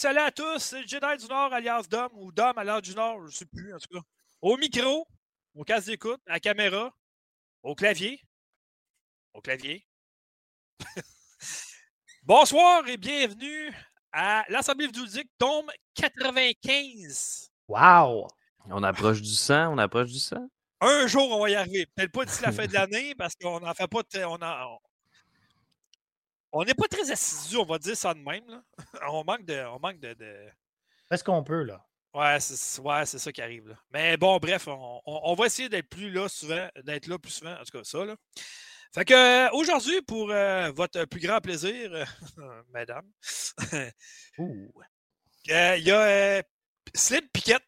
salut à tous, c'est Jedi du Nord alias Dom ou Dom alias du Nord, je ne sais plus en tout cas. Au micro, au casque d'écoute, à la caméra, au clavier. Au clavier. Bonsoir et bienvenue à l'Assemblée vidéoludique tome 95. Wow! On approche du sang, on approche du sang. Un jour, on va y arriver. Peut-être pas d'ici la fin de l'année parce qu'on n'en fait pas. On en, on n'est pas très assidus, on va dire ça de même. Là. On manque de. On manque de, de... Est-ce qu'on peut, là? Ouais, c'est ouais, ça qui arrive. Là. Mais bon, bref, on, on, va essayer d'être plus là souvent, d'être là plus souvent. En tout cas, ça. Là. Fait que euh, aujourd'hui, pour euh, votre plus grand plaisir, euh, madame, il y a Slim Piquette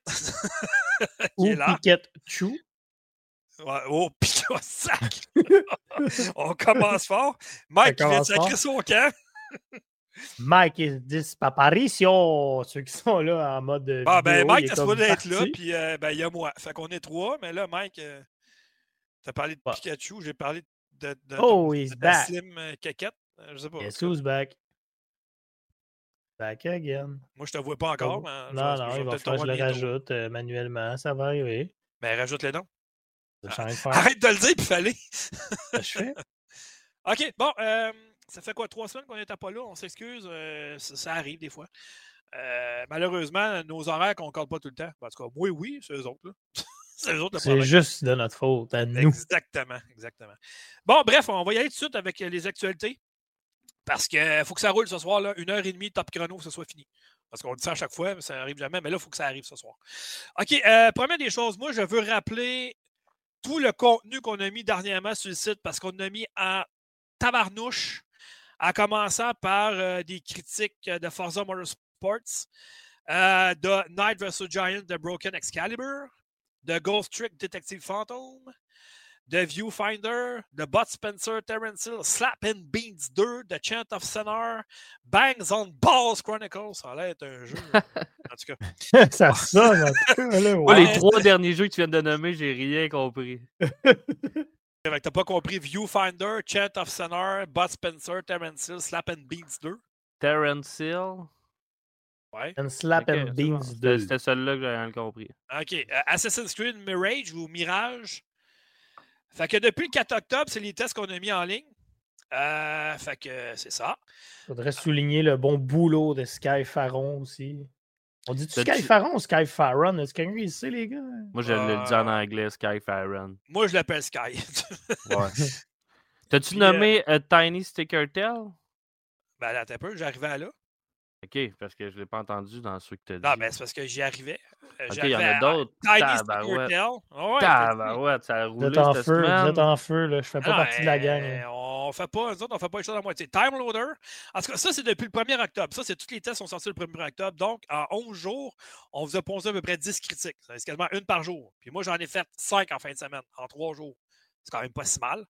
qui est là. Piquette Chou. Ouais, oh, piquette sac! On commence fort. Mike vient de sacrer son camp. Mike est disparition. Ceux qui sont là en mode. Ah, ben, Mike, t'as supposé être là, puis ben, il y a moi. Fait qu'on est trois, mais là, Mike, t'as parlé de Pikachu, j'ai parlé de, de, oh, he's back. Slim Caquette. Je sais pas. Who's back? Back again. Moi, je te vois pas encore. Oh. Mais non, non, il va falloir que je le rajoute euh, manuellement. Ça va arriver. Ben, rajoute les noms. Arrête de le dire, puis fallait. je fais? OK, bon. Euh, ça fait quoi, trois semaines qu'on n'était pas là? On s'excuse. Euh, ça, arrive des fois. Euh, malheureusement, nos horaires ne concordent pas tout le temps. En tout cas, oui, oui, c'est eux autres. c'est juste de notre faute, à nous. Exactement, exactement. Bon, bref, on va y aller tout de suite avec les actualités. Parce qu'il faut que ça roule ce soir, là, une heure et demie, top chrono, que ce soit fini. Parce qu'on dit ça à chaque fois, mais ça n'arrive jamais. Mais là, il faut que ça arrive ce soir. OK, euh, première des choses, moi, je veux rappeler tout le contenu qu'on a mis dernièrement sur le site parce qu'on a mis en tabarnouche, en commençant par euh, des critiques de Forza Motorsports, euh, de Night vs. Giant de Broken Excalibur, de Ghost Trick Detective Phantom, de Viewfinder, de Bot Spencer Terrence Hill, Slap and Beans 2, The Chant of Senar, Bangs on Balls Chronicles. Ça a l'air d'être un jeu. en tout cas. ça sonne, les trois derniers jeux que tu viens de nommer, j'ai rien compris. T'as pas compris Viewfinder, Chant of Senar, Bot Spencer, Terrence Hill, Slap and Beans 2. Terrence Hill. Ouais. And Slap and Beans 2. C'était celui-là que j'avais compris. OK. Euh, Assassin's Creed Mirage ou Mirage? Fait que depuis le 4 octobre, c'est les tests qu'on a mis en ligne. Euh, fait que c'est ça. Il faudrait souligner le bon boulot de Sky Faron aussi. On dit Sky Faron ou Sky Faron? Est-ce quelqu'un qui sait, les gars? Moi, je le dis en euh, anglais, Sky Faron. Moi, je l'appelle Sky. ouais. T'as-tu nommé a Tiny Sticker Tail? Ben, là, t'as peu, j'arrivais là. OK, parce que je ne l'ai pas entendu dans ceux que tu as dit. Non, mais c'est parce que j'y arrivais. Euh, OK, il y en a d'autres. Tabarouette. Oh, ouais, Tabarouette, ça a roulé Vous êtes en feu, vous êtes en feu, là. Je fais pas partie de la gang. Hein. On fait pas, nous autres, on fait pas les choses à moitié. Time Loader. En tout cas, ça, c'est depuis le 1er octobre. Ça, c'est tous les tests sont sortis le 1er octobre. Donc, en 11 jours, on vous a posé à peu près 10 critiques. C'est quasiment une par jour. Puis moi, j'en ai fait 5 en fin de semaine, en 3 jours. C'est quand même pas si mal.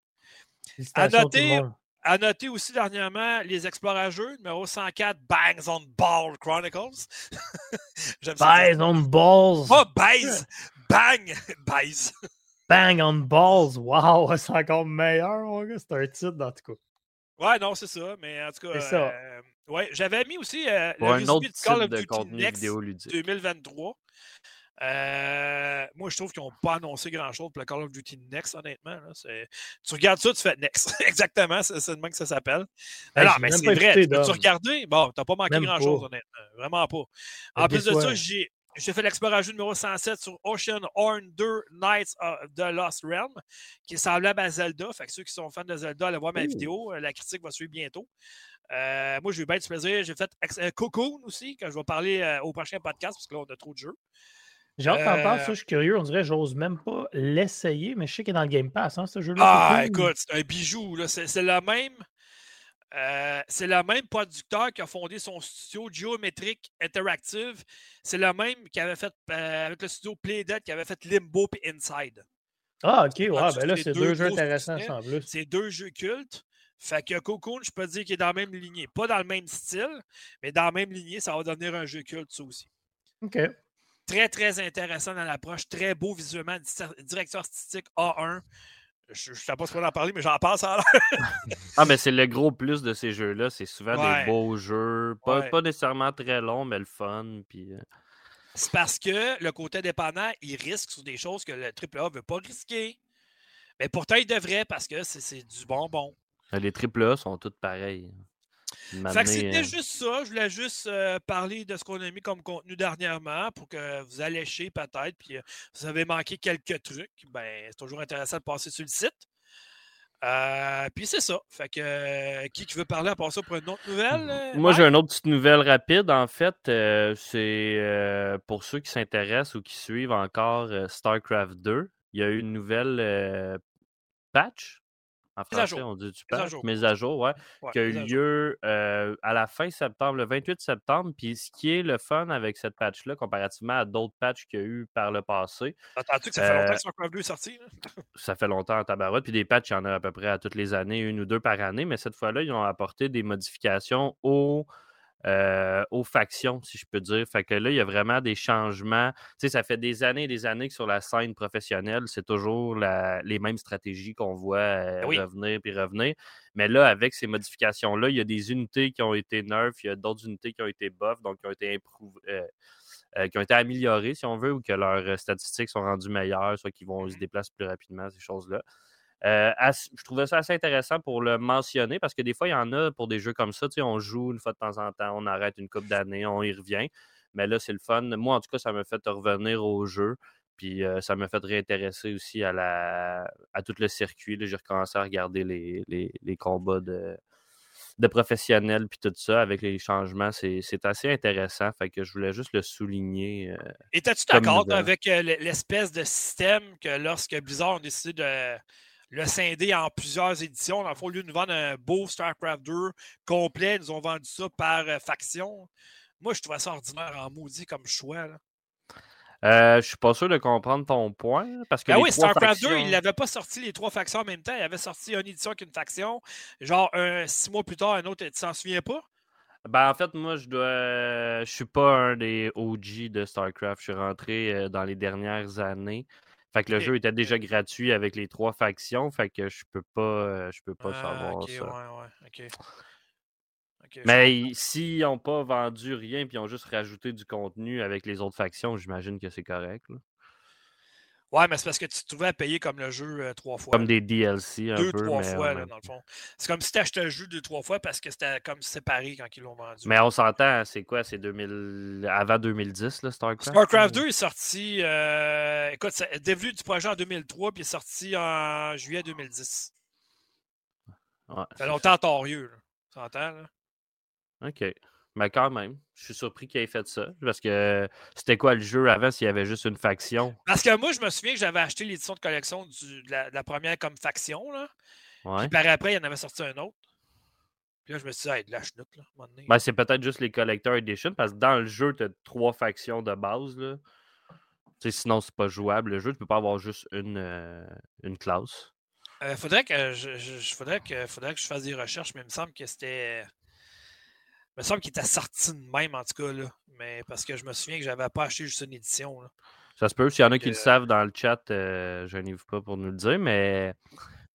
À noter, à noter aussi dernièrement les Explorageux, numéro 104, Bangs on Ball Chronicles. Bangs on Balls. Pas Baise, Bang, Baise. Bang on Balls, wow, c'est encore meilleur, mon gars. C'est un titre, en tout cas. Ouais, non, c'est ça, mais en tout cas. C'est ça. Euh, ouais, j'avais mis aussi euh, le un autre de Call of Duty Next 2023. Euh, moi, je trouve qu'ils n'ont pas annoncé grand-chose pour le Call of Duty Next, honnêtement. Tu regardes ça, tu fais Next. Exactement, c'est le même que ça s'appelle. non, mais c'est vrai. tu tu regardé? Bon, t'as pas manqué grand-chose, honnêtement. Vraiment pas. En plus de ça, j'ai. J'ai fait l'exploration numéro 107 sur Ocean Horn 2 Knights of the Lost Realm, qui est semblable à Zelda. Fait que ceux qui sont fans de Zelda, allez voir ma vidéo. Euh, la critique va suivre bientôt. Euh, moi, j'ai eu bien du plaisir. J'ai fait Cocoon aussi, que je vais parler au prochain podcast, parce que là, on a trop de jeux. J'ai hâte d'en parler, ça, je suis curieux. On dirait j'ose même pas l'essayer, mais je sais qu'il est dans le Game Pass, hein, ce jeu-là. Ah, écoute, c'est un bijou. C'est le même. Euh, c'est le même producteur qui a fondé son studio Geometric Interactive. C'est le même qui avait fait euh, avec le studio Playdead qui avait fait Limbo et Inside. Ah, ok, ouais, ben là, c'est deux, jeux intéressants en plus. C'est deux jeux cultes. Fait que Cocoon, je peux dire qu'il est dans la même lignée. Pas dans le même style, mais dans la même lignée, ça va devenir un jeu culte, ça aussi. OK. Très, très intéressant dans l'approche. Très beau visuellement. Direction artistique A1. Je ne sais pas ce qu'on en parler, mais j'en pense à Ah, mais c'est le gros plus de ces jeux-là. C'est souvent Ouais. des beaux jeux. Pas, Ouais. pas nécessairement très longs, mais le fun. Puis, euh, C'est parce que le côté dépendant, il risque sur des choses que le AAA ne veut pas risquer. Mais pourtant, il devrait parce que c'est- du bonbon. les AAA sont tous pareils. Fait que c'était euh, juste ça. Je voulais juste euh, parler de ce qu'on a mis comme contenu dernièrement pour que vous alléchiez peut-être. Puis euh, vous avez manqué quelques trucs. Ben, c'est toujours intéressant de passer sur le site. Euh, puis c'est ça. Fait que euh, qui, qui veut parler à part ça pour une autre nouvelle? euh, Moi, j'ai une autre petite nouvelle rapide. En fait, c'est pour ceux qui s'intéressent ou qui suivent encore StarCraft 2. Il y a eu une nouvelle patch. En français, jour. on dit du Mise à patch. jour. Mise à jour, ouais. Ouais, qui a eu lieu euh, à la fin septembre, le 28 septembre. Puis ce qui est le fun avec cette patch-là, comparativement à d'autres patchs qu'il y a eu par le passé, Attends-tu que ça fait longtemps que StarCraft 2 est sorti? là? ça fait longtemps en tabarouette. Puis des patchs, il y en a à peu près à toutes les années, une ou deux par année. Mais cette fois-là, ils ont apporté des modifications aux, euh, aux factions, si je peux dire. Fait que là, il y a vraiment des changements. Tu sais, ça fait des années et des années que sur la scène professionnelle, c'est toujours la- les mêmes stratégies qu'on voit euh, oui. revenir puis revenir. Mais là, avec ces modifications-là, il y a des unités qui ont été nerfs, il y a d'autres unités qui ont été buff, donc qui ont été improve- euh, euh, qui ont été améliorées, si on veut, ou que leurs euh, statistiques sont rendues meilleures, soit qu'ils vont se Mhm. déplacer plus rapidement, ces choses-là. Euh, je trouvais ça assez intéressant pour le mentionner parce que des fois, il y en a pour des jeux comme ça. tu sais, On joue une fois de temps en temps, on arrête une coupe d'années, on y revient. Mais là, c'est le fun. Moi, en tout cas, ça m'a fait revenir au jeu. Puis euh, ça m'a fait réintéresser aussi à, la, à tout le circuit. là. J'ai recommencé à regarder les, les- les combats de, de professionnels puis tout ça avec les changements. C'est assez intéressant. Fait que je voulais juste le souligner. euh, Étais-tu d'accord avec euh, l'espèce de système que lorsque Blizzard a décidé de le scinder en plusieurs éditions, dans le fond, au lieu de nous vendre un beau StarCraft 2 complet, ils nous ont vendu ça par euh, faction. Moi, je trouvais ça ordinaire en maudit comme choix. Là. euh, je suis pas sûr de comprendre ton point. Parce que Ben les oui, StarCraft 2, factions- il n'avait pas sorti les trois factions en même temps. Il avait sorti une édition qu'une faction. Genre, un, six mois plus tard, un autre, tu t'en souviens pas? Ben, en fait, moi, je dois. Je suis pas un des OG de StarCraft. Je suis rentré euh, dans les dernières années. Fait que le jeu était déjà gratuit avec les trois factions. Fait que je peux pas, je peux pas Ah, savoir ok, ça. ouais, ouais, ok. Ok, je Mais ils- s'ils n'ont pas vendu rien puis ils ont juste rajouté du contenu avec les autres factions, j'imagine que c'est correct. là. Ouais, mais c'est parce que tu te trouvais à payer comme le jeu euh, trois fois. Comme des DLC un deux, peu. trois mais, fois, là, dans le fond. C'est comme si tu achetais le jeu deux, trois fois parce que c'était comme séparé quand ils l'ont vendu. mais on s'entend, c'est quoi? C'est 2000... avant 2010, là, StarCraft? StarCraft là? 2 est sorti, euh, écoute, ça- début du projet en 2003, puis est sorti en juillet 2010. Ouais, Ça fait longtemps torieux, là. Tu là? OK. Mais quand même, je suis surpris qu'il ait fait ça. Parce que c'était quoi le jeu avant s'il y avait juste une faction? Parce que moi, je me souviens que j'avais acheté l'édition de collection du- de, la, de la première comme faction, là. Ouais. Puis par après, il y en avait sorti un autre. Puis là, je me suis dit, hey, de la chenoute, là, à un. Ben, c'est peut-être juste les Collector Edition, parce que dans le jeu, tu as trois factions de base. Là. Tu sais, sinon, c'est pas jouable. Le jeu, tu peux pas avoir juste une, euh, une classe. Euh, faudrait que je- faudrait que faudrait que je fasse des recherches, mais il me semble que c'était. Il me semble qu'il était sorti de même en tout cas là. Mais parce que je me souviens que j'avais pas acheté juste une édition. Là. Ça se peut. S'il y en a qui le savent dans le chat, euh, je n'y pas pour nous le dire, mais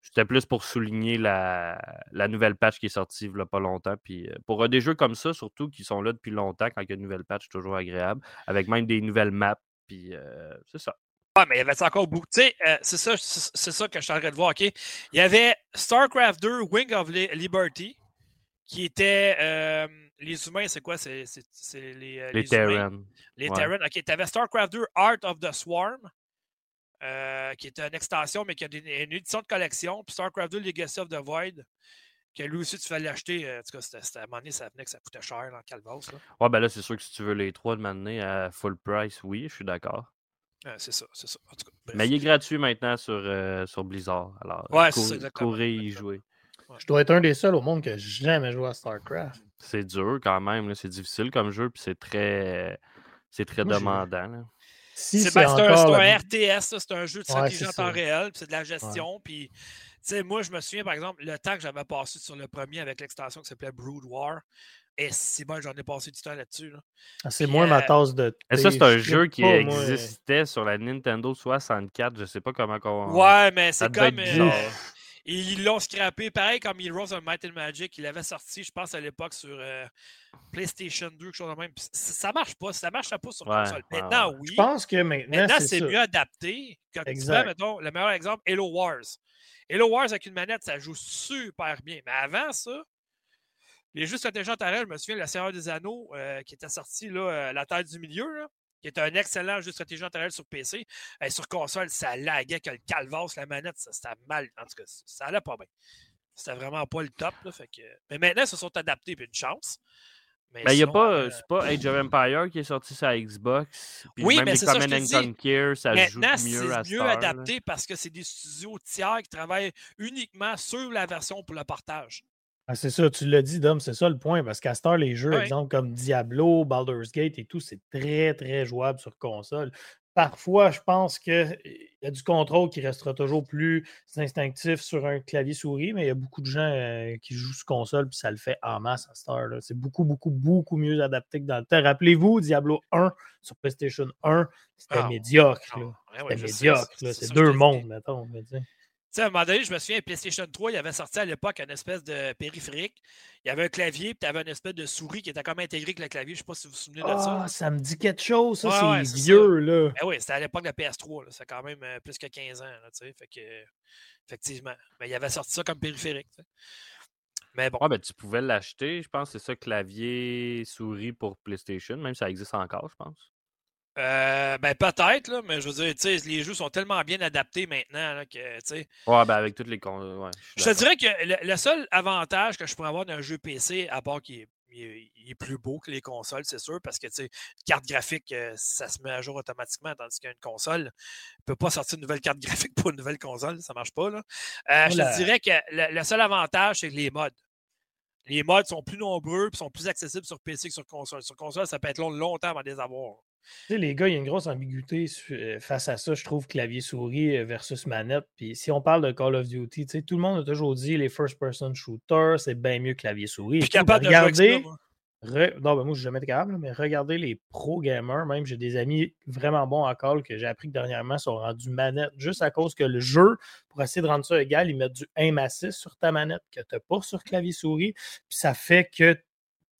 c'était plus pour souligner la, la nouvelle patch qui est sortie il y a pas longtemps. Puis euh, pour euh, des jeux comme ça, surtout qui sont là depuis longtemps, quand il y a une nouvelle patch, c'est toujours agréable. Avec même des nouvelles maps. Puis euh, c'est ça. Ah, mais il y avait encore beaucoup. Tu sais, euh, c'est ça, c'est ça que je suis en train de voir. OK? Il y avait StarCraft 2 Wing of Li- Liberty, qui était. euh, les humains, c'est quoi? C'est les, euh, Les, les humains? Terran. Les Ouais. Terran. OK, tu avais StarCraft 2 Art of the Swarm, euh, qui était une extension, mais qui a des- une édition de collection. Puis StarCraft 2 Legacy of the Void, que lui aussi, tu fallait l'acheter. euh, En tout cas, c'était- c'était- à un moment donné, ça venait que ça coûtait cher dans le Calvas. là. Ouais, ben là, c'est sûr que si tu veux les trois de m'amener à full price, oui, je suis d'accord. Euh, c'est ça, c'est ça. En tout cas. Mais il est gratuit maintenant sur, euh, sur Blizzard. Alors, Ouais, c'est ça, cour- exactement, courez y jouer. Je dois être un des seuls au monde qui n'a jamais joué à StarCraft. C'est dur quand même, c'est difficile comme jeu, puis c'est très, c'est très Moi, demandant. là. Si C'est c'est ben, c'est un, encore RTS, c'est un jeu de stratégie en temps réel, puis c'est de la gestion, puis tu sais, moi, je me souviens, par exemple, le temps que j'avais passé sur le premier avec l'extension qui s'appelait Brood War. Et c'est bon, j'en ai passé du temps là-dessus. Là. Ah, c'est moins ma euh, tasse de thé. Et ça, c'est un je jeu qui pas, moi. existait sur la Nintendo 64. Je sais pas comment on. Ouais, mais c'est comme. être bizarre. ils l'ont scrappé, pareil comme Heroes of Might and Magic. Il avait sorti, je pense, à l'époque sur euh, PlayStation 2, quelque chose de même. Puis ça marche pas. Ça marche pas sur Ouais, console. ouais, Maintenant, ouais. oui. Je pense que maintenant, Maintenant, c'est mieux adapté. Quand tu Exact. mettons, le meilleur exemple, Halo Wars. Halo Wars avec une manette, ça joue super bien. Mais avant ça, les jeux stratégiques en je me souviens, le Seigneur des Anneaux, euh, qui était sorti, là, euh, La Terre du Milieu, là, qui était un excellent jeu de stratégie en sur PC. Et sur console, ça laguait que le calvasse, la manette, ça, mal. En tout cas, ça allait pas bien. C'était vraiment pas le top. Là, fait que... Mais maintenant, ils se sont adaptés, puis une chance. Mais Ben, y a pas, euh, c'est pas Age of Empire qui est sorti sur la Xbox. Puis Oui, même mais c'est ça, je te dis. Conquer, ça joue Maintenant, mieux c'est mieux là. adapté parce que c'est des studios tiers qui travaillent uniquement sur la version pour le partage. Ah, c'est ça, tu l'as dit, Dom, c'est ça le point. Parce qu'à cette heure, les jeux, Ouais. exemple comme Diablo, Baldur's Gate et tout, c'est très, très jouable sur console. Parfois, je pense qu'il y a du contrôle qui restera toujours plus instinctif sur un clavier-souris, mais il y a beaucoup de gens euh, qui jouent sur console, puis ça le fait en masse à cette heure-là. C'est beaucoup, beaucoup, beaucoup mieux adapté que dans le temps. Rappelez-vous, Diablo 1 sur PlayStation 1, c'était Ah, médiocre. Ah, ouais, C'était médiocre. c'est- deux mondes, mettons. mais sais. Tu sais, à un moment donné, je me souviens, PlayStation 3, il avait sorti à l'époque une espèce de périphérique. Il y avait un clavier, puis tu avais une espèce de souris qui était comme intégrée avec le clavier. Je ne sais pas si vous vous souvenez de ça. Ah, ça me dit quelque chose, ça, Ouais, c'est c'est vieux, là. Ben oui, c'était à l'époque de la PS3. là. C'est quand même euh, plus que 15 ans. Là, tu sais, fait que, effectivement. Mais il avait sorti ça comme périphérique. Mais bon. Ouais, ben, tu pouvais l'acheter, je pense que c'est ça, clavier, souris pour PlayStation, même si ça existe encore, je pense. Euh, ben peut-être, là, mais je veux dire, tu sais, les jeux sont tellement bien adaptés maintenant là, que, tu sais, Ouais, ben avec toutes les. con- Ouais, Je te dirais que le, le seul avantage que je pourrais avoir d'un jeu PC, à part qu'il est, il est- il est plus beau que les consoles, c'est sûr, parce que, tu sais, carte graphique, euh, ça se met à jour automatiquement, tandis qu'une console ne peut pas sortir une nouvelle carte graphique pour une nouvelle console, ça marche pas, là. Euh, je te dirais que le, le seul avantage, c'est les mods. Les mods sont plus nombreux et sont plus accessibles sur PC que sur console. Sur console, ça peut être long, longtemps avant de les avoir. Tu sais, les gars, il y a une grosse ambiguïté euh, face à ça, je trouve, clavier-souris euh, versus manette. Puis si on parle de Call of Duty, tu sais, tout le monde a toujours dit les first-person shooters, c'est bien mieux clavier-souris. et Puis capable de moi. re- non, ben moi, je suis jamais été capable, mais regardez les pro-gamers, même j'ai des amis vraiment bons à Call que j'ai appris que dernièrement sont rendus manette juste à cause que le jeu, pour essayer de rendre ça égal, ils mettent du aim assist sur ta manette que tu n'as pas sur clavier-souris. Puis ça fait que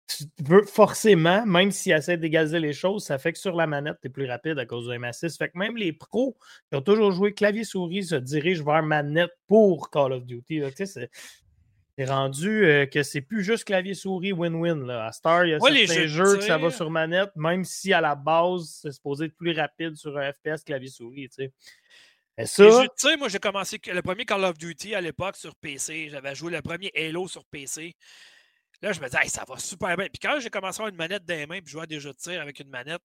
tu veux forcément, même s'ils essaient d'égaliser les choses, ça fait que sur la manette, tu es plus rapide à cause du M6. Fait que même les pros qui ont toujours joué clavier-souris se dirigent vers manette pour Call of Duty. là. Tu sais, c'est- c'est rendu euh, que c'est plus juste clavier-souris win-win. là. À Star, il y a Ouais, les certains jeux jeux de que ça va sur manette, même si à la base, c'est supposé être plus rapide sur un FPS clavier-souris. tu sais. Ça, Les de moi, j'ai commencé le premier Call of Duty à l'époque sur PC. J'avais joué le premier Halo sur PC. Là, je me disais, ça va super bien. Puis quand j'ai commencé à avoir une manette dans les mains puis jouer à des jeux de tir avec une manette,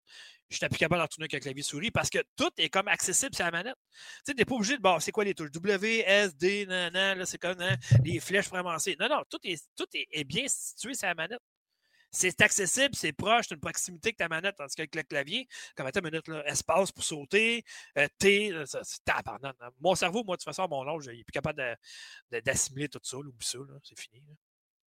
je n'étais plus capable d'en tourner avec un clavier souris parce que tout est comme accessible sur la manette. Tu sais, tu n'es pas obligé de. Bon, c'est quoi les touches? W, S, D, nan, nan, là, c'est comme hein, les flèches pour avancer. Non, non, tout est, tout est, est bien situé sur la manette. C'est accessible, c'est proche, tu as une proximité que ta manette, tandis qu'avec le clavier, comme attends une minute, espace pour sauter, euh, T, c'est. Mon cerveau, moi, de toute façon, mon âge, il n'est plus capable d'assimiler tout ça, oublie ça, c'est fini.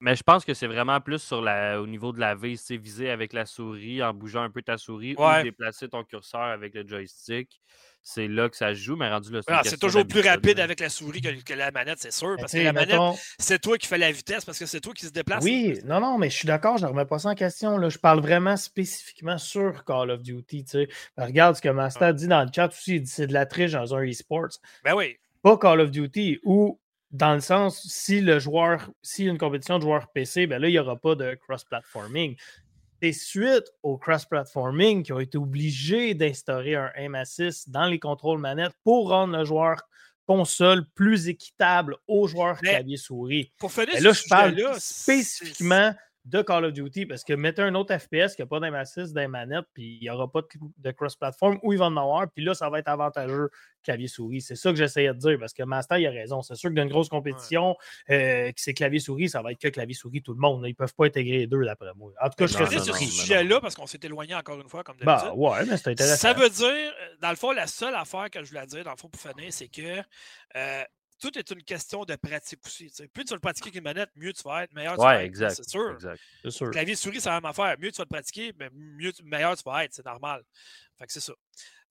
Mais je pense que c'est vraiment plus sur la, au niveau de la sais, viser avec la souris, en bougeant un peu ta souris Ouais. ou déplacer ton curseur avec le joystick. C'est là que ça se joue, mais rendu là, Ah, une c'est question toujours plus rapide avec la souris que, que la manette, c'est sûr, mais parce que la manette, c'est toi qui fais la vitesse, parce que c'est toi qui se déplace. Oui, non, non, mais je suis d'accord, je ne remets pas ça en question. Là. Je parle vraiment spécifiquement sur Call of Duty. tu sais. Ben, regarde ce que Master dit dans le chat aussi, c'est de la triche dans un e-sport. Ben oui. Pas Call of Duty, ou dans le sens, si le joueur, a une compétition de joueurs PC, ben là, il n'y aura pas de cross-platforming. C'est suite au cross-platforming qui ont été obligés d'instaurer un aim assist dans les contrôles manettes pour rendre le joueur console plus équitable aux joueurs clavier-souris. Pour finir là, je parle spécifiquement de Call of Duty parce que mettez un autre FPS qui n'a pas d'aim assist dans les manettes, puis il n'y aura pas de, de cross-platform où il va en avoir, puis là, ça va être avantageux clavier-souris. C'est ça que j'essayais de dire parce que Master, il a raison. C'est sûr que dans une grosse compétition, euh, que c'est clavier-souris, ça va être que clavier-souris tout le monde. Ils ne peuvent pas intégrer les deux, d'après moi. En tout cas, je faisais sur ce sujet-là parce qu'on s'est éloigné encore une fois, comme Bah d'habitude. ouais, mais c'est intéressant. Ça veut dire, dans le fond, la seule affaire que je voulais dire, dans le fond, pour finir, c'est que euh, tout est une question de pratique aussi. Plus tu vas le pratiquer qu'une manette, mieux tu vas être, meilleur tu ouais, vas être. exact. C'est sûr. exact. C'est sûr. Clavier souris, c'est la même affaire. Mieux tu vas le pratiquer, mais mieux, meilleur tu vas être. C'est normal. Fait que c'est ça.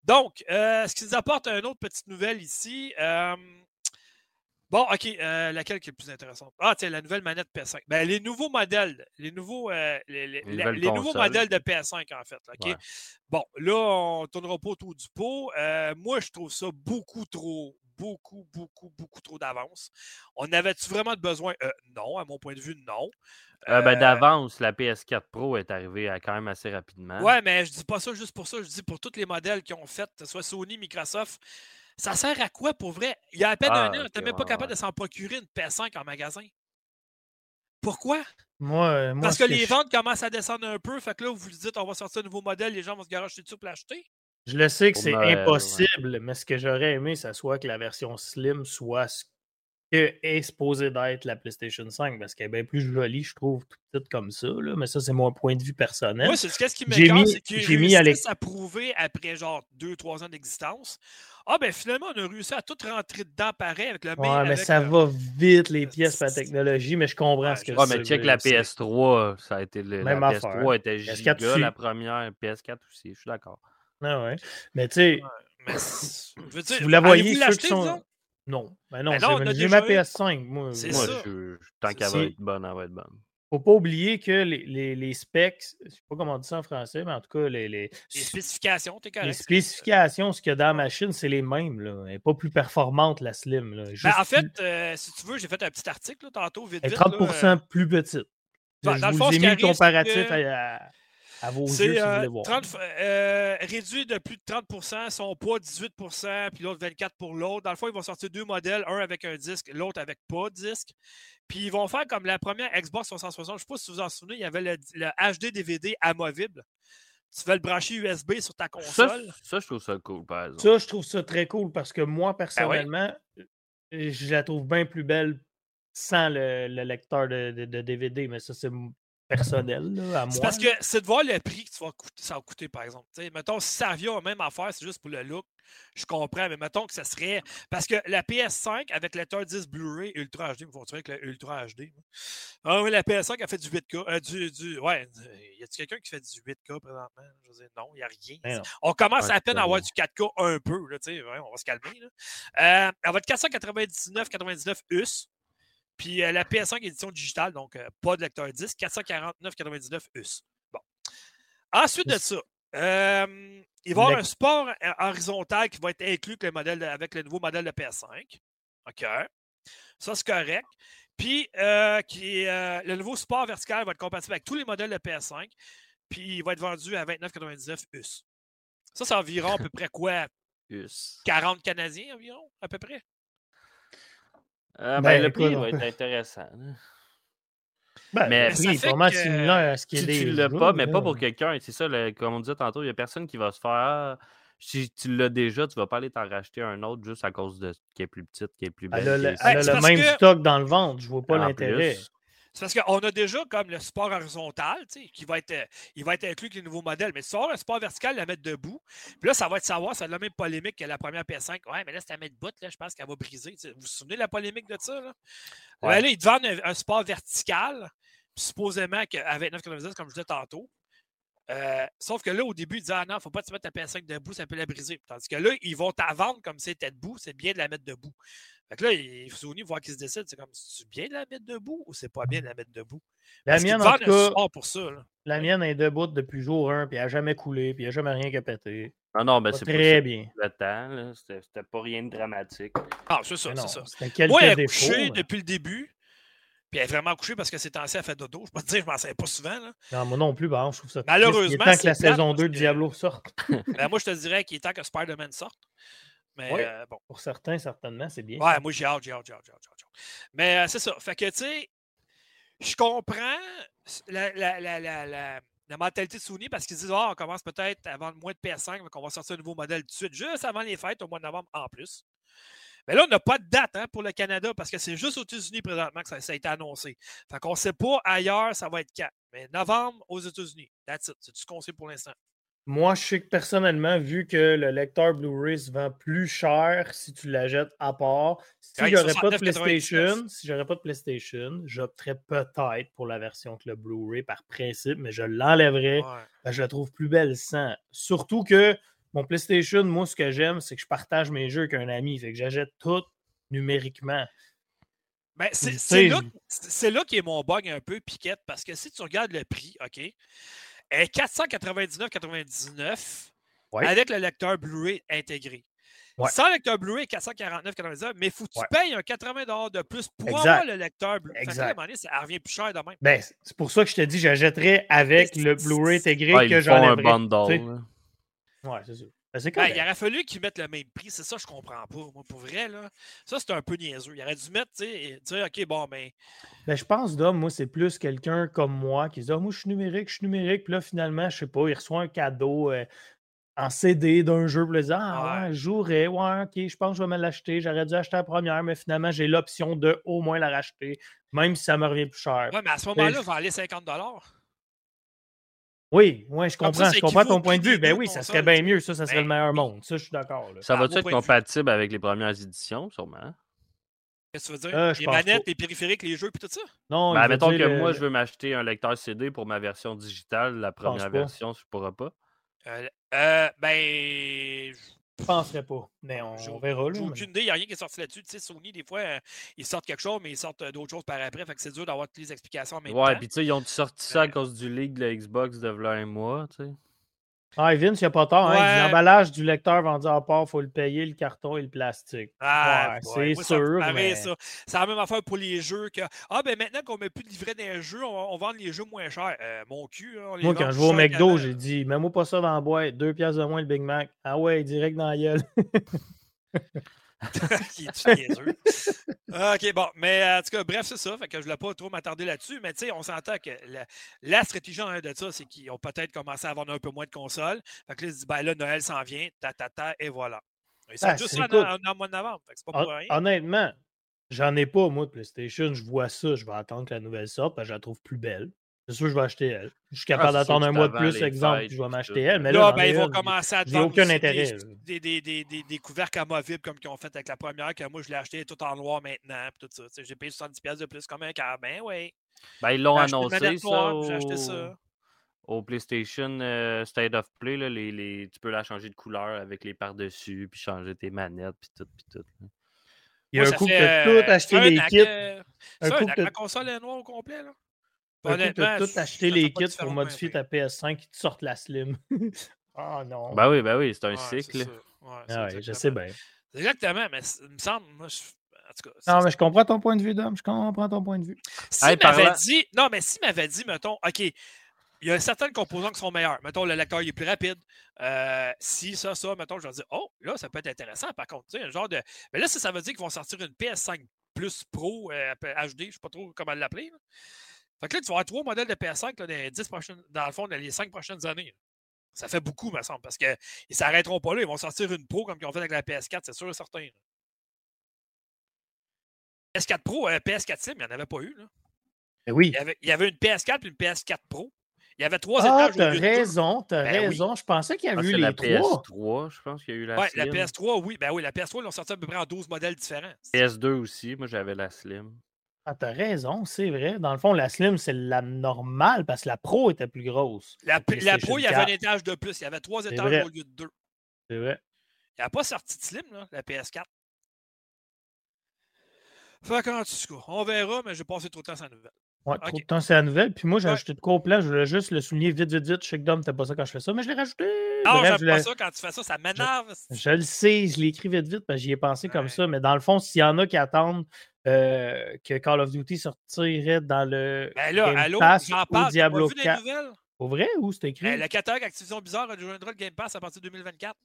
Donc, euh, ce qui nous apporte une autre petite nouvelle ici. euh, Bon, OK. euh, laquelle qui est le plus intéressante? Ah, tiens, la nouvelle manette PS5. Ben, les nouveaux modèles, les nouveaux, euh, les, les- Les la- nouvelles les nouveaux modèles de PS5, en fait. OK? Ouais. Bon, là, on ne tournera pas autour du pot. Euh, moi, je trouve ça beaucoup trop, beaucoup, beaucoup, beaucoup trop d'avance. On avait-tu vraiment de besoin? Euh, non, à mon point de vue, non. Euh, ben, Euh, D'avance, la PS4 Pro est arrivée euh, quand même assez rapidement. Ouais, mais je dis pas ça juste pour ça. Je dis pour tous les modèles qui ont fait, que ce soit Sony, Microsoft. Ça sert à quoi pour vrai? Il y a à peine Ah, un an, ok, tu n'es même pas ouais, capable ouais. de s'en procurer une PS5 en magasin. Pourquoi? Moi, euh, moi, Parce ce que les je- ventes commencent à descendre un peu. Fait que là, vous vous dites, on va sortir un nouveau modèle, les gens vont se garocher dessus pour l'acheter. Je le sais que c'est ouais. impossible, mais ce que j'aurais aimé, ça soit que la version Slim soit ce que est supposé d'être la PlayStation 5, parce qu'elle est bien plus jolie, je trouve, toute petite comme ça. là, Mais ça, c'est mon point de vue personnel. Moi, c'est ce qui mis- c'est qu'ils j'ai mis à prouver après genre 2-3 ans d'existence. Ah, ben finalement, on a réussi à tout rentrer dedans pareil avec le Ouais, main- mais ça le- va vite, les pièces par la technologie, mais je comprends Ouais, ce que je Ouais, mais check la aussi. PS3, ça a été le, la Même affaire. PS3 était PS4 giga, la première, PS4 aussi, je suis d'accord. Ah ouais. Mais tu sais, Mais c'est- je veux dire, si vous la voyez, ceux qui sont. Non, ben non, Ben non, on a j'ai- ma eu. PS5. Moi, ça. je, je- tant qu'elle va être bonne, elle va être bonne. faut pas oublier que les, les, les specs, je sais pas comment on dit ça en français, mais en tout cas, les, les, Les spécifications, t'es correct. les spécifications, ce qu'il y a dans la machine, c'est les mêmes. Là. Elle n'est pas plus performante, la Slim. Là. Ben, en fait, plus- euh, si tu veux, j'ai fait un petit article là, tantôt, vite, elle est vite. 30 là, euh, plus petite. dans- je dans le vous fond, ai mis le comparatif que à, à vos yeux C'est si vous euh, voulez voir. 30 euh, réduit de plus de 30% son poids 18% puis l'autre 24 pour l'autre. Dans le fond, ils vont sortir deux modèles, un avec un disque, l'autre avec pas de disque. Puis ils vont faire comme la première Xbox 360. Je ne sais pas si vous vous en souvenez, il y avait le, le HD DVD amovible. Tu vas le brancher USB sur ta console. ça, je trouve ça cool, par exemple. Ça, je trouve ça très cool parce que Ben moi, personnellement, euh, je la trouve bien plus belle sans le, le lecteur de, de- de DVD, mais ça, c'est personnel là, à moi. C'est parce que c'est de voir le prix que tu vas coûter, ça va coûter, par exemple. Tu sais, mettons, si ça la même affaire, c'est juste pour le look, je comprends, mais mettons que ça serait. Parce que la PS5 avec le lecteur 10 Blu-ray Ultra HD, me font avec le Ultra HD. Ah oui, la PS5 a fait du 8K. euh, du, du, ouais, y a-t-il quelqu'un qui fait du 8K présentement? Je veux dire, non, il n'y a rien. Ben non. On commence Ouais, à peine à avoir du 4K un peu, là, tu sais, ouais, on va se calmer. Là. Euh, elle va être 499,99 US. Puis euh, la PS5 édition digitale, donc euh, pas de lecteur disque, 449,99 US. Bon. Ensuite de ça, euh, il va y avoir un support euh, horizontal qui va être inclus avec le, modèle de- avec le nouveau modèle de PS5. OK. Ça, c'est correct. Puis, qui le nouveau support vertical va être compatible avec tous les modèles de PS5. Puis, il va être vendu à 29,99 US. Ça, c'est environ à peu près quoi? Us. 40 Canadiens environ, à peu près? Euh, ben, Ben, le prix va être intéressant. Ben, mais le prix est que similaire à ce qui est Si des tu l'as jeux, pas, mais là. pas pour quelqu'un. C'est ça, le- comme on disait tantôt, il n'y a personne qui va se faire. Ah, si tu l'as déjà, tu vas pas aller t'en racheter un autre juste à cause de qui est plus petite, qui est plus belle. Elle a le, est- elle a c'est le parce même que- stock dans le ventre. Je vois pas l'intérêt. C'est parce qu'on a déjà comme le support horizontal, tu sais, qui va être, euh, il va être inclus avec les nouveaux modèles. Mais as un support vertical, la mettre debout. Puis là, ça va être savoir, c'est la même polémique que la première PS5. Ouais, mais là, tu la mets debout, là, je pense qu'elle va briser. Vous vous souvenez de la polémique de ça? Là, Ouais. Ouais, là ils te vendent un, un support vertical, puis supposément qu'à 29,99, comme je disais tantôt. Euh, sauf que là, au début, ils disaient Ah non, faut pas te mettre ta PS5 debout, ça peut la briser. Tandis que là, ils vont t'en vendre comme si c'était debout, c'est bien de la mettre debout. Fait que là, il faut Sony voir qu'ils se décident, c'est comme c'est bien de la mettre debout ou c'est pas bien de la mettre debout? La Parce mienne, en tout cas, pour ça. Là. la mienne est debout depuis jour 1, puis elle n'a jamais coulé, puis il n'y a jamais rien qui a pété. Non, non, ben c'est pas très bien. le temps. C'était pas rien de dramatique. Ah, c'est ça, c'est ça. C'était quelques Moi, elle est défauts. couchée mais- depuis le début. Puis elle est vraiment couchée parce que c'est ancien, elle fait dodo. Je peux te dire, je m'en savais pas souvent. Là. Non, moi non plus, bah, je trouve ça. Malheureusement, Il est temps que la saison parce 2 de Diablo sorte. Ben, moi, je te dirais qu'il est temps que Spider-Man sorte. Mais Oui. euh, bon. Pour certains, certainement, c'est bien. Ouais, moi, j'ai hâte, j'ai hâte, j'ai hâte, j'ai hâte. Mais euh, c'est ça. Fait que, tu sais, je comprends la, la, la, la, mentalité de Sony parce qu'ils disent, ah, on commence peut-être à vendre moins de PS5, donc on va sortir un nouveau modèle tout de suite, juste avant les fêtes, au mois de novembre en plus. Mais là, on n'a pas de date hein, pour le Canada parce que c'est juste aux États-Unis présentement que ça, ça a été annoncé. Fait qu'on ne sait pas ailleurs, ça va être quand. Mais novembre aux États-Unis. That's it. C'est tout ce qu'on sait pour l'instant. Moi, je sais que personnellement, vu que le lecteur Blu-ray se vend plus cher si tu la jettes à part, si Ouais, j'aurais pas de 69,99. PlayStation, si j'aurais pas de PlayStation, j'opterais peut-être pour la version que le Blu-ray par principe, mais je l'enlèverais. Ouais. Ben, je la trouve plus belle sans. Surtout que mon PlayStation, moi, ce que j'aime, c'est que je partage mes jeux avec un ami. Fait que j'achète tout numériquement. Ben, c'est là, c'est là qui est mon bug un peu, Piquette, parce que si tu regardes le prix, OK, elle est 499,99 Ouais. avec le lecteur Blu-ray intégré. Ouais. Sans lecteur Blu-ray, 449,99, mais faut que tu Ouais. payes un 80 de plus pour Exact. avoir le lecteur Blu-ray. Ça revient plus cher de même. Ben, c'est pour ça que je te dis, j'achèterais avec le Blu-ray intégré Ouais, que ils font un bundle. Ouais, c'est ça. Ben, Ben, il aurait fallu qu'ils mettent le même prix. C'est ça, je comprends pas. Moi, pour vrai, là. Ça, c'est un peu niaiseux. Il aurait dû mettre, tu sais, OK, bon, ben, Ben, je pense, Dom, moi, c'est plus quelqu'un comme moi qui se dit Ah, Moi, je suis numérique, je suis numérique. Puis là, finalement, je sais pas, il reçoit un cadeau euh, en CD d'un jeu. Puis là, il dit Ah, Ouais. je jouerais. Ouais, ok, je pense que je vais me l'acheter. J'aurais dû acheter la première, mais finalement, j'ai l'option de au moins la racheter, même si ça me revient plus cher. ouais, mais à ce moment-là, je- il va aller 50 Oui, oui, je Comme comprends. ça, je comprends ton point de vue. Ben oui, ça serait bien mieux. Ça, ça serait Ben le meilleur oui. monde. Ça, je suis d'accord. Ça À va mon être compatible avec les premières éditions, sûrement? Qu'est-ce que tu veux dire? Euh, je les manettes, pas. les périphériques, les jeux, puis tout ça? Non, Ben, mettons dire que le- moi, je veux m'acheter un lecteur CD pour ma version digitale. La pense première pas. version, je ne pourrai pas. Euh, euh, ben, Je penserais pas. Mais on, verra. là, j'ai mais- aucune idée. Il n'y a rien qui est sorti là-dessus. Tu sais, Sony, des fois, euh, ils sortent quelque chose, mais ils sortent euh, d'autres choses par après. Fait que c'est dur d'avoir toutes les explications en même Ouais, puis tu sais, ils ont sorti ça à Mais- cause du leak de la Xbox de v'là un mois, tu sais. Ah, Vince, il n'y a pas tort. hein, Ouais. L'emballage du lecteur vendu à part, il faut le payer, le carton et le plastique. Ah, Ouais, c'est sûr, paraît, mais- ça. C'est la même affaire pour les jeux que Ah, ben maintenant qu'on met plus de livret dans les jeux, on, on vend les jeux moins chers. Euh, mon cul, hein, on les Moi, quand je vais au McDo, j'ai dit, mets-moi pas ça dans la boîte, deux pièces de moins le Big Mac. Ah ouais, direct dans la gueule. qui est niaiseux? OK, bon. Mais en tout cas, bref, c'est ça. Fait que je ne voulais pas trop m'attarder là-dessus. Mais tu sais, on s'entend que la, la stratégie en de ça, c'est qu'ils ont peut-être commencé à vendre un peu moins de consoles. Fait que là, ils se disent, ben là, Noël s'en vient, ta, ta, ta, et voilà. Ils sont Ah, juste c'est- en, mois de novembre. Fait que c'est pas Hon- pour rien. Honnêtement, j'en ai pas, moi, de PlayStation. Je vois ça, je vais attendre que la nouvelle sorte, parce que je la trouve plus belle. C'est sûr que je vais acheter elle. Je suis capable c'est sûr d'attendre un mois de plus, exemple, puis je vais m'acheter elle. Mais Là, là, ben, ils vont commencer à te j'ai vendre aucun intérêt. Des, des, des, des, des couvercles amovibles comme qu'ils ont fait avec la première, que moi, je l'ai acheté tout en noir maintenant. Puis tout ça. J'ai payé 70$ de plus comme un quart. Ben oui. Ben, ils l'ont annoncé, ça. J'ai acheté ça. au PlayStation euh, State of Play. Là, les, les... Tu peux la changer de couleur avec les par-dessus, puis changer tes manettes, puis tout, puis tout. là. Il y a Moi, un coup que tu euh, as tout acheté an kits. Un coup que t'as- la console est noire au complet, là. Que tu as Honnêtement, tout acheté les kits pour modifier ta PS5 qui te sortent la Slim. Ah non. Ben oui, ben oui, c'est un Ouais, cycle. Ouais, Ah ouais, je exactement- sais bien. Exactement, mais il me semble, moi, je- en tout cas. Non, mais je comprends ton point de vue, Dom. Je comprends ton point de vue. Hey, m'avait dit, non, mais s'il m'avait dit, mettons, OK, il y a certaines composants qui sont meilleurs. Mettons, le lecteur il est plus rapide. Euh, si, ça, ça, mettons, je vais dire, oh, là, ça peut être intéressant. Par contre, tu sais, un genre de. Mais là, ça, ça veut dire qu'ils vont sortir une PS5 Plus Pro euh, HD, je ne sais pas trop comment l'appeler. Fait que là, tu vas avoir trois modèles de PS5 là, dans, les 10 prochaines, dans le fond, dans les cinq prochaines années. là. Ça fait beaucoup, me semble, parce qu'ils ne s'arrêteront pas là. Ils vont sortir une Pro comme ils ont fait avec la PS4, c'est sûr et certain. là. PS4 Pro, euh, PS4 Slim, il n'y en avait pas eu. Là. Mais oui. Il y, avait, il y avait une PS4 et une PS4 Pro. Il y avait trois Ah, étages. t'as raison, t'as Ben oui. raison. Je pensais qu'il y Ah, avait eu les la trois. PS3, je pense qu'il y a eu la Ouais, la Slim. PS3, oui. Ben oui, la PS3, ils l'ont sorti à peu près en 12 modèles différents. PS2 aussi, moi j'avais la Slim. Ah, t'as raison, c'est vrai. Dans le fond, la Slim, c'est la normale parce que la Pro était plus grosse. La, Pro, il y avait un 4. étage de plus. Il y avait trois étages vrai. au lieu de deux. C'est vrai. Il n'y a pas sorti de Slim, là, la PS4. Fait qu'en tout cas, on verra, mais j'ai passé trop de temps sans nouvelle. Ouais, trop de temps, c'est la nouvelle. Puis moi, j'ai Ouais. ajouté de quoi au plan. Je voulais juste le souligner vite, vite, vite. Je sais que Dom, t'as pas ça quand je fais ça, mais je l'ai rajouté. Non, j'aime pas ça quand tu fais ça, ça m'énerve. Je le sais, je l'ai écrit vite, vite, parce que j'y ai pensé comme ça. Mais dans le fond, s'il y en a qui attendent euh, que Call of Duty sortirait dans le Ben là, Game allô, Pass ou parle. Diablo pas vu les 4. nouvelles? Au vrai ou c'est écrit? Ben, le catalogue Activision Bizarre rejoindra le Game Pass à partir de 2024.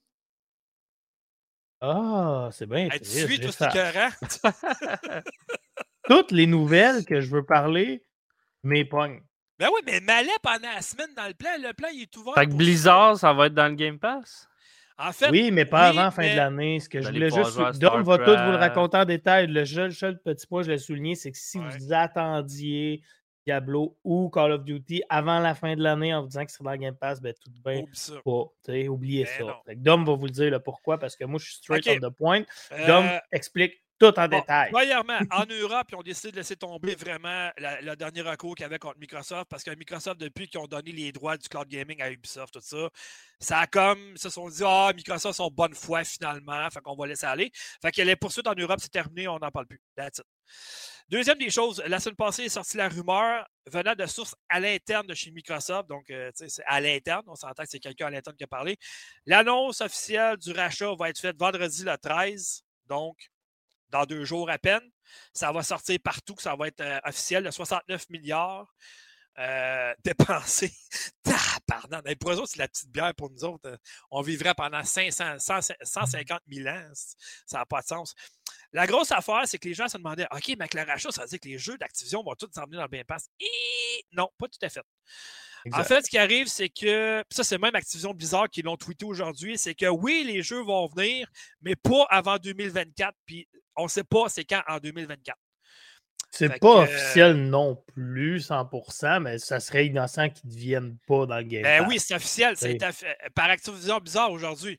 Ah, c'est bien. Triste, suis, toi, c'est. Toutes les nouvelles que je veux parler, mes pognes. Ben oui, mais Malais pendant la semaine dans le plan, le plan il est ouvert. Fait que Blizzard, ça va être dans le Game Pass? Ça. En fait, Oui, mais pas oui, avant fin mais- de l'année. Ce que je voulais juste. Dom va tout vous le raconter en détail. Le seul, seul petit point, je l'ai souligné, c'est que si Ouais. vous attendiez Diablo ou Call of Duty avant la fin de l'année en vous disant que c'est dans le Game Pass, ben tout de bien pas. Oubliez Ben ça. Dom va vous le dire là, pourquoi, parce que moi, je suis straight on the point. Dom Euh, explique tout en Bon, détail. Premièrement, en Europe, ils ont décidé de laisser tomber vraiment le dernier recours qu'il y avait contre Microsoft parce que Microsoft, depuis qu'ils ont donné les droits du cloud gaming à Ubisoft, tout ça, ça a comme, ils se sont dit, ah, Microsoft sont bonne foi finalement, fait qu'on va laisser aller. Fait que les poursuites en Europe, c'est terminé, on n'en parle plus. That's it. Deuxième des choses, la semaine passée est sortie la rumeur venant de sources à l'interne de chez Microsoft. Donc, euh, tu sais, c'est à l'interne. On s'entend que c'est quelqu'un à l'interne qui a parlé. L'annonce officielle du rachat va être faite vendredi le 13. Donc, dans deux jours à peine. Ça va sortir partout, que ça va être euh, officiel, de 69 milliards euh, dépensés. Pardon, pour eux autres, c'est la petite bière. Pour nous autres, euh, on vivrait pendant 500, 100 150 000 ans. Ça n'a pas de sens. La grosse affaire, c'est que les gens se demandaient OK, mais avec le rachat, ça veut dire que les jeux d'Activision vont tous s'emmener dans le Game Pass? Et non, pas tout à fait. En fait, ce qui arrive, c'est que, puis ça, c'est même Activision Bizarre qui l'ont tweeté aujourd'hui, c'est que oui, les jeux vont venir, mais pas avant 2024. Puis on ne sait pas c'est quand en 2024. C'est pas que, euh, officiel non plus, 100%, mais ça serait innocent qu'ils ne deviennent pas dans le Game Ben Pass. oui, c'est officiel. C'est euh, par Activision Bizarre aujourd'hui.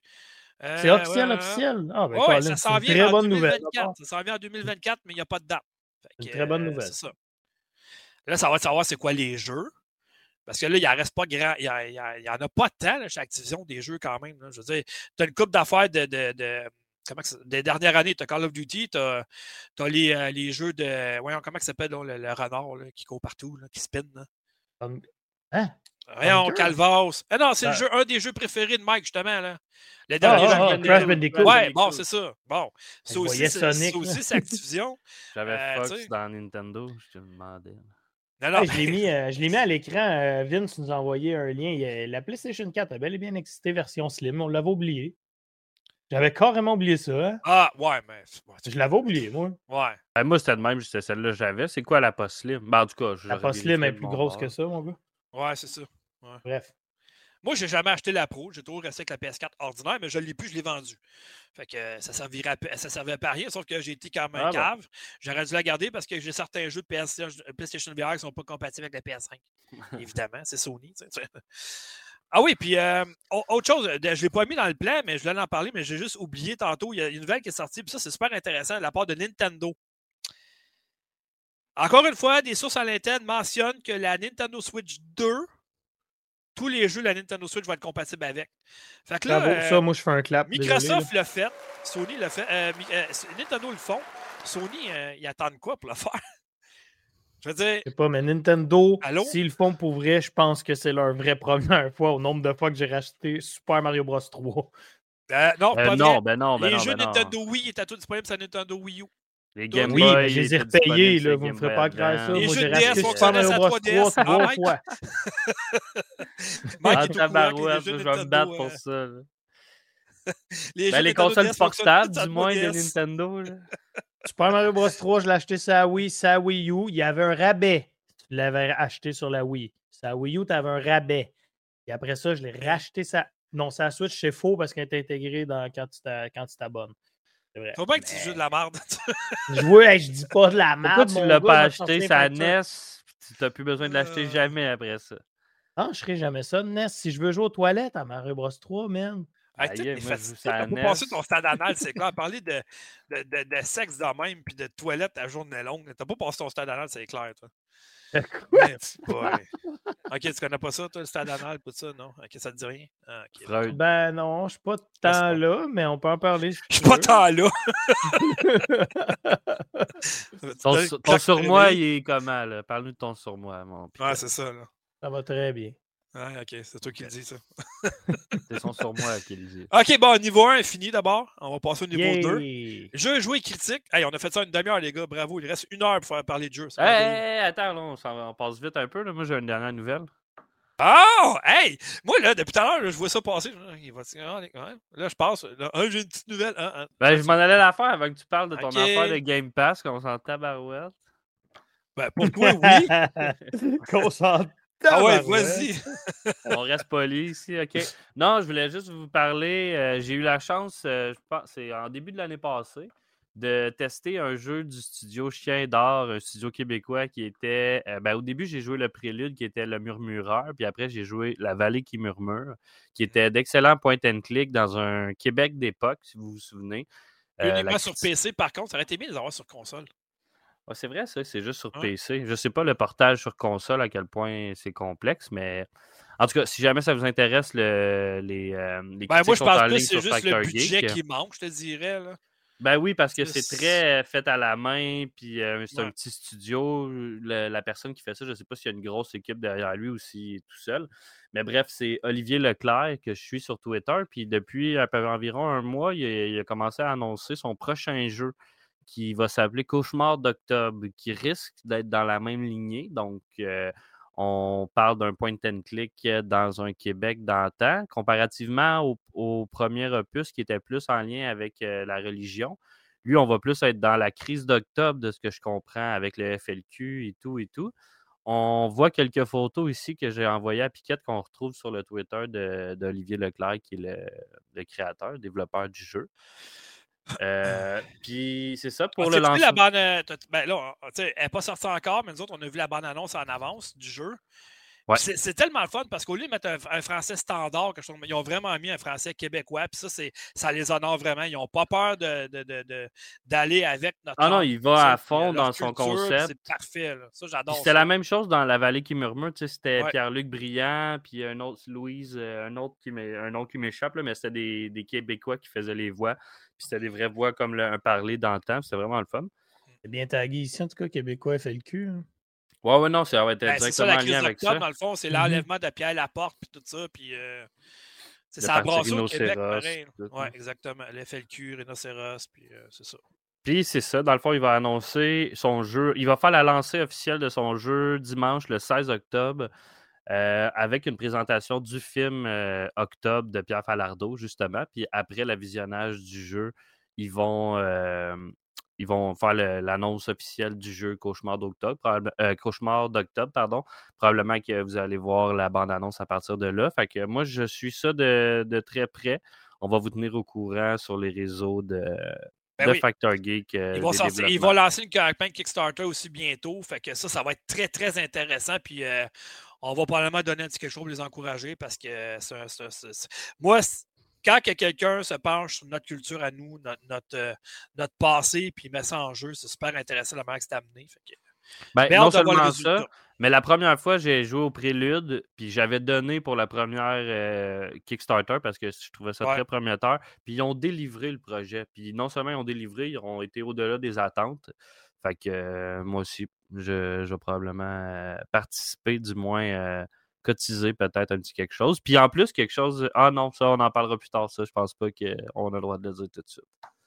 Euh, C'est officiel, ouais, officiel? Ah, ben, ouais, Colin, ça s'en vient très en bonne nouvelle. 2024. Ça s'en vient en 2024, mais il n'y a pas de date. Fait Une très bonne nouvelle. C'est ça. Là, ça va savoir c'est quoi les jeux. Parce que là, il en reste pas grand. Il n'y en a pas tant là, chez Activision des jeux quand même. là. Je veux dire, tu as une coupe d'affaires de, de, de- comment que des dernières années. Tu as Call of Duty, tu as, les, euh, les jeux de. Voyons, comment ça s'appelle le, le renard là, qui court partout, là, qui spin. Là. Hum- Hein? Voyons? Calvas. Ah non, c'est le Ben- jeu, un des jeux préférés de Mike, justement. Là. Le Ah, dernier ah, jeu. ah. Crash Bandicoot. Ouais, Bandicoot. bon, c'est ça. Bon. Je aussi, voyais c'est Sonic, aussi, c'est Activision. J'avais Euh, Fox dans Nintendo, je te demandais. Non, non, Hey, je l'ai mis, euh, je l'ai mis à l'écran. euh, Vince nous a envoyé un lien. Il la PlayStation 4 a bel et bien existé version Slim. On l'avait oublié. J'avais carrément oublié ça. hein. Ah, ouais, mais. Je l'avais oublié, moi. Ouais. Ben, moi, c'était de même, c'était celle-là que j'avais. C'est quoi la post slim? Ben, en tout cas, je La pas Slim est plus grosse que ça, mon gars. Ouais, c'est ça. Bref. Moi, j'ai jamais acheté la Pro. J'ai toujours resté avec la PS4 ordinaire, mais je ne l'ai plus, je l'ai vendue. Fait que euh, ça servirait à ça servait pas à rien, sauf que j'ai été comme un Ah bon. cave. J'aurais dû la garder parce que j'ai certains jeux de PS, PlayStation VR qui ne sont pas compatibles avec la PS5. Évidemment, c'est Sony. tu sais. Ah oui, puis euh, au- autre chose, euh, je ne l'ai pas mis dans le plan, mais je voulais en parler, mais j'ai juste oublié tantôt. Il y a une nouvelle qui est sortie, puis ça, c'est super intéressant de la part de Nintendo. Encore une fois, des sources à l'interne mentionnent que la Nintendo Switch 2, tous les jeux de la Nintendo Switch vont être compatibles avec. Fait que là, Bravo, euh, ça, moi, je fais un clap. Microsoft l'a fait, Sony l'a fait, euh, euh, Nintendo le font. Sony, euh, ils attendent quoi pour le faire? Je veux dire, Je sais pas, mais Nintendo, Allô? s'ils le font pour vrai, je pense que c'est leur vraie première fois au nombre de fois que j'ai racheté Super Mario Bros 3. euh, non, Euh, pas non, vrai. ben non, ben les non, jeux ben non. Nintendo Wii étaient tous disponibles sur la Nintendo Wii U. Les Oui, Game Oui, Boy, mais je les ai repayés, là. Vous me Game ferez pas croire ça. Les Moi, jeux j'ai de racheté DS Super fonctionnaient Mario sur Bros 3DS. 3 trois Arrête. fois. Mike Ah, tabarouette, jeux je vais me battre pour euh, ça. les Ben, les consoles fonctionnent portables, du moins, de 3DS. Nintendo. là. Super Mario Bros 3, je l'ai acheté sur la Wii, sur la Wii U. Il y avait un rabais. Tu l'avais acheté sur la Wii. Sur la Wii U, tu avais un rabais. Et après ça, je l'ai racheté ça. Non, ça Switch, c'est faux parce qu'elle est intégrée dans... quand tu t'abonnes. Vrai. Faut bien que tu Mais- joues de la merde. Je vois, hey, je dis pas de la Pourquoi merde. tu mon l'as pas acheté? sa facture. NES? Tu n'as plus besoin de l'acheter Euh. jamais après ça. Ah, je ferai jamais ça, NES. Si je veux jouer aux toilettes à Mario Bros 3, man. Hey, Aïe, tout moi, est je fatigué. joue ça à T'as pas NES. passé ton stade anal, c'est clair. Parler de, de, de, de sexe de même puis de toilette à journée longue. T'as pas passé ton stade anal, c'est clair, toi. Ok, tu connais pas ça, toi, le stade anal, tout ça, non? Ok, ça te dit rien? Ah. Ben non, je suis pas tant pas- là, mais on peut en parler. Je suis pas tant là. Ton, surmoi, il est comment, là? Parle-nous de ton surmoi, mon Ouais, Piquet. c'est ça, là. Ça va très bien. Ouais, ok, c'est toi qui le dis, ça. C'est son surmoi qui le dit. Ok, bon, niveau 1 est fini d'abord. On va passer au niveau 2. Yay! Jeu joué critique. Hey, on a fait ça une demi-heure, les gars. Bravo. Il reste une heure pour faire parler de jeu. Hey, attends, là, on, s'en va- on passe vite un peu. Là. Moi, j'ai une dernière nouvelle. Oh! Hey! Moi, là, depuis tout à l'heure, je vois ça passer. Il va ah. Là, je passe. Là, ah, j'ai une petite nouvelle. Ah, ah. Ben, je m'en allais la faire avant que tu parles de ton affaire de Game Pass, qu'on s'en tabarouette. Ben, pour toi, oui. Qu'on s'en Ah ouais, vas-y. On reste poli ici, OK. Non, je voulais juste vous parler. euh, j'ai eu la chance, euh, je pense, c'est en début de l'année passée, de tester un jeu du studio Chien d'Or, un studio québécois qui était. euh, ben, au début, j'ai joué le Prélude qui était le Murmureur, puis après, j'ai joué La Vallée qui murmure, qui était d'excellents point and click dans un Québec d'époque, si vous vous souvenez. Euh, Uniquement la sur PC, par contre, ça aurait été bien de les avoir sur console. Ah, c'est vrai, ça, c'est juste sur Ouais. PC. Je sais pas le portage sur console à quel point c'est complexe, mais en tout cas, si jamais ça vous intéresse, le- les, euh, les Ben, moi, je pense en que c'est juste le budget Geek. qui manque, je te dirais. Là. Ben oui, parce que C'est- très euh, fait à la main, puis euh, c'est un petit studio. Le- la personne qui fait ça, je ne sais pas s'il y a une grosse équipe derrière lui ou s'il est tout seul. Mais bref, c'est Olivier Leclerc que je suis sur Twitter. Puis depuis peu- environ un mois, il a commencé à annoncer son prochain jeu qui va s'appeler Cauchemar d'octobre, qui risque d'être dans la même lignée. Donc, euh, on parle d'un point and click euh, dans un Québec d'antan, comparativement au, premier opus qui était plus en lien avec euh, la religion. Lui, on va plus être dans la crise d'octobre, de ce que je comprends, avec le FLQ et tout et tout. On voit quelques photos ici que j'ai envoyées à Piquette qu'on retrouve sur le Twitter d'Olivier Leclerc, qui est le créateur, développeur du jeu. Euh, Puis c'est ça pour le la lancement. bande. euh, Ben là, on- elle n'est pas sortie encore, mais nous autres, on a vu la bande-annonce en avance du jeu. Ouais. C'est c'est tellement le fun parce qu'au lieu de mettre un, un français standard, que je trouve- ils ont vraiment mis un français québécois. Puis ça, c'est- ça les honore vraiment. Ils n'ont pas peur de- de- de- de- d'aller avec notre. Ah non, il va à fond dans son concept. C'est parfait. là. Ça, j'adore. C'était la même chose dans La Vallée qui murmure. C'était Ouais. Pierre-Luc Briand, puis un autre Louise, euh, un autre qui un nom qui m'échappe, là, mais c'était des, des Québécois qui faisaient les voix. Puis c'était des vraies voix comme le, un parler d'antan. C'était vraiment le fun. C'est bien tagué ici, en tout cas, Québécois FLQ. hein. Ouais, ouais, non, ça va être Ben, c'est ça, directement la en crise lien avec ça. dans le fond, c'est Mhm. l'enlèvement de Pierre Laporte, puis tout ça. Puis. euh, c'est Le ça brassé au Québec, rhinocéros, pareil. Oui, hein. exactement. Le FLQ, Rhinocéros, puis euh, c'est ça. Puis c'est ça, dans le fond, il va annoncer son jeu. Il va faire la lancée officielle de son jeu dimanche, le 16 octobre, euh, avec une présentation du film euh, Octobre de Pierre Falardeau, justement. Puis après le visionnage du jeu, ils vont, euh, ils vont faire l'annonce officielle du jeu Cauchemar d'octobre, Cauchemar d'octobre, pardon. Probablement que vous allez voir la bande-annonce à partir de là. Fait que moi, je suis ça de, de très près. On va vous tenir au courant sur les réseaux de, Ben de oui. Factor Geek. euh, Ils vont, sortir- ils vont lancer une campagne Kickstarter aussi bientôt. Fait que ça, ça va être très, très intéressant. Puis euh, on va probablement donner un petit quelque chose pour les encourager parce que c'est moi, quand que quelqu'un se penche sur notre culture à nous, notre, notre, euh, notre passé, puis met ça en jeu, c'est super intéressant la manière que c'est amené. Fait que, Ben, bien non seulement ça, mais la première fois, j'ai joué au Prélude, puis j'avais donné pour la première euh, Kickstarter parce que je trouvais ça Ouais. très prometteur. Puis ils ont délivré le projet. Puis non seulement ils ont délivré, ils ont été au-delà des attentes. Fait que euh, moi aussi, je, je vais probablement euh, participer, du moins euh, cotiser peut-être un petit quelque chose. Puis en plus, quelque chose. Ah non, ça, on en parlera plus tard, ça. Je pense pas qu'on a le droit de le dire tout de suite.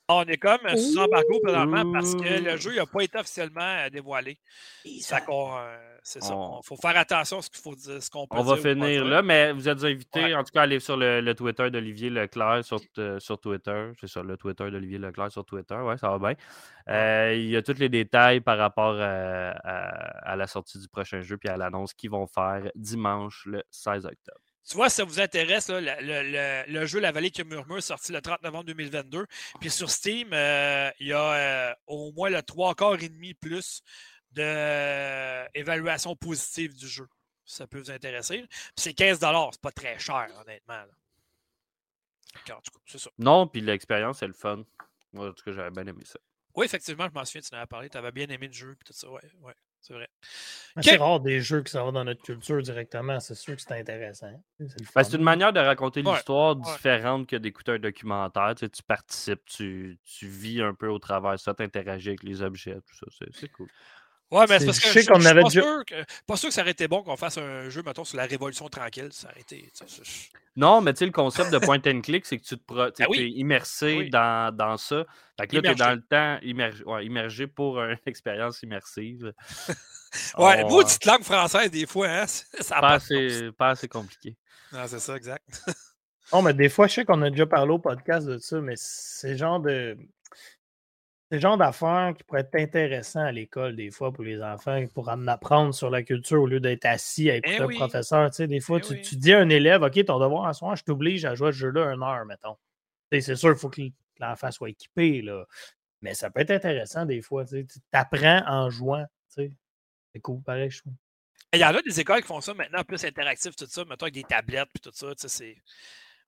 On est comme euh, sous embargo présentement parce que le jeu n'a pas été officiellement euh, dévoilé. Ça euh, c'est ça. Il faut faire attention à ce qu'il faut dire, ce qu'on peut On va dire finir là, mais vous êtes invités, Ouais. en tout cas, à aller sur le, le Twitter d'Olivier Leclerc sur, Twitter. C'est ça, le Twitter d'Olivier Leclerc sur Twitter. Ouais, ça va bien. Euh, il y a tous les détails par rapport à, à- à la sortie du prochain jeu puis à l'annonce qu'ils vont faire dimanche le 16 octobre. Tu vois, si ça vous intéresse, là, le, le- le- le jeu La Vallée qui murmure, sorti le 30 novembre 2022. Puis sur Steam, euh, il y a euh, au moins le 3 quarts et demi plus d'évaluation positive du jeu. Ça peut vous intéresser. Puis c'est 15 c'est pas très cher, honnêtement. là. Ça. Non, puis l'expérience, c'est le fun. Moi, en tout cas, j'avais bien aimé ça. Oui, effectivement, je m'en souviens, tu en avais parlé. Tu avais bien aimé le jeu. Puis tout ça, ouais, ouais, c'est vrai. Mais Ok. C'est rare des jeux qui s'en vont dans notre culture directement. C'est sûr que c'est intéressant. C'est le Ben, c'est une manière de raconter Ouais, l'histoire ouais. différente que d'écouter un documentaire. Tu, sais, tu participes, tu, tu vis un peu au travers de ça, tu interagis avec les objets, tout ça. C'est cool. Ouais, mais c'est C'est- parce que je qu'on je suis avait pas, déjà- sûr que, pas sûr que ça aurait été bon qu'on fasse un jeu, mettons, sur la Révolution tranquille. Ça aurait été. Non, mais tu sais, le concept de point and click, c'est que tu te pro- Ah oui. t'es immersé Oui. dans, dans ça. Fait que là, tu es dans le temps immergé, ouais, immergé pour une expérience immersive. Ouais, On- maudite langue française, des fois, hein? Ça pas, assez, pas assez compliqué. Non, c'est ça, exact. Non, mais des fois, je sais qu'on a déjà parlé au podcast de ça, mais c'est genre de. C'est le genre d'affaires qui pourraient être intéressant à l'école, des fois, pour les enfants, pour en apprendre sur la culture au lieu d'être assis à écouter Eh un professeur. Tu sais, des fois, Eh tu, oui. tu dis à un élève, OK, ton devoir à soir, je t'oblige à jouer à ce jeu-là une heure, mettons. Tu sais, C'est sûr, il faut que l'enfant soit équipé, là. Mais ça peut être intéressant des fois. Tu apprends en jouant. C'est cool, pareil, je trouve. Il y en a des écoles qui font ça maintenant, plus interactif, tout ça, mettons avec des tablettes puis tout ça. C'est...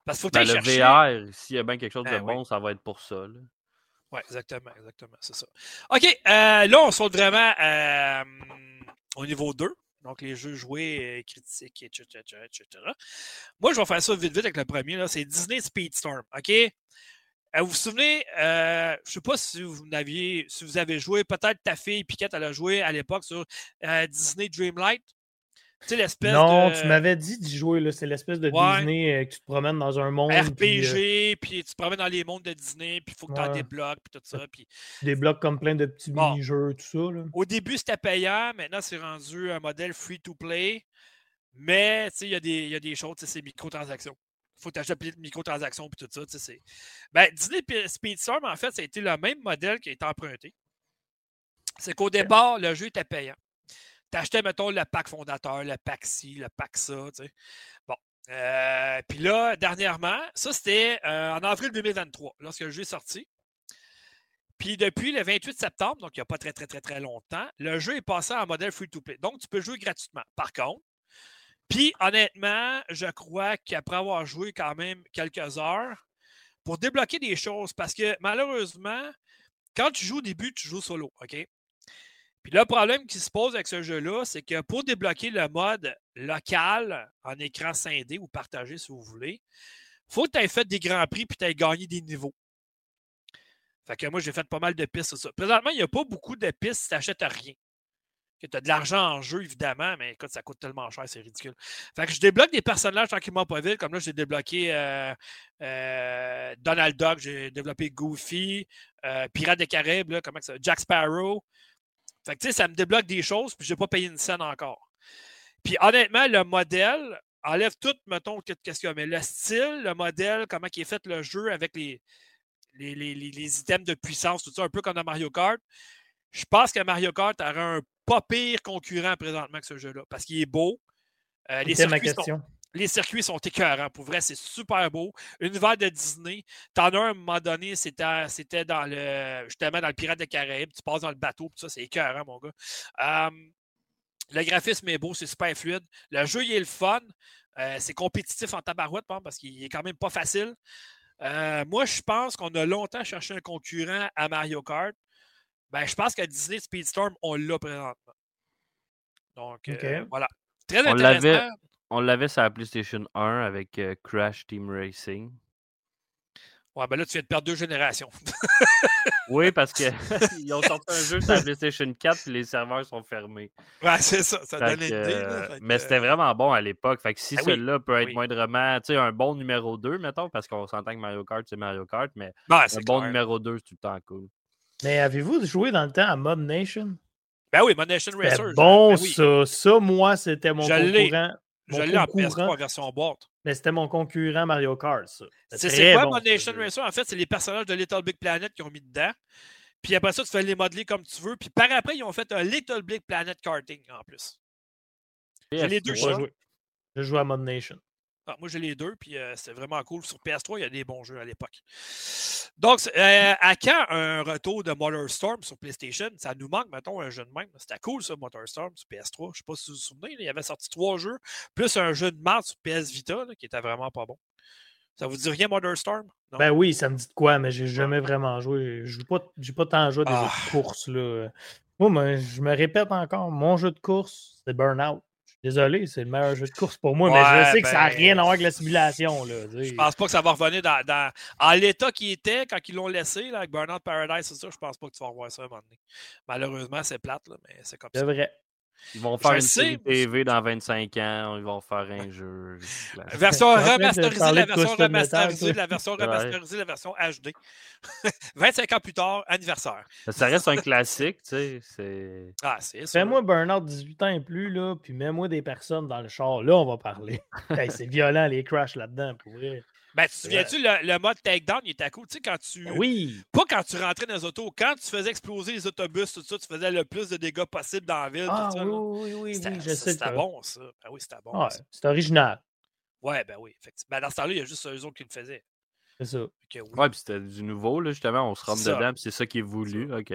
Parce qu'il faut ben, le VR, s'il y a bien quelque chose de ben bon, ça va être pour ça. Oui, exactement, exactement, c'est ça. OK, euh, là, on saute vraiment euh, au niveau 2. Donc, les jeux joués, euh, critiques, etc., etc., Moi, je vais faire ça vite, vite avec le premier. C'est Disney Speedstorm. OK? vous vous souvenez, je ne sais pas si vous, aviez, si vous avez joué, peut-être ta fille Piquette, elle a joué à l'époque sur Disney Dreamlight? L'espèce non, tu m'avais dit d'y jouer, c'est l'espèce de Disney euh, que tu te promènes dans un monde. RPG, euh, puis, tu te promènes dans les mondes de Disney, puis il faut que tu en débloques, puis tout ça. Puis... Des blocs comme plein de petits mini-jeux, tout ça. Là. Au début, c'était payant, maintenant, c'est rendu un modèle free-to-play. Mais il y, a des, y a des choses, c'est microtransactions. Il faut t'acheter des microtransactions puis tout ça. Ben, Disney Speedstorm, en fait, ça a été le même modèle qui a été emprunté. C'est qu'au départ, le jeu était payant. Tu achetais, mettons, le pack fondateur, le pack ci, le pack ça. Tu sais. Bon. Euh, puis là, dernièrement, ça c'était euh, en avril 2023, lorsque le jeu est sorti. Puis depuis le 28 septembre, donc il n'y a pas très, très, très, très longtemps, le jeu est passé en modèle free-to-play. Donc, tu peux jouer gratuitement. Par contre, puis honnêtement, je crois qu'après avoir joué quand même quelques heures, pour débloquer des choses, parce que malheureusement, quand tu joues au début, tu joues solo, OK? Puis le problème qui se pose avec ce jeu-là, c'est que pour débloquer le mode local en écran scindé ou partagé si vous voulez, il faut que tu aies fait des grands prix puis tu aies gagné des niveaux. Fait que moi, j'ai fait pas mal de pistes sur ça. Présentement, il n'y a pas beaucoup de pistes si tu n'achètes rien. Tu as de l'argent en jeu, évidemment, mais écoute, ça coûte tellement cher, c'est ridicule. Fait que je débloque des personnages tranquillement pas vite. Comme là, j'ai débloqué euh, euh, Donald Duck, j'ai développé Goofy, euh, Pirate des Caraïbes, comment ça, Jack Sparrow. Fait que, ça me débloque des choses, puis je n'ai pas payé une scène encore. Puis honnêtement, le modèle enlève tout, mettons, qu'est-ce qu'il y a, mais le style, le modèle, comment est fait le jeu avec les, les, les, items de puissance, tout ça, un peu comme dans Mario Kart. Je pense que Mario Kart aurait un pas pire concurrent présentement que ce jeu-là, parce qu'il est beau. Euh, les circuits Sont, les circuits sont écœurants. Pour vrai, c'est super beau. Univers de Disney. T'en as un, à un moment donné, c'était dans le justement dans le Pirate des Caraïbes. Tu passes dans le bateau, tout ça, c'est écœurant, mon gars. le graphisme est beau, c'est super fluide. Le jeu, il est le fun. Euh, c'est compétitif en tabarouette, parce qu'il est quand même pas facile. Euh, moi, je pense qu'on a longtemps cherché un concurrent à Mario Kart. Ben, je pense que Disney Speedstorm, on l'a présentement. Donc, euh, voilà. Très intéressant. On l'avait sur la PlayStation 1 avec euh, Crash Team Racing. Ouais, ben là, tu viens de perdre deux générations. oui, parce qu'ils ont sorti un jeu sur la PlayStation 4 et les serveurs sont fermés. Ouais, c'est ça. Ça donne l'idée. Euh, mais c'était vraiment bon à l'époque. Fait que si ben celui-là peut être moindrement, tu sais, un bon numéro 2, mettons, parce qu'on s'entend que Mario Kart, c'est Mario Kart, mais ben, un bon numéro 2, c'est tout le temps cool. Mais avez-vous joué dans le temps à Mod Nation? Ben oui, Mod Nation Racer. Bon, ben ça. Ça, moi, c'était mon concurrent. Je l'ai en PS3 version boîte. Mais c'était mon concurrent Mario Kart, ça. C'est quoi bon, Nation Racer? En fait, c'est les personnages de Little Big Planet qui ont mis dedans. Puis après ça, tu fais les modeler comme tu veux. Puis par après, ils ont fait un Little Big Planet karting en plus. J'ai les deux jeux. Je joue à Mod Nation. Ah, moi, j'ai les deux, puis euh, c'est vraiment cool. Sur PS3, il y a des bons jeux à l'époque. Donc, euh, à quand un retour de MotorStorm sur PlayStation? Ça nous manque, mettons, un jeu de même. C'était cool, ça, MotorStorm sur PS3. Je ne sais pas si vous vous souvenez, il y avait sorti trois jeux, plus un jeu de maths sur PS Vita, qui était vraiment pas bon. Ça vous dit rien, MotorStorm? Ben oui, ça me dit de quoi, mais j'ai jamais vraiment joué. Je n'ai pas, pas tant joué à des jeux de ah. course. Là. Moi, je me répète encore, mon jeu de course, c'est Burnout. Désolé, c'est le meilleur jeu de course pour moi, mais je sais que ça n'a ben, rien à voir avec la simulation. Là, je pense pas que ça va revenir dans, dans en l'état qui était quand ils l'ont laissé, là, avec Burnout Paradise, c'est ça. Je pense pas que tu vas revoir ça à un moment donné. Malheureusement, c'est plate, là, mais c'est comme ça. C'est vrai. Ils vont faire une série TV dans 25 ans, ils vont faire un jeu. Version remasterisée, la version remasterisée, la version remasterisée, la version HD. 25 ans plus tard, anniversaire. Ça reste un classique, tu sais. Ah, c'est ça. Fais-moi Burnout 18 ans et plus, là, puis mets-moi des personnes dans le char. Là, on va parler. c'est violent, les crashs là-dedans, pour vrai. Ben, tu te souviens-tu, le, le, mode takedown, il était cool. Tu sais, quand tu. Oui. Pas quand tu rentrais dans les autos, quand tu faisais exploser les autobus, tout ça, tu faisais le plus de dégâts possible dans la ville. Ah, tout ça, oui, oui, oui, oui, je sais. C'était bon, ça. Ben oui, c'était bon. Ouais, c'est original. Ouais, ben oui. Ben, dans ce temps-là, il y a juste eux autres qui le faisaient. C'est ça. Oui. Ouais, puis c'était du nouveau, là, justement. On se rentre dedans, puis c'est ça qui est voulu. OK.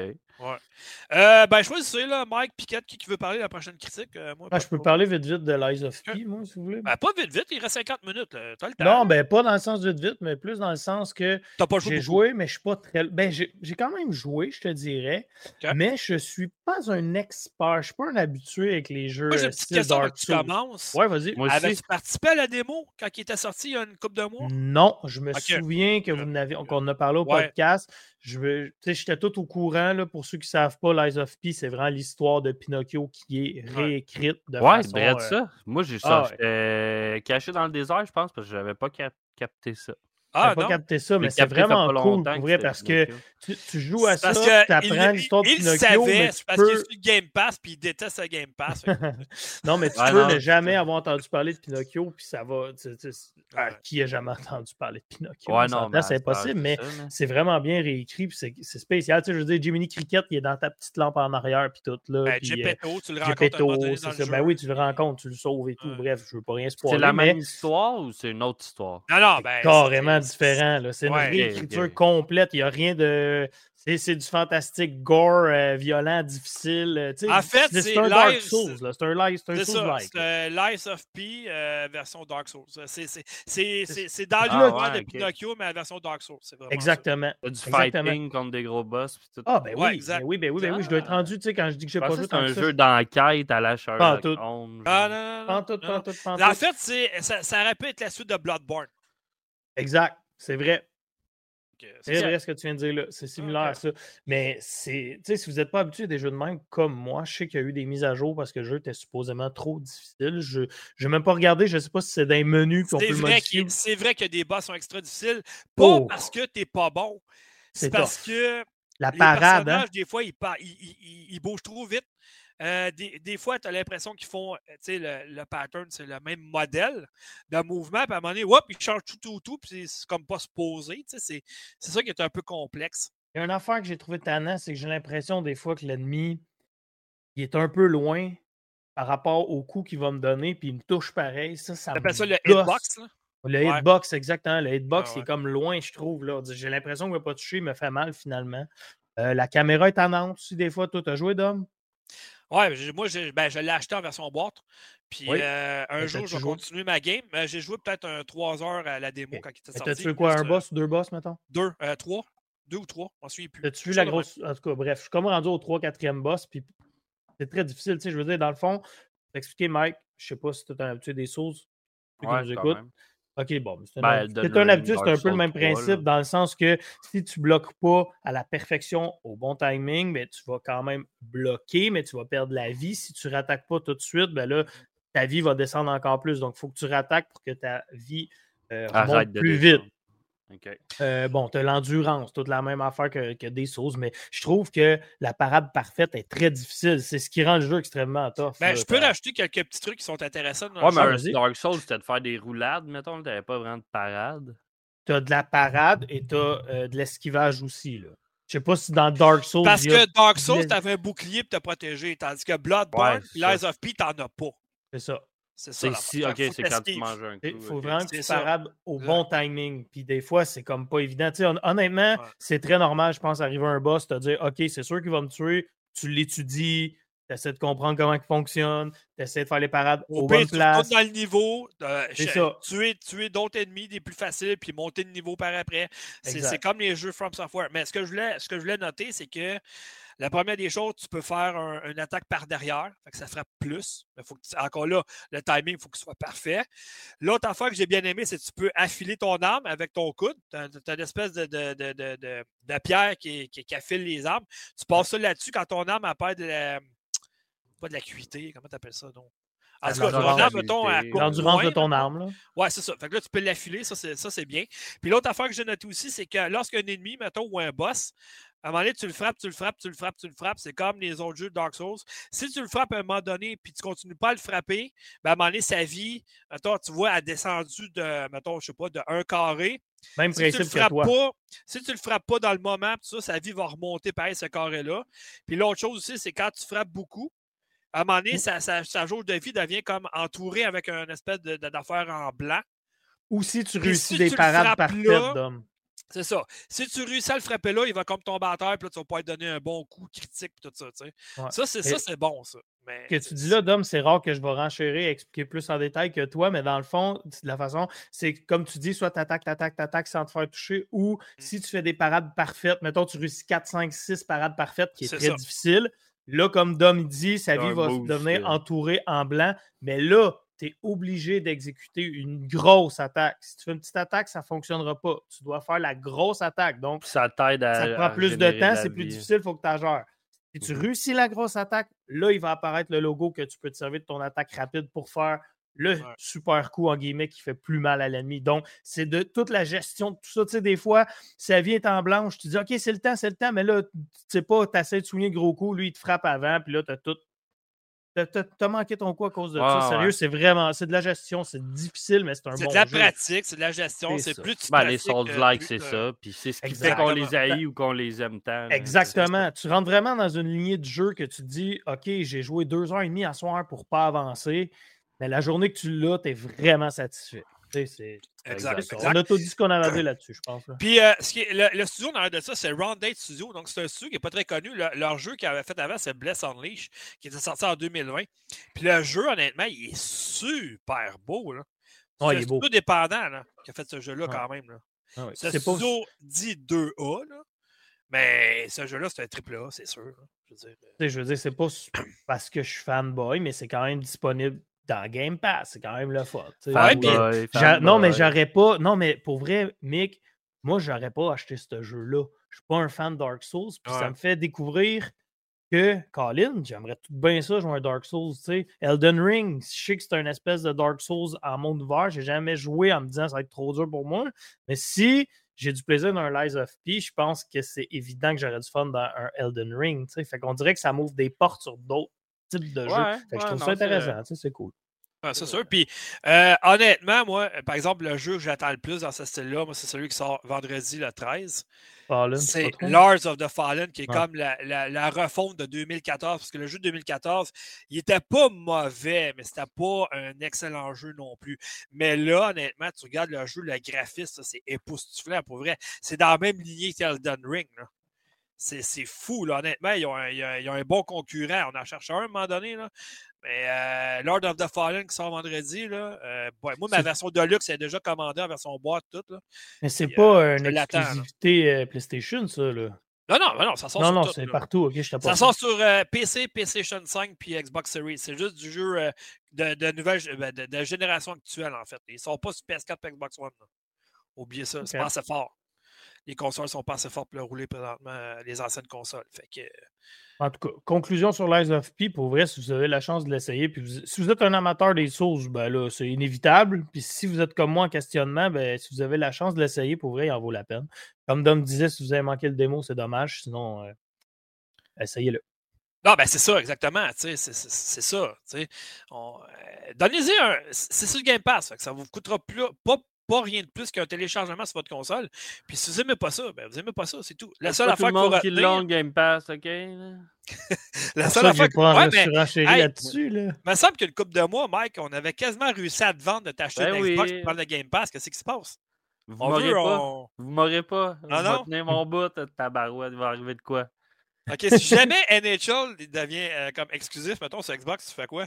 Euh, ben, choisissez, là, Mike Piquette, qui, qui veut parler de la prochaine critique. Euh, moi, Ah, pas je peux parler vite vite de l'Eyes of P, moi, si vous voulez. Ben, pas vite, vite, il reste 50 minutes. là. T'as le temps. non, ben pas dans le sens vite vite, mais plus dans le sens que T'as pas joué. j'ai beaucoup. joué, mais je suis pas très. Ben, j'ai j'ai quand même joué, je te dirais. Mais je suis pas un expert. Je suis pas un habitué avec les jeux Moi, j'ai euh, une petite question avant Dark que tu commences. Ouais, vas-y. Moi aussi. Avais-tu participé à la démo quand il était sorti il y a une couple de mois? Non, je me souviens que vous n'avez qu'on en a parlé au Ouais. podcast. Je J'étais tout au courant. Là, pour ceux qui ne savent pas, Lies of P, c'est vraiment l'histoire de Pinocchio qui est Ouais. réécrite de Ouais, façon. c'est vrai de euh, ça. Moi, j'ai ah ça. J'étais caché dans le désert, je pense, parce que j'avais pas cap- capté ça. Ah, pas non. capté ça, mais c'est vraiment cool pour vrai parce que tu, tu joues à C'est ça, tu que apprends l'histoire de il Pinocchio, savait, mais c'est tu parce qu'il peux... le Game Pass, puis il déteste le Game Pass. que- Non, mais tu Ouais, peux non, ne c'est jamais avoir entendu parler de Pinocchio, puis ça va... tu- tu- ah, qui a jamais entendu parler de Pinocchio? Ouais, non, c'est impossible, mais c'est vraiment bien réécrit, puis c'est c'est spécial. Tu sais, je veux dire, Jiminy Cricket, il est dans ta petite lampe en arrière, puis tout, là. Ben, puis, euh, Gepetto, tu le rencontres Gepetto, c'est ça. Ben oui, tu le rencontres, tu le sauves et tout. Bref, je veux pas rien C'est spoiler, la mais même histoire ou c'est une autre histoire? Non, non, c'est ben. carrément c'est- différent. C'est une Ouais. réécriture Ok, ok. complète. Il n'y a rien de... C'est c'est du fantastique gore, euh, violent, difficile. euh, tu sais, En fait, c'est c'est un Dark Souls. C'est un, c'est un C'est ça, Souls-like. c'est euh, Lies of P euh, version Dark Souls. C'est- C'est c'est- c'est- c'est dans Ah, l'univers ouais, de ok. Pinocchio, mais la version Dark Souls. C'est ça. Exactement. T'as du Exactement. fighting contre des gros boss. Puis tout. Ah, ben oui. Ouais, exact. ben oui, ben oui, ben oui. Je dois être Ah. rendu, tu sais, quand je dis que j'ai pas joué tant un ça, jeu d'enquête à la Sherlock Pas en tout. Holmes. Ah, non, non, non. En fait, c'est- ça, ça aurait pu être la suite de Bloodborne. Exact. C'est vrai. C'est vrai ce que tu viens de dire là. C'est similaire à ça. Mais c'est. Tu sais, si vous n'êtes pas habitué à des jeux de même comme moi, je sais qu'il y a eu des mises à jour parce que le jeu était supposément trop difficile. Je n'ai même pas regardé. Je ne sais pas si c'est dans les menus qu'on peut le vrai, c'est vrai que des boss sont extra difficiles. Pas Oh. parce que t'es pas bon. C'est parce que La les parade, hein? personnages, des fois, ils, ils- ils- ils- ils bougent trop vite. Euh, des, des fois, tu as l'impression qu'ils font, euh, le, le pattern, c'est le même modèle de mouvement, puis à un moment donné, hop, ils changent tout, tout, tout, puis c'est comme pas tu sais, C'est c'est ça qui est un peu complexe. Il y a une affaire que j'ai trouvé tannant, c'est que j'ai l'impression des fois que l'ennemi il est un peu loin par rapport au coup qu'il va me donner, puis il me touche pareil. Ça, ça ça le hitbox, là? Le Ouais. hitbox, exactement. Le hitbox, Ah il est comme loin, je trouve. là. J'ai l'impression qu'il ne va pas toucher, il me fait mal finalement. Euh, la caméra est tannante aussi, des fois. Toi, tu as joué, Dom? Ouais, moi, j'ai- ben, je l'ai acheté en version boîte. Puis Oui. euh, un jour, je vais continuer ma game. Euh, j'ai joué peut-être un 3 heures à la démo quand il était sorti. T'as tué quoi, un boss, deux boss, mettons? Deux, euh, trois. Deux ou trois, je m'en souviens plus. T'as-tu vu la grosse. En tout cas, bref, je suis comme rendu au 3-4e boss, puis c'est très difficile. Tu sais, je veux dire, dans le fond, t'expliquer, Mike, je sais pas si tu es un habitué des qui Ouais, écoute. OK, bon. C'est un, Ben, hab- de- c'est un c'est peu le même 3, là. principe, dans le sens que si tu bloques pas à la perfection au bon timing, ben, tu vas quand même bloquer, mais tu vas perdre la vie. Si tu rattaques pas tout de suite, ben là, ta vie va descendre encore plus. Donc, il faut que tu rattaques pour que ta vie euh, remonte plus vite. Euh, bon, tu as l'endurance, toute la même affaire que, que des sauces, mais je trouve que la parade parfaite est très difficile. C'est ce qui rend le jeu extrêmement tough. Ben, je peux rajouter quelques petits trucs qui sont intéressants dans Ouais, le mais. Dark Souls, c'était de faire des roulades, mettons. T'avais pas vraiment de parade. tu as de la parade et tu as de l'esquivage aussi. Là. Je sais pas si dans Dark Souls. Parce a- que Dark Souls, t'avais un bouclier pour te protéger, tandis que Bloodborne Ouais. Lies of P, t'en as pas. C'est ça. C'est ça. Si, ok, faut c'est quand tu manges un Il coup. faut ok. vraiment que C'est tu parades au bon timing. Puis des fois, c'est comme pas évident. Tu sais, hon- honnêtement, Ouais. c'est très normal, je pense, arriver à un boss, te dire OK, c'est sûr qu'il va me tuer. Tu l'étudies, tu essaies de comprendre comment il fonctionne, tu essaies de faire les parades Au aux pire, bonnes tu places. dans le niveau, euh, ça. tuer, tuer d'autres ennemis des plus faciles, puis monter de niveau par après. C'est comme les jeux From Software. Mais ce que je voulais, ce que je voulais noter, c'est que la première des choses, tu peux faire un- une attaque par derrière, fait que ça frappe plus. Mais faut que tu- encore là, le timing, il faut que ce soit parfait. L'autre affaire que j'ai bien aimé, c'est que tu peux affiler ton arme avec ton coude. Tu as, une espèce de, de, de, de- pierre qui, qui, qui affile les armes. Tu passes ça là-dessus quand ton arme a perd de la. Pas de l'acuité, comment tu appelles ça? Donc? En La tout cas, mettons, à L'endurance de ton arme. Là. Ouais, c'est ça. Fait que là, tu peux l'affiler, ça, c'est, ça, c'est bien. Puis l'autre affaire que j'ai noté aussi, c'est que lorsqu'un ennemi, mettons, ou un boss, à un moment donné, tu le frappes, tu le frappes, tu le frappes, tu le frappes. C'est comme les autres jeux de Dark Souls. Si tu le frappes à un moment donné, puis tu continues pas à le frapper, ben à un moment donné, sa vie, mettons, tu vois, a descendu de, mettons, je sais pas, de un carré. Même Si tu le principe que frappes toi. pas, si tu le frappes pas dans le moment, puis ça, sa vie va remonter pareil, ce carré-là. Puis l'autre chose aussi, c'est quand tu frappes beaucoup, à un moment donné, sa, sa, sa jauge de vie devient comme entourée avec une espèce d'affaire en blanc. Ou si tu réussis si des tu parades parfaites, Dom. C'est ça. Si tu réussis à le frapper là, il va comme tomber à terre, puis là, tu vas pouvoir lui donner un bon coup critique, puis tout ça. tu sais. Ouais. Ça, c'est ça, c'est bon, ça. Mais que tu dis là, Dom, c'est rare que je vais renchérir et expliquer plus en détail que toi, mais dans le fond, de la façon, c'est comme tu dis, soit t'attaques, t'attaques, t'attaques sans te faire toucher, ou Mm. si tu fais des parades parfaites, mettons, tu réussis 4, 5, 6 parades parfaites, qui est, très ça. difficile. Là, comme Dom dit, sa vie va boost, devenir entourée en blanc, mais là, tu es obligé d'exécuter une grosse attaque. Si tu fais une petite attaque, ça ne fonctionnera pas. Tu dois faire la grosse attaque. Donc, ça t'aide à. ça te prend plus de temps, c'est plus difficile, il faut que tu gères. Si tu Mhm. réussis la grosse attaque, là, il va apparaître le logo que tu peux te servir de ton attaque rapide pour faire le Ouais. super coup, en guillemets, qui fait plus mal à l'ennemi. Donc, c'est de toute la gestion de tout ça. Tu sais, des fois, sa vie est en blanche, tu dis, OK, c'est le temps, c'est le temps, mais là, tu sais pas, tu essaies de souligner le gros coup, lui, il te frappe avant, puis là, tu as tout. T'as, t'as- t'as manqué ton coup à cause de ça. Sérieux, ouais. c'est vraiment. C'est de la gestion. C'est difficile, mais c'est un c'est bon de la jeu. pratique, c'est de la gestion, C'est c'est plus tu Ben, les Souls-like, plus c'est ça. Puis c'est ce qui fait qu'on les haït ou qu'on les aime tant. Exactement. Tu rentres vraiment dans une lignée de jeu que tu te dis OK, j'ai joué deux heures et demie à soir pour pas avancer. Mais la journée que tu l'as, tu es vraiment satisfait. Tu sais, c'est- Exact, c'est. On a tout dit ce qu'on avait à dire là-dessus, je pense. là. Puis euh, ce qui est- le, le studio dans de ça, c'est Round Date Studio. Donc, c'est un studio qui n'est pas très connu. Le- leur jeu qu'ils avaient fait avant, c'est Bless Unleash, qui était sorti en 2020. Puis le jeu, honnêtement, il est super beau. Là. C'est Ouais, un il est beau. studio dépendant là, qui a fait ce jeu-là Ouais. quand même. Là. Ah ouais. Ce C'est pas- studio dit 2A, là, mais ce jeu-là, c'est un triple A, c'est sûr. là. Je veux dire, euh, dire, c'est pas parce que je suis fanboy, mais c'est quand même disponible dans Game Pass. C'est quand même le fun. Ouais, non, mais j'aurais pas. Non, mais pour vrai, Mick, moi, j'aurais pas acheté ce jeu-là. Je suis pas un fan de Dark Souls. Puis ça me fait découvrir que, Colin, j'aimerais tout bien ça jouer à un Dark Souls. tu sais. Elden Ring, je sais que c'est une espèce de Dark Souls en monde ouvert. J'ai jamais joué en me disant ça va être trop dur pour moi. Mais si j'ai du plaisir dans un Lies of P, je pense que c'est évident que j'aurais du fun dans un Elden Ring. tu sais. Fait qu'on dirait que ça m'ouvre des portes sur d'autres types de jeux. Fait que je trouve non, ça c'est- intéressant. tu sais, C'est cool. C'est sûr. Puis, euh, honnêtement, moi, euh, par exemple, le jeu que j'attends le plus dans ce style-là, moi, c'est celui qui sort vendredi le 13. Fallen, C'est? Lords of the Fallen, qui est Ouais. comme la, la- la refonte de 2014. Parce que le jeu de 2014, il était pas mauvais, mais c'était pas un excellent jeu non plus. Mais là, honnêtement, tu regardes le jeu, le graphisme, ça, c'est époustouflant pour vrai. C'est dans la même lignée qu'Elden Ring. là. C'est c'est fou, là. honnêtement. Ils ont, un, ils ont un bon concurrent. On en cherche un à un moment donné. Là. Mais euh, Lord of the Fallen qui sort vendredi, là, euh, ouais, moi, ma version Deluxe est déjà commandée en version boîte, toute. Là. Mais c'est pas euh, une exclusivité euh, PlayStation, ça. Là. Non, non, non, ça sort Non, sur non, tout, c'est partout. Je Ça sort sur PC, PlayStation 5 puis Xbox Series. C'est juste du jeu de, de nouvelle ben, de, de génération actuelle, en fait. Ils ne sont pas sur PS4 et Xbox One. Oubliez ça, c'est pas assez fort. Les consoles sont pas assez fortes pour le rouler présentement, euh, les anciennes consoles. Fait que, En tout cas, conclusion sur Lies of P, pour vrai, si vous avez la chance de l'essayer, puis vous- si vous êtes un amateur des Souls, ben là, c'est inévitable. Puis si vous êtes comme moi en questionnement, ben si vous avez la chance de l'essayer, pour vrai, il en vaut la peine. Comme Dom disait, si vous avez manqué le démo, c'est dommage. Sinon, euh, essayez-le. Non, ben c'est ça, exactement. C'est ça. On, euh, Donnez-y un. C'est sur le Game Pass. fait que ça ne vous coûtera plus, pas, pas rien de plus qu'un téléchargement sur votre console. Puis si vous n'aimez pas ça, ben vous n'aimez pas ça, c'est tout. La seule pas tout affaire le qu'il faut monde qui retenir. Game Pass, OK? La seule ça, affaire que- Ouais, mais- hey, là-dessus. Là. Il me semble qu'une couple de mois, Mike, on avait quasiment réussi à te vendre de t'acheter Ben une Xbox pour prendre le Game Pass. Qu'est-ce qui se passe? Vous m'aurez pas. on- Vous m'aurez pas. Ah non? mon bout, tabarouette. Il va arriver de quoi? OK, si jamais NHL il devient euh, comme exclusif, mettons, sur Xbox, tu fais quoi?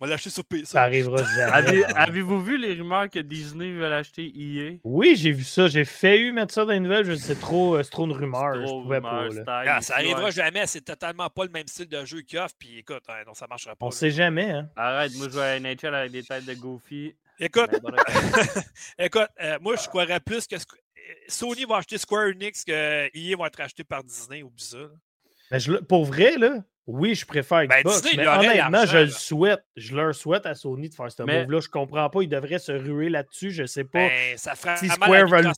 On va l'acheter sur PC. Ça arrivera jamais. Avez- Avez-vous vu les rumeurs que Disney veut l'acheter EA? Oui, j'ai vu ça. J'ai failli mettre ça dans les nouvelles. Je sais c'est trop, euh, trop une rumeur. Je Trop pouvais rumeur, pas. là. style, Ah, ça arrivera ouais. jamais. C'est totalement pas le même style de jeu qu'ils offrent. Puis écoute, hein, non, ça marchera pas. On là. sait jamais. Hein. Arrête, moi je joue à NHL avec des têtes de Goofy. Écoute, quoi. écoute euh, moi, je croirais plus que euh, Sony va acheter Square Enix que EA va être acheté par Disney. Oublie ça. là. Mais je pour vrai, là, oui, je préfère Ben, Xbox. Disney, il mais aurait honnêtement, je le souhaite. Je leur souhaite à Sony de faire ce Mais- move-là. Je comprends pas. Ils devraient se ruer là-dessus. Je sais pas Ben, ça si Square veut le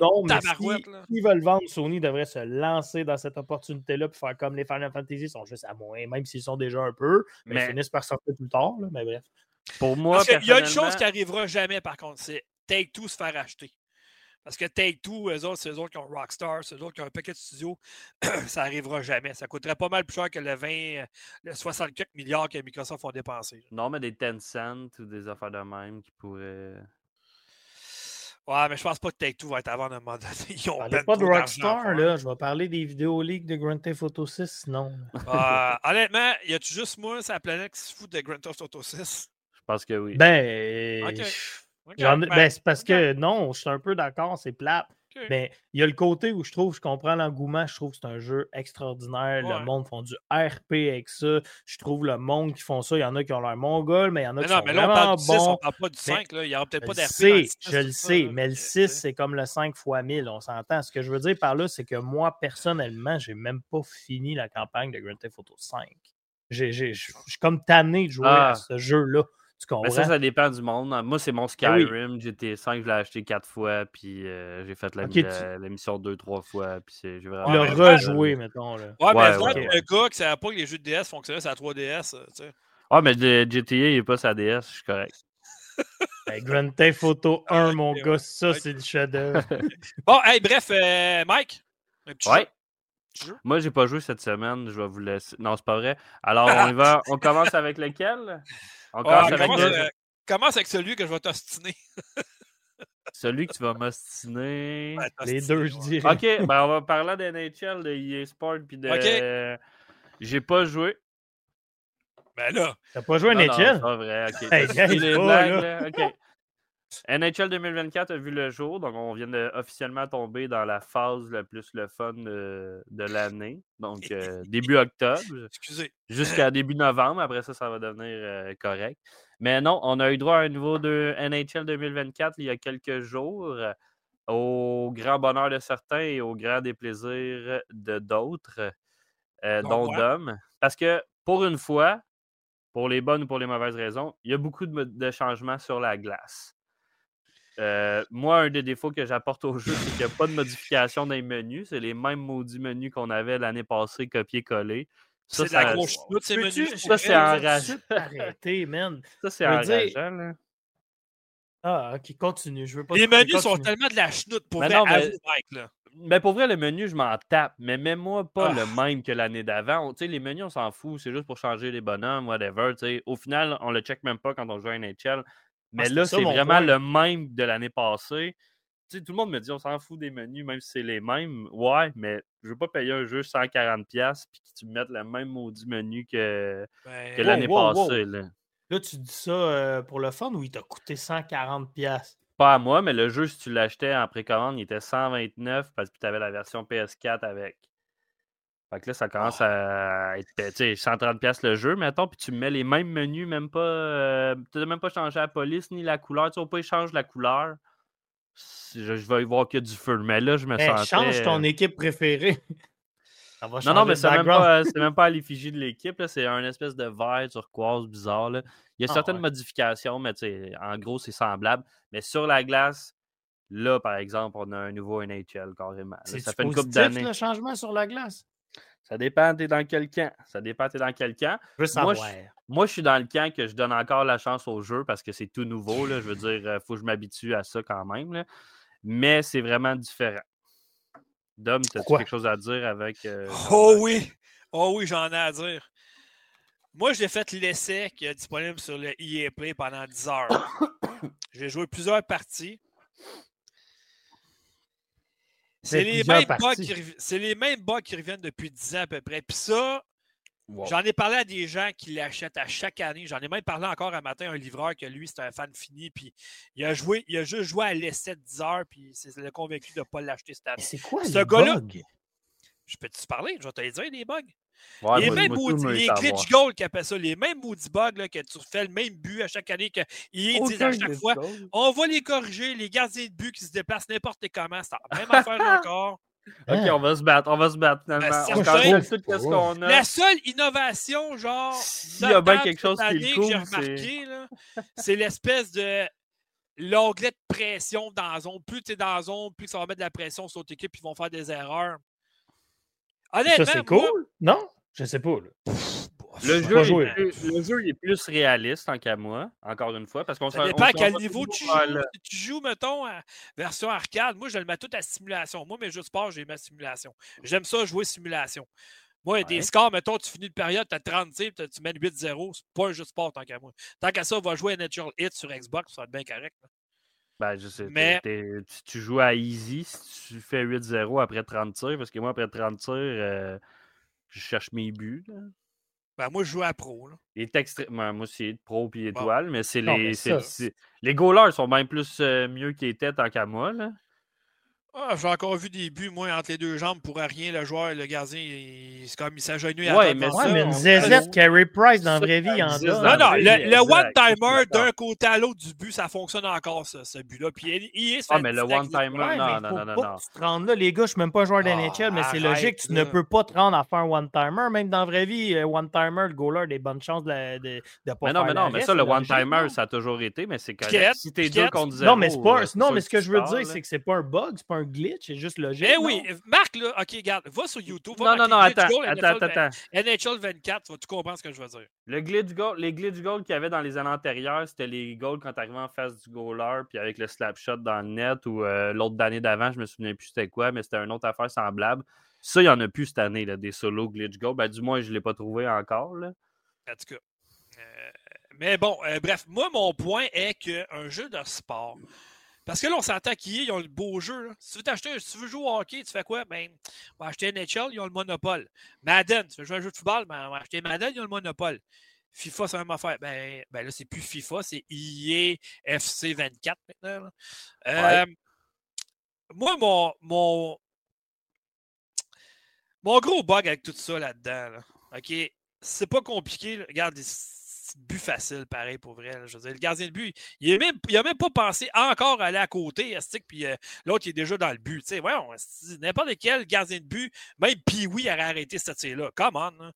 non, mais tabarouette, si là. ils veulent vendre, Sony devrait se lancer dans cette opportunité-là pour faire comme les Final Fantasy ils sont juste à moins, même s'ils sont déjà un peu, mais, Mais- ils finissent par sortir plus tard. Là, mais bref. Pour moi, Parce qu'il y a une chose qui arrivera jamais, par contre, c'est Take-Two se faire acheter. Parce que Take-Two, eux autres, c'est eux autres qui ont Rockstar, c'est eux autres qui ont un paquet de studios. ça n'arrivera jamais. Ça coûterait pas mal plus cher que le 20, le 64 milliards que Microsoft ont dépensé. Non, mais des Tencent ou des affaires de même qui pourraient. Ouais, mais je pense pas que Take-Two va être avant un moment donné. Ils ont ben pas de Rockstar, là. Je vais parler des vidéos leaks de Grand Theft Auto 6, sinon. Euh, honnêtement, y a-tu juste moi sur la planète qui se fout de Grand Theft Auto 6? Je pense que oui. Ben, je- Ben, ben, c'est parce que non, je suis un peu d'accord, c'est plate. Mais il y a le côté où je trouve, je comprends l'engouement, je trouve que c'est un jeu extraordinaire. Ouais. Le monde font du RP avec ça. Je trouve le monde qui font ça, il y en a qui ont leur mongol, mais il y en a Mais qui non, sont mais là, on parle du 6, on parle pas du 5. Là. Il n'y aura peut-être pas d'RP. dans le sais, 6, je le ça, sais, mais le Ok, 6, c'est comme le 5 fois 1000, on s'entend. Ce que je veux dire par là, c'est que moi, personnellement, j'ai même pas fini la campagne de Grand Theft Auto 5. J'ai- j'ai- Je je suis comme tanné de jouer Ah. à ce jeu-là. Tu comprends? Mais ça, ça dépend du monde. Moi, c'est mon Ben oui. Skyrim, GTA 5, je l'ai acheté quatre fois, puis euh, j'ai fait la, tu- la- mission deux, trois fois, puis c'est- j'ai vraiment. le rejouer, mettons. Là. Ouais, mais Ouais, c'est ouais, vrai ouais. que le gars qui savait pas que les jeux de DS fonctionnaient sur la 3DS. euh, tu sais. Ah, mais le GTA, il n'est pas sa DS, je suis correct. Ben, Grand Theft Auto 1, Ok, mon ouais. gars, ça, c'est le chef-d'œuvre. Bon, hey, bref, euh, Mike, un petit Ouais. jeu? Moi, j'ai pas joué cette semaine, je vais vous laisser. Non, c'est pas vrai. Alors, on y va. On commence avec lequel? On Ouais, commence avec commence, euh, avec celui que je vais t'ostiner? celui que tu vas m'ostiner. Les deux, je dirais. Ok, ben on va parler de NHL, de EA Sport, puis de. Ok. J'ai pas joué. Ben là, T'as pas joué à Non, non, NHL? c'est pas vrai, ok. Hey, C'est guys, les pas, blagues, là. là, ok. NHL 2024 a vu le jour, donc on vient de officiellement tomber dans la phase la plus le fun de, de l'année. Donc euh, début octobre excusez. jusqu'à début novembre. Après ça, ça va devenir euh, correct. Mais non, on a eu droit à un niveau de NHL 2024 il y a quelques jours, au grand bonheur de certains et au grand déplaisir de d'autres, euh, Dont. Dom. Parce que pour une fois, pour les bonnes ou pour les mauvaises raisons, il y a beaucoup de changements sur la glace. Euh, moi, un des défauts que j'apporte au jeu, c'est qu'il n'y a pas de modification dans les menus. C'est les mêmes maudits menus qu'on avait l'année passée, copier-coller. Ça, C'est la ça- grosse ces menus. ça, c'est enrageant. man. Ça, c'est enrageant. là. Ah, ok, continue. Je veux pas Les menus sont tellement de la chenoute pour non, mais-. Là. Pour vrai, le menu, je m'en tape. Mais mets-moi pas Ah. le même que l'année d'avant. On- Tu sais, les menus, on s'en fout. C'est juste pour changer les bonhommes, whatever. tu sais. Au final, on le check même pas quand on joue à NHL. Mais c'était là, c'est vraiment point. le même de l'année passée. Tu sais, tout le monde me dit on s'en fout des menus, même si c'est les mêmes. Ouais, mais je veux pas payer un jeu 140$ puis que tu me mettes le même maudit menu que, Ben, que Wow, l'année wow, wow. passée. là. Là, tu dis ça euh, pour le fun ou il t'a coûté 140$? piastres? Pas à moi, mais le jeu, si tu l'achetais en précommande, il était 129 parce que tu avais la version PS4 avec. Fait que là, ça commence à être tu sais, 130$ piastres le jeu, mettons, puis tu mets les mêmes menus, même pas. euh, tu n'as même pas changé la police ni la couleur. Tu vas pas échanger la couleur. Je, je vais y voir qu'il y a du feu. Mais là, je me Hey. Eh, change ton équipe préférée. Ça va Non, changer non, mais c'est même, pas, c'est même pas à l'effigie de l'équipe. là, C'est un espèce de vert turquoise bizarre. là. Il y a Ah, certaines ouais. modifications, mais en gros, c'est semblable. Mais sur la glace, là, par exemple, on a un nouveau NHL carrément. là. Ça fait une couple positif, d'années. le changement sur la glace? Ça dépend, t'es dans quel camp. Ça dépend, t'es dans quel camp. Je veux Moi, savoir. Moi, je suis dans le camp que je donne encore la chance au jeu parce que c'est tout nouveau. Là. Je veux dire, il faut que je m'habitue à ça quand même. là. Mais c'est vraiment différent. Dom, as-tu Pourquoi? quelque chose à dire avec. euh, Oh oui! Oh oui, j'en ai à dire. Moi, j'ai fait l'essai qui est disponible sur le EA Play pendant 10 heures. J'ai joué plusieurs parties. C'est les, mêmes bugs qui les mêmes bugs qui reviennent depuis 10 ans à peu près. Puis ça, wow. j'en ai parlé à des gens qui l'achètent à chaque année. J'en ai même parlé encore un matin à un livreur que lui, c'est un fan fini. Puis il a joué, il a juste joué à l'essai de 10 heures. Puis c'est le convaincu de ne pas l'acheter cette Mais année. c'est quoi Ce les gars-là- bugs? Je peux-tu parler? Je vais te les dire, les bugs. Ouais, les moi- mêmes moi, les glitch goals qui appellent ça, les mêmes maudits bugs là, que tu fais le même but à chaque année que ils disent à chaque fois. On va les corriger, les gardiens de but qui se déplacent n'importe comment, c'est la même affaire encore. Ok, on va se battre, on va se battre finalement. Ben, on tout ce qu'on a. La seule innovation, genre, S'il y a bien quelque chose qui cool, que j'ai c'est- remarqué, c'est l'espèce de l'onglet de pression dans la zone. Plus tu es dans la zone, plus ça va mettre de la pression sur l'autre équipe, ils vont faire des erreurs. Ça, Honnêtement, c'est moi, cool? Non? Je sais pas. là. Le jeu, est plus, le jeu il est plus réaliste, tant qu'à moi, encore une fois, parce qu'on Ça dépend on à quel niveau tu joues. le- Si tu joues, mettons, à version arcade, moi, je le mets tout à simulation. Moi, mes jeux de sport, j'ai ma simulation. J'aime ça jouer simulation. Moi, des scores, mettons, tu finis une période, tu as 30 tirs, tu mets 8-0, c'est pas un jeu de sport tant qu'à moi. Tant qu'à ça, on va jouer à Natural Hit sur Xbox, ça va être bien correct. là. Ben, je sais. tu, tu joues à easy si tu fais 8-0 après 30 tirs, parce que moi, après 30 tirs, euh, je cherche mes buts. là. Ben, moi, je joue à pro. là. Il est extrêmement. Moi, c'est pro puis Bon. étoile, mais c'est les. mais Les goalers sont bien plus euh, mieux qu'ils étaient tant qu'à moi. Là. Ah, J'ai encore vu des buts, moi, entre les deux jambes pour rien. Le joueur, le gardien, il- c'est comme il s'agenouille à Ouais, terre mais Ouais, ça, mais une ZZ Carey Price dans la vraie vie, en Non, non, le, one-timer d'un côté à l'autre du but, ça fonctionne encore, ça, ce but-là. Puis il, est Ah, mais le one-timer, Ouais, non, mais non, non, non, tu te rendes là. Les gars, je suis même pas joueur Ah, d'NHL, mais c'est logique. Tu ne peux pas te rendre à faire un one-timer. Même dans la vraie vie, euh, one-timer, le goaler a des bonnes chances de, de, de pas Mais non, faire mais non, mais ça, le one-timer, ça a toujours été, mais c'est correct. Si t'es deux contre zéro. Non, mais euh, Non, mais ce que je veux dire, c'est que c'est pas un bug, c'est pas un glitch, c'est juste logique. Eh oui, non? Marc, là, OK, regarde, va sur YouTube. Non, Va non, non, glitch attends, goal, attends, NFL, attends, attends. NHL 24, tu vas tout comprendre ce que je veux dire. Le glitch goal, les glitch goals qu'il y avait dans les années antérieures, c'était les goals quand t'arrivais en face du goaler, puis avec le slap shot dans le net, ou euh, l'autre d'année d'avant, je me souviens plus c'était quoi, mais c'était une autre affaire semblable. Ça, il n'y en a plus cette année, là, des solo glitch goals. Ben, du moins, je ne l'ai pas trouvé encore. Là. En tout cas. Euh, mais bon, euh, bref, moi, mon point est qu'un jeu de sport. Parce que là, on s'entend qu'ils ont le beau jeu. là. Si tu veux t'acheter, si tu veux jouer au hockey, tu fais quoi? Ben, on va acheter NHL, ils ont le monopole. Madden, tu veux jouer à un jeu de football, ben, on va acheter Madden, ils ont le monopole. FIFA, c'est la même affaire. Ben, ben là, c'est plus FIFA, c'est EA FC 24 maintenant. Euh, Moi, mon, mon, mon gros bug avec tout ça là-dedans, là, OK, c'est pas compliqué. là. Regarde, but facile, pareil, pour vrai. le gardien de but, il n'a même, même pas pensé encore aller à côté, puis euh, l'autre, il est déjà dans le but. Tu sais, voyons, n'importe quel gardien de but, même Pee-Wee aurait arrêté ce tir-là. Come on.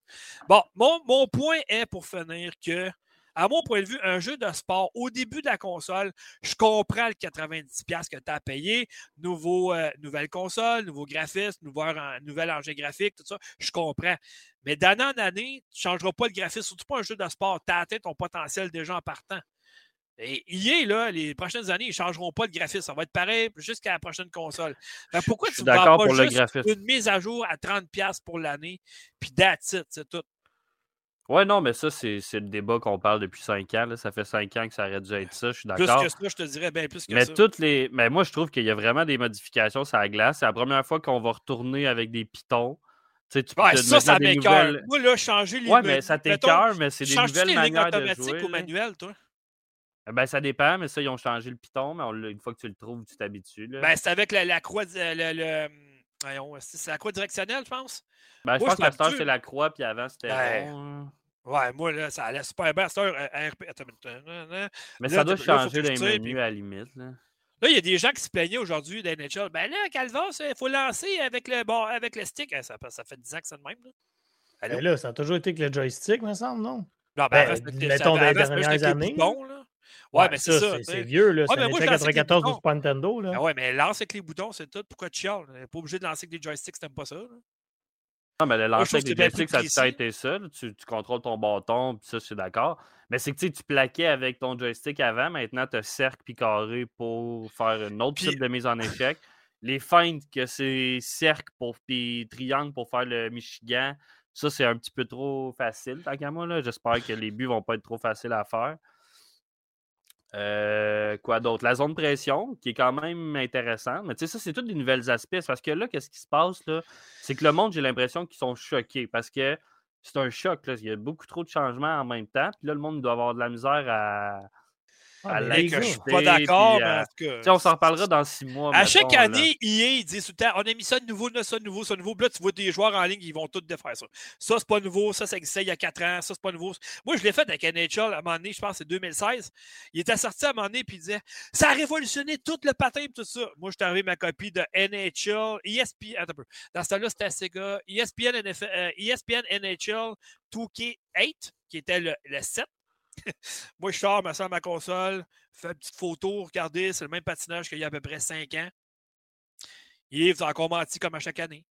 Bon, mon point est, pour finir, que, à mon point de vue, un jeu de sport, au début de la console, je comprends le 90$ que tu as payé, nouveau, euh, nouvelle console, nouveau graphisme, nouveau, en- nouvel engin graphique, tout ça, je comprends. Mais d'année en année, tu ne changeras pas le graphisme, surtout pas un jeu de sport. Tu as atteint ton potentiel déjà en partant. Et EA, là, les prochaines années, ils ne changeront pas le graphisme. Ça va être pareil jusqu'à la prochaine console. Que pourquoi tu ne pas pour juste une mise à jour à 30$ pour l'année, puis that's it, c'est tout? Ouais, non, mais ça, c'est le débat qu'on parle depuis 5 ans. là. Ça fait 5 ans que ça aurait dû être ça, je suis Plus d'accord. que ça, je te dirais bien plus que Mais ça. toutes les. Mais moi, je trouve qu'il y a vraiment des modifications sur la glace. C'est la première fois qu'on va retourner avec des pitons. Tu sais, tu Ouais, ça, ça nouvelles- Moi, là, changer les Ouais, mais ça t'écœure, mais c'est des nouvelles les manières de jouer. ou manuel, toi? Eh Ben, ça dépend, mais ça, ils ont changé le piton, mais on une fois que tu le trouves, tu t'habitues. Ben, c'est avec la, la croix. di- Le, le- c'est c'est la croix directionnelle, je pense. Ben, je moi, pense je que la star, c'est la croix, puis avant, c'était Ouais. rond, hein. Ouais, moi, là, ça allait super bien. Un euh, RP. Attends euh, euh, Mais Là, ça doit là, changer les tire, menus puis- à la limite. Là. Là, il y a des gens qui se plaignaient aujourd'hui d'NHL. Ben là, Calvas, il faut lancer avec le, bon, avec le stick. Ça, ça fait 10 ans que c'est le même. Là. Allô? Ben là, ça a toujours été avec le joystick, me semble, non? Non, ben, ben, mettons, avec dernières années, boutons, là. Ouais, mais c'est ça. C'est vieux, là. Ouais, C'est les 94 boutons. sur Super Nintendo, là. Ben ouais, mais lance avec les boutons, c'est tout. Pourquoi tu chiales? N'est pas obligé de lancer avec des joysticks si t'aimes pas ça. là. Non, mais le lancer avec c'est plus joysticks, ça a été ça. Tu, tu contrôles ton bâton, puis ça, je suis d'accord. Mais c'est que tu sais, tu plaquais avec ton joystick avant. Maintenant, tu as cercle puis carré pour faire une autre type de mise en échec. Les feintes, que c'est cercle pour, puis triangle pour faire le Michigan, ça, c'est un petit peu trop facile, tant qu'à moi. là. J'espère que les buts vont pas être trop faciles à faire. Euh, quoi d'autre? La zone de pression, qui est quand même intéressante. Mais tu sais, ça, c'est tous des nouvelles aspects. Parce que là, qu'est-ce qui se passe? là? C'est que le monde, j'ai l'impression qu'ils sont choqués. Parce que c'est un choc. Là. Il y a beaucoup trop de changements en même temps. Puis là, le monde doit avoir de la misère à. Ah, mais Ben, que je suis pas d'accord, mais euh, en tout cas. Tu sais, on s'en reparlera dans six mois. À chaque année, EA, ils disent tout le temps on a mis ça de nouveau, ça de nouveau, ça de nouveau. Puis là, tu vois des joueurs en ligne, ils vont tous défaire ça. Ça, c'est pas nouveau, ça, ça existait il y a 4 ans, ça, c'est pas nouveau. Moi, je l'ai fait avec NHL à un moment donné, je pense que c'est 2016. Il était sorti à un moment donné, puis il disait ça a révolutionné tout le patin et tout ça. Moi, je suis arrivé ma copie de NHL, ESPN, attends un peu. Dans ce temps-là, c'était Sega, ESPN, NFL, euh, ESPN NHL 2K8, qui était le, le 7. Moi, je sors, me sers ma console, fais une petite photo, regardez, c'est le même patinage qu'il y a à peu près 5 ans. Yves, t'as encore menti comme à chaque année.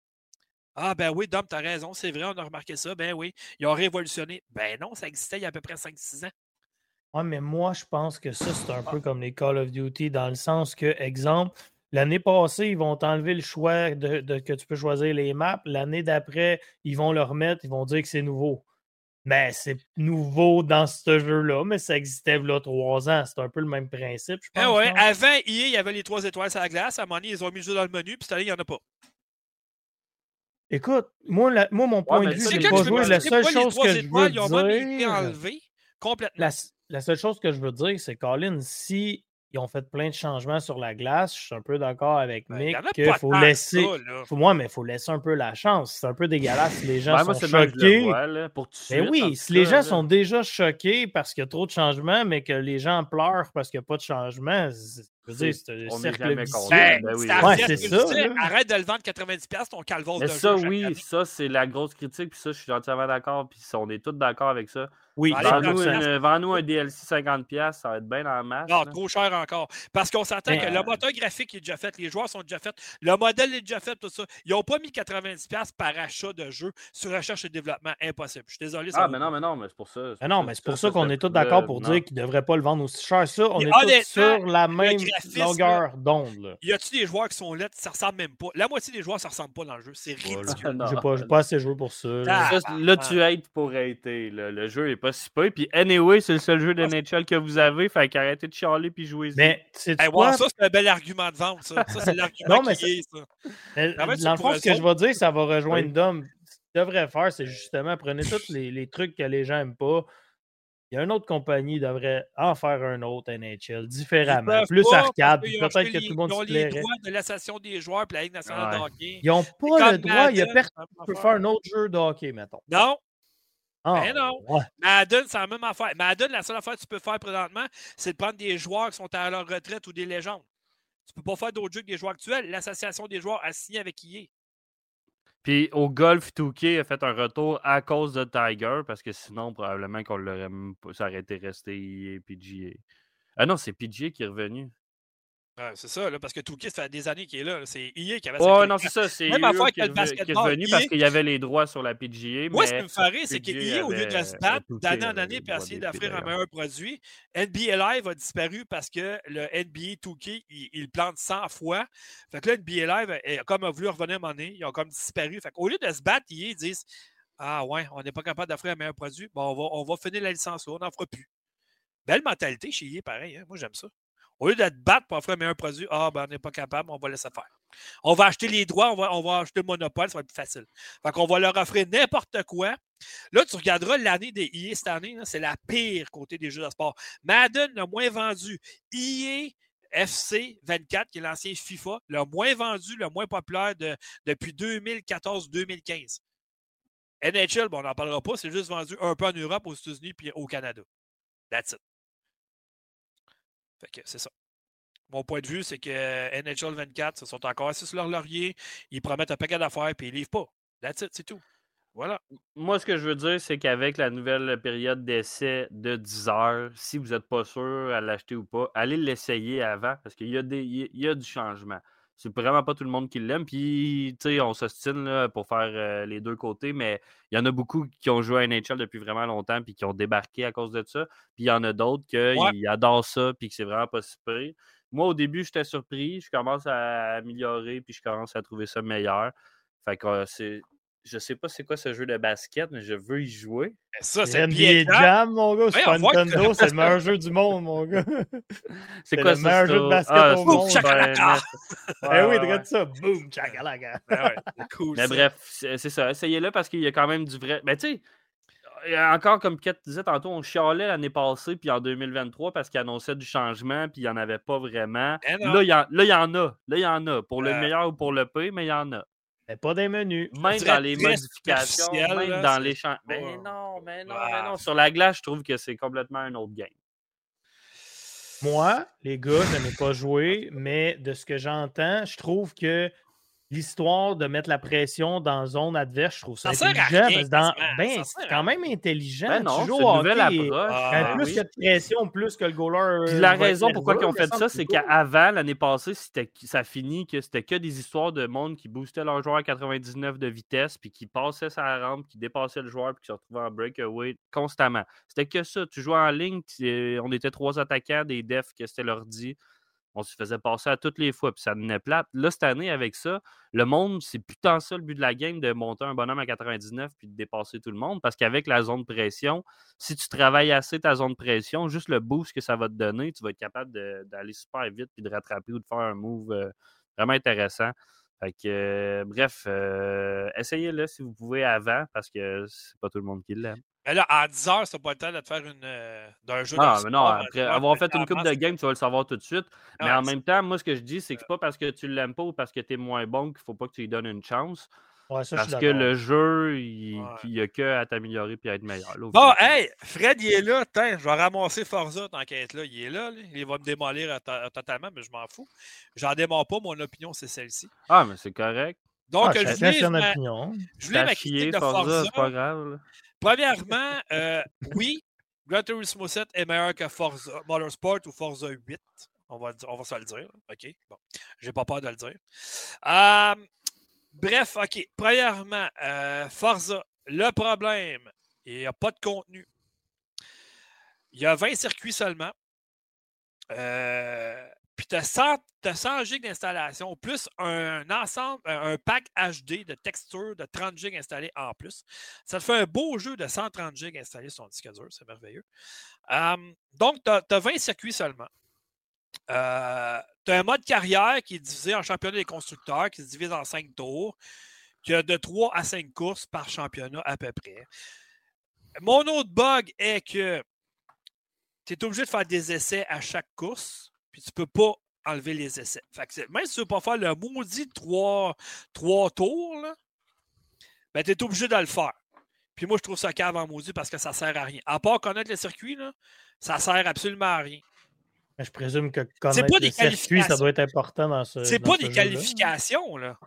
Ah, ben oui, Dom, t'as raison, c'est vrai, on a remarqué ça. Ben oui, ils ont révolutionné. Ben non, ça existait il y a à peu près 5-6 ans. Ouais, mais moi, je pense que ça, c'est un peu comme les Call of Duty, dans le sens que, exemple, l'année passée, ils vont t'enlever le choix de, de- que tu peux choisir les maps. L'année d'après, ils vont le remettre, ils vont dire que c'est nouveau. Mais c'est nouveau dans ce jeu-là, mais ça existait là trois ans. C'est un peu le même principe, je pense. Ben ouais, avant, EA, il y avait les trois étoiles sur la glace. À un moment donné, ils ont mis le jeu dans le menu, puis cette année, il n'y en a pas. Écoute, moi, la- moi mon point de vue, quand pas joué. La seule chose trois que je étoiles, veux ils ont même été dire. enlevés complètement. La, la seule chose que je veux dire, c'est Colin, si ils ont fait plein de changements sur la glace, je suis un peu d'accord avec Ben, Mick qu'il faut laisser. ça. Faut, moi, mais il faut laisser un peu la chance. C'est un peu dégueulasse si les gens Ben, sont choqués. vois, là, pour tout de Mais suite, en oui, si les gens là. sont déjà choqués parce qu'il y a trop de changements, mais que les gens pleurent parce qu'il n'y a pas de changement, c'est- je veux dire, C'est- c'est un cercle vicieux. Ben, Ben oui, Ouais, ça. Arrête de le vendre 90$ ton calvaire Mais de ça, oui, ça, c'est la grosse critique, puis ça, je suis entièrement d'accord, puis on est tous d'accord avec ça. Oui, Vends-nous 100%. une- Vends-nous un DLC 50$, ça va être bien dans la masse. Non, là. trop cher encore. Parce qu'on s'entend que euh, le moteur graphique est déjà fait, les joueurs sont déjà faits, le modèle est déjà fait, tout ça. Ils n'ont pas mis 90$ par achat de jeu sur recherche et développement. Impossible. Je suis désolé. ça Ah, mais non, mais non, mais c'est pour ça. Mais non, mais c'est pour ça qu'on est tous d'accord pour dire qu'ils ne devraient pas le vendre aussi cher. Ça, on Mais est tous sur la même longueur d'onde. là. Y a-tu des joueurs qui sont lettres, ça ressemble même pas. La moitié des joueurs, ça ressemble pas dans le jeu. C'est ridicule. Non. J'ai pas, pas assez joué pour ça. là. Ah, là, tu hates pour hater. là. Le jeu est pas si peu. Puis, anyway, c'est le seul jeu de NHL que vous avez. Fait qu'arrêtez de chialer puis jouez-y. Mais c'est Hey, quoi? wow, ça, c'est un bel argument de vente, ça. Ça, c'est l'argument Non, mais qui est, ça. Va être Dans le fond, ce que je vais dire, ça va rejoindre Oui. Dom. Ce qu'ils devraient faire, c'est justement prenez tous les, les trucs que les gens n'aiment pas. Il y a une autre compagnie qui devrait en faire un autre NHL différemment, plus pas, arcade, peut-être que les- tout le monde ils ont se les droits de l'association des joueurs et la Ligue nationale de Ouais. hockey. Ils n'ont pas le droit. Il y a personne qui peut faire un autre jeu de hockey, mettons. Non, Ah, Ben non. ouais. Madden, c'est la même affaire. Madden, la seule affaire que tu peux faire présentement, c'est de prendre des joueurs qui sont à leur retraite ou des légendes. Tu peux pas faire d'autres jeux que des joueurs actuels. L'association des joueurs a signé avec EA. Puis, au golf, 2K a fait un retour à cause de Tiger. Parce que sinon, probablement qu'on l'aurait même pas. Ça aurait été resté EA PGA. Ah non, c'est PGA qui est revenu. Ouais, c'est ça, là, parce que Touquet, ça fait des années qu'il est là. C'est EA qui avait Ouais, non, c'est ça. C'est Même affaire qui, est revenu EA. parce qu'il y avait les droits sur la PGA. Moi, ce qui me rire, c'est que au lieu de se battre Touquet d'année en année droits essayer d'offrir un meilleur produit, NBA Live a disparu parce que le NBA 2K, il, plante 100 fois. Fait que là, NBA Live, est, comme a voulu revenir à un moment donné, ils ont comme disparu. Fait qu'au lieu de se battre, EA, ils disent Ah ouais, on n'est pas capable d'offrir un meilleur produit, bon, on, va, on va finir la licence là, on n'en fera plus. Belle mentalité chez EA, pareil. hein. Moi, j'aime ça. Au lieu de te battre pour offrir un produit, ah, ben, on n'est pas capable, on va laisser faire. On va acheter les droits, on va, acheter le monopole, ça va être plus facile. Fait qu'on va leur offrir n'importe quoi. Là, tu regarderas l'année des EA cette année, c'est la pire côté des jeux de sport. Madden, le moins vendu. EA FC 24, qui est l'ancien FIFA, le moins vendu, le moins populaire de- depuis 2014-2015. NHL, bon, on n'en parlera pas, c'est juste vendu un peu en Europe, aux États-Unis puis au Canada. That's it. Fait que c'est ça. Mon point de vue, c'est que NHL 24, ils sont encore assis sur leur laurier, ils promettent un paquet d'affaires, puis ils livrent pas. That's it, c'est tout. Voilà. Moi, ce que je veux dire, c'est qu'avec la nouvelle période d'essai de 10 heures, si vous n'êtes pas sûr à l'acheter ou pas, allez l'essayer avant parce qu'il y, y a du changement. C'est vraiment pas tout le monde qui l'aime. Puis, tu sais, on s'ostine pour faire euh, les deux côtés, mais il y en a beaucoup qui ont joué à NHL depuis vraiment longtemps puis qui ont débarqué à cause de ça. Puis, il y en a d'autres qui Ouais. adorent ça puis que c'est vraiment pas si pire. Moi, au début, j'étais surpris. Je commence à améliorer puis je commence à trouver ça meilleur. Fait que euh, c'est. Je sais pas c'est quoi ce jeu de basket, mais je veux y jouer. Ça, C'est NBA bien. Jam, mon gars. Ouais, Nintendo, connais c'est le meilleur jeu du monde, mon gars. C'est C'est quoi le meilleur jeu de basket Ah, au c'est monde. Chakalaka! Eh Ouais, oui, regarde ouais. ça. Boom, chakalaka. Ben cool. Mais ça. bref, c'est c'est ça. Essayez-le parce qu'il y a quand même du vrai. Mais tu sais, il y a encore comme Kat disait tantôt, on chialait l'année passée puis en 2023 parce qu'il annonçait du changement puis il n'y en avait pas vraiment. Eh non. Là, il y, en, là, il y en a. Là, il y en a. Pour le Euh. meilleur ou pour le pire, mais il y en a. Mais pas des menus. Même dans les modifications, même là, dans les champs. Mais non, mais non, mais Ah. non. Sur la glace, je trouve que c'est complètement un autre game. Moi, les gars, je n'ai pas joué, mais de ce que j'entends, je trouve que l'histoire de mettre la pression dans zone adverse, je trouve ça, Ça sert à intelligent. rien, que dans- ben, Ça c'est quand même intelligent. Ben Tu non, joues c'est au une nouvelle hockey, approche. Ah, plus oui. a de pression, plus que le goaler. Puis euh, la raison pourquoi ils ont fait ça, c'est que qu'avant, l'année passée, ça finit que c'était que des histoires de monde qui boostait leur joueur à 99 de vitesse, puis qui passait sa rampe, qui dépassait le joueur, puis qui se retrouvait en breakaway constamment. C'était que ça. Tu jouais en ligne, tu- euh, on était trois attaquants, des defs, que c'était leur dit. On se faisait passer à toutes les fois, puis ça devenait plate. Là, cette année, avec ça, le monde, c'est plus tant ça le but de la game de monter un bonhomme à 99 puis de dépasser tout le monde. Parce qu'avec la zone de pression, si tu travailles assez ta zone de pression, juste le boost que ça va te donner, tu vas être capable d'aller super vite puis de rattraper ou de faire un move euh, vraiment intéressant. Fait que, euh, bref, euh, essayez-le si vous pouvez avant, parce que c'est pas tout le monde qui l'aime. Mais là, à 10 heures, c'est pas le temps de te faire une, euh, d'un jeu Ah, mais non, sport, après avoir fait une coupe de game, tu vas le savoir tout de suite. Mais en même temps, moi, ce que je dis, c'est que c'est pas parce que tu l'aimes pas ou parce que tu es moins bon qu'il faut pas que tu lui donnes une chance. Ouais, ça, je suis Parce que le jeu, il Ouais. n'y a que à t'améliorer puis à être meilleur. là, Bon, hey, Fred, il est là. Tiens, je vais ramasser Forza tant qu'être là. Il est là, là. Il va me démolir euh, to- totalement, mais je m'en fous. J'en démords pas. Mon opinion, c'est celle-ci. Ah, mais c'est correct. Donc, Ah, je ma, opinion. je T'as ma critique de Forza, Forza. c'est pas grave. Premièrement, euh, oui, Gran Turismo 7 est meilleur que Forza Motorsport ou Forza 8. On va, on va se le dire. OK. Bon. J'ai pas peur de le dire. Bref, OK. Premièrement, euh, Forza, le problème, il n'y a pas de contenu. Il y a 20 circuits seulement. Euh, puis tu as 100, t'as 100 gigs d'installation, plus un ensemble, un un pack HD de textures de 30 gigs installés en plus. Ça te fait un beau jeu de 130 gigs installé sur ton disque dur, c'est merveilleux. Euh, donc, tu as, 20 circuits seulement. tu as un mode carrière qui est divisé en championnat des constructeurs, qui se divise en 5 tours, qui a de 3 à 5 courses par championnat à peu près. Mon autre bug est que tu es obligé de faire des essais à chaque course, puis tu ne peux pas enlever les essais. Fait que c'est- même si tu ne veux pas faire le maudit 3, tours, là, ben, tu es obligé de le faire. Puis moi, je trouve ça cave en maudit parce que ça sert à rien. À part connaître le circuit, là, ça sert absolument à rien. Mais je présume que pas connaître des le circuit, ça qualifications. doit être important dans ce. C'est pas ce des qualifications, là.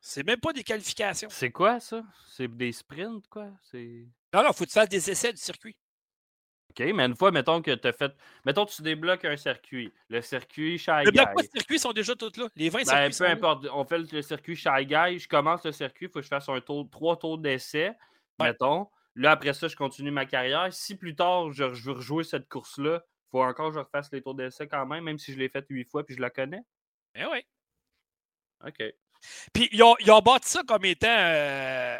C'est même pas des qualifications. C'est quoi ça? C'est des sprints, quoi? Non, non, il faut que tu fasses des essais du circuit. OK, mais une fois, mettons que tu as fait. Mettons que tu débloques un circuit. Le circuit Shy Les Guy. blocs de circuit sont déjà tous là. Les 20 Ben, circuits peu sont là. importe, on fait le, le circuit Shy Guy, je commence le circuit, il faut que je fasse un tour, trois tours d'essai, Ouais. mettons. Là, après ça, je continue ma carrière. Si plus tard, je, je veux rejouer cette course-là, il faut encore que je refasse les tours d'essai quand même, même si je l'ai fait huit fois puis je la connais. Eh oui. OK. Puis ils ont, ils ont bâti ça comme étant. euh,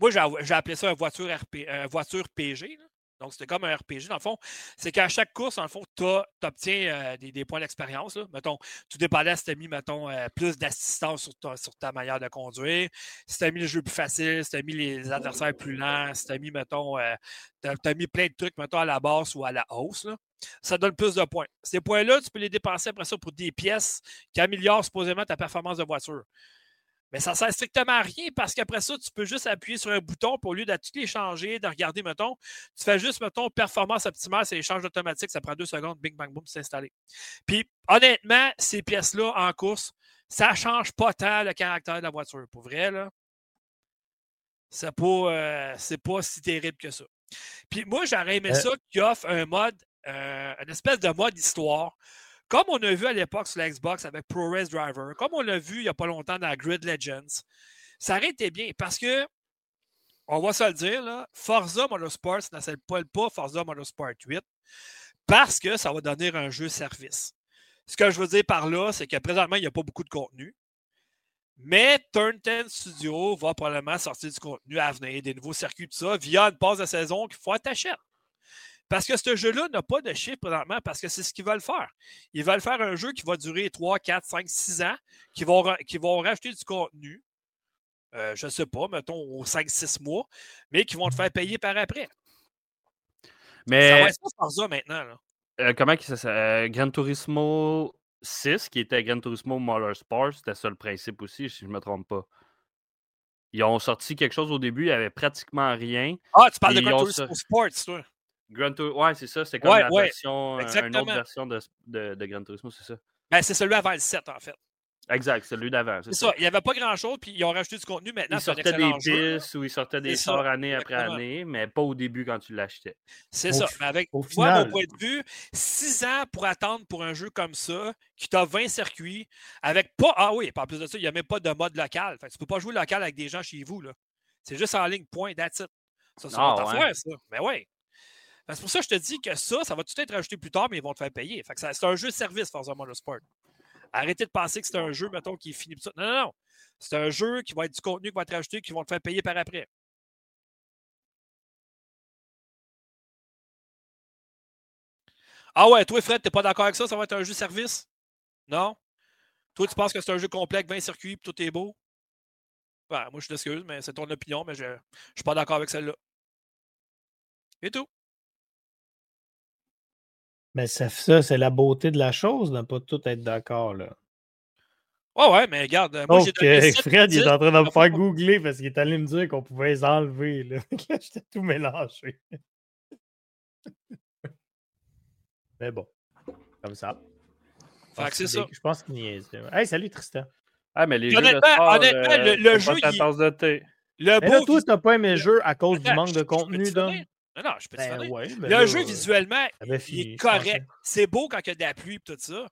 Moi, j'ai appelé ça un voiture, RP... voiture PG. là. Donc, c'était comme un RPG. Dans le fond, c'est qu'à chaque course, dans le fond, tu obtiens des, des points d'expérience. Mettons, tout dépendait si tu as mis, mettons, euh, plus d'assistance sur ta, sur ta manière de conduire, si tu as mis le jeu plus facile, si tu as mis les adversaires plus lents, si tu as mis, mettons, euh, t'as- t'as mis plein de trucs, mettons, à la basse ou à la hausse. Ça donne plus de points. Ces points-là, tu peux les dépenser après ça pour des pièces qui améliorent supposément ta performance de voiture. Mais ça ne sert strictement à rien parce qu'après ça, tu peux juste appuyer sur un bouton pour au lieu de tout les changer, de regarder, mettons, tu fais juste, mettons, performance optimale, c'est l'échange automatique, ça prend deux secondes, bing, bang, boom, c'est installé. Puis, honnêtement, ces pièces-là en course, ça ne change pas tant le caractère de la voiture. Pour vrai, là, c'est pas, euh, c'est pas si terrible que ça. Puis moi, j'aurais aimé Euh. ça qui offre un mode, euh, une espèce de mode histoire. Comme on a vu à l'époque sur la Xbox avec Pro Race Driver, comme on l'a vu il n'y a pas longtemps dans Grid Legends, ça aurait été bien parce que, on va se le dire, Forza Motorsport ne s'appelle pas Forza Motorsport 8 parce que ça va donner un jeu service. Ce que je veux dire par là, c'est que présentement, il n'y a pas beaucoup de contenu. Mais Turn 10 Studio va probablement sortir du contenu à venir, des nouveaux circuits, tout ça, via une passe de saison qu'il faut t'achèter. Parce que ce jeu-là n'a pas de chiffre présentement, parce que c'est ce qu'ils veulent faire. Ils veulent faire un jeu qui va durer 3, 4, 5, 6 ans, qui vont, qui vont rajouter du contenu, euh, je ne sais pas, mettons aux 5-6 mois, mais qui vont te faire payer par après. Ça Mais va être ça Forza maintenant. Là. euh, comment que ça s'appelle? Gran Turismo 6, qui était Gran Turismo Motorsport, c'était ça le principe aussi, si je ne me trompe pas. Ils ont sorti quelque chose au début, il n'y avait pratiquement rien. Ah, tu parles de Gran Turismo ça. Sports, toi. Gran Tur- ouais, c'est ça, c'est comme Ouais, la ouais, version, euh, une autre version de, de, de Gran Turismo, c'est ça. Ben, c'est celui avant le 7, en fait. Exact, celui d'avant. C'est ça. Il n'y avait pas grand-chose, puis ils ont rajouté du contenu. Maintenant, Ils sortaient des pistes ou ils sortaient des sorts année après année, mais pas au début quand tu l'achetais. C'est ça. Mais avec au moi, final- mon point de vue, 6 ans pour attendre pour un jeu comme ça, qui t'a 20 circuits, avec pas. Ah oui, puis en plus de ça, il n'y a même pas de mode local. Fait que tu peux pas jouer local avec des gens chez vous. là. C'est juste en ligne, point, that's it. Ça, c'est Ah, ouais. affaire, ça. Mais oui. C'est pour ça que je te dis que ça, ça va tout être rajouté plus tard, mais ils vont te faire payer. C'est un jeu service, Forza Motorsport. Arrêtez de penser que c'est un jeu, mettons, qui est fini. Non, non, non. C'est un jeu qui va être du contenu qui va être rajouté, qui vont te faire payer par après. Ah ouais, toi, Fred, t'es pas d'accord avec ça? Ça va être un jeu service? Non? Toi, tu penses que c'est un jeu complet avec 20 circuits et tout est beau? Ouais, moi, je suis excuse, mais c'est ton opinion, mais je ne suis pas d'accord avec celle-là. Et tout. Mais ça, ça c'est la beauté de la chose, de ne pas tout être d'accord. là. Ouais, ouais, mais regarde, euh, moi, Donc, j'ai donné euh, 7 Fred, il est en train de me faire 10. googler parce qu'il est allé me dire qu'on pouvait les enlever. Là, Là, j'étais tout mélangé. Mais bon, comme ça. Fait que c'est ça. Je pense qu'il niaise. là. Hey, salut Tristan. Ah, mais les Puis jeux de honnêtement- sport, honnêtement, euh, le- pas jeu, ta il- tasse de thé. Le Mais là, beau toi, vis- t'as pas aimé le jeu à cause du manque je- de contenu, Dom? Non, non, je peux te Ben ouais, mais Le là, jeu, euh, visuellement, il est correct. C'est beau quand il y a de la pluie et tout ça.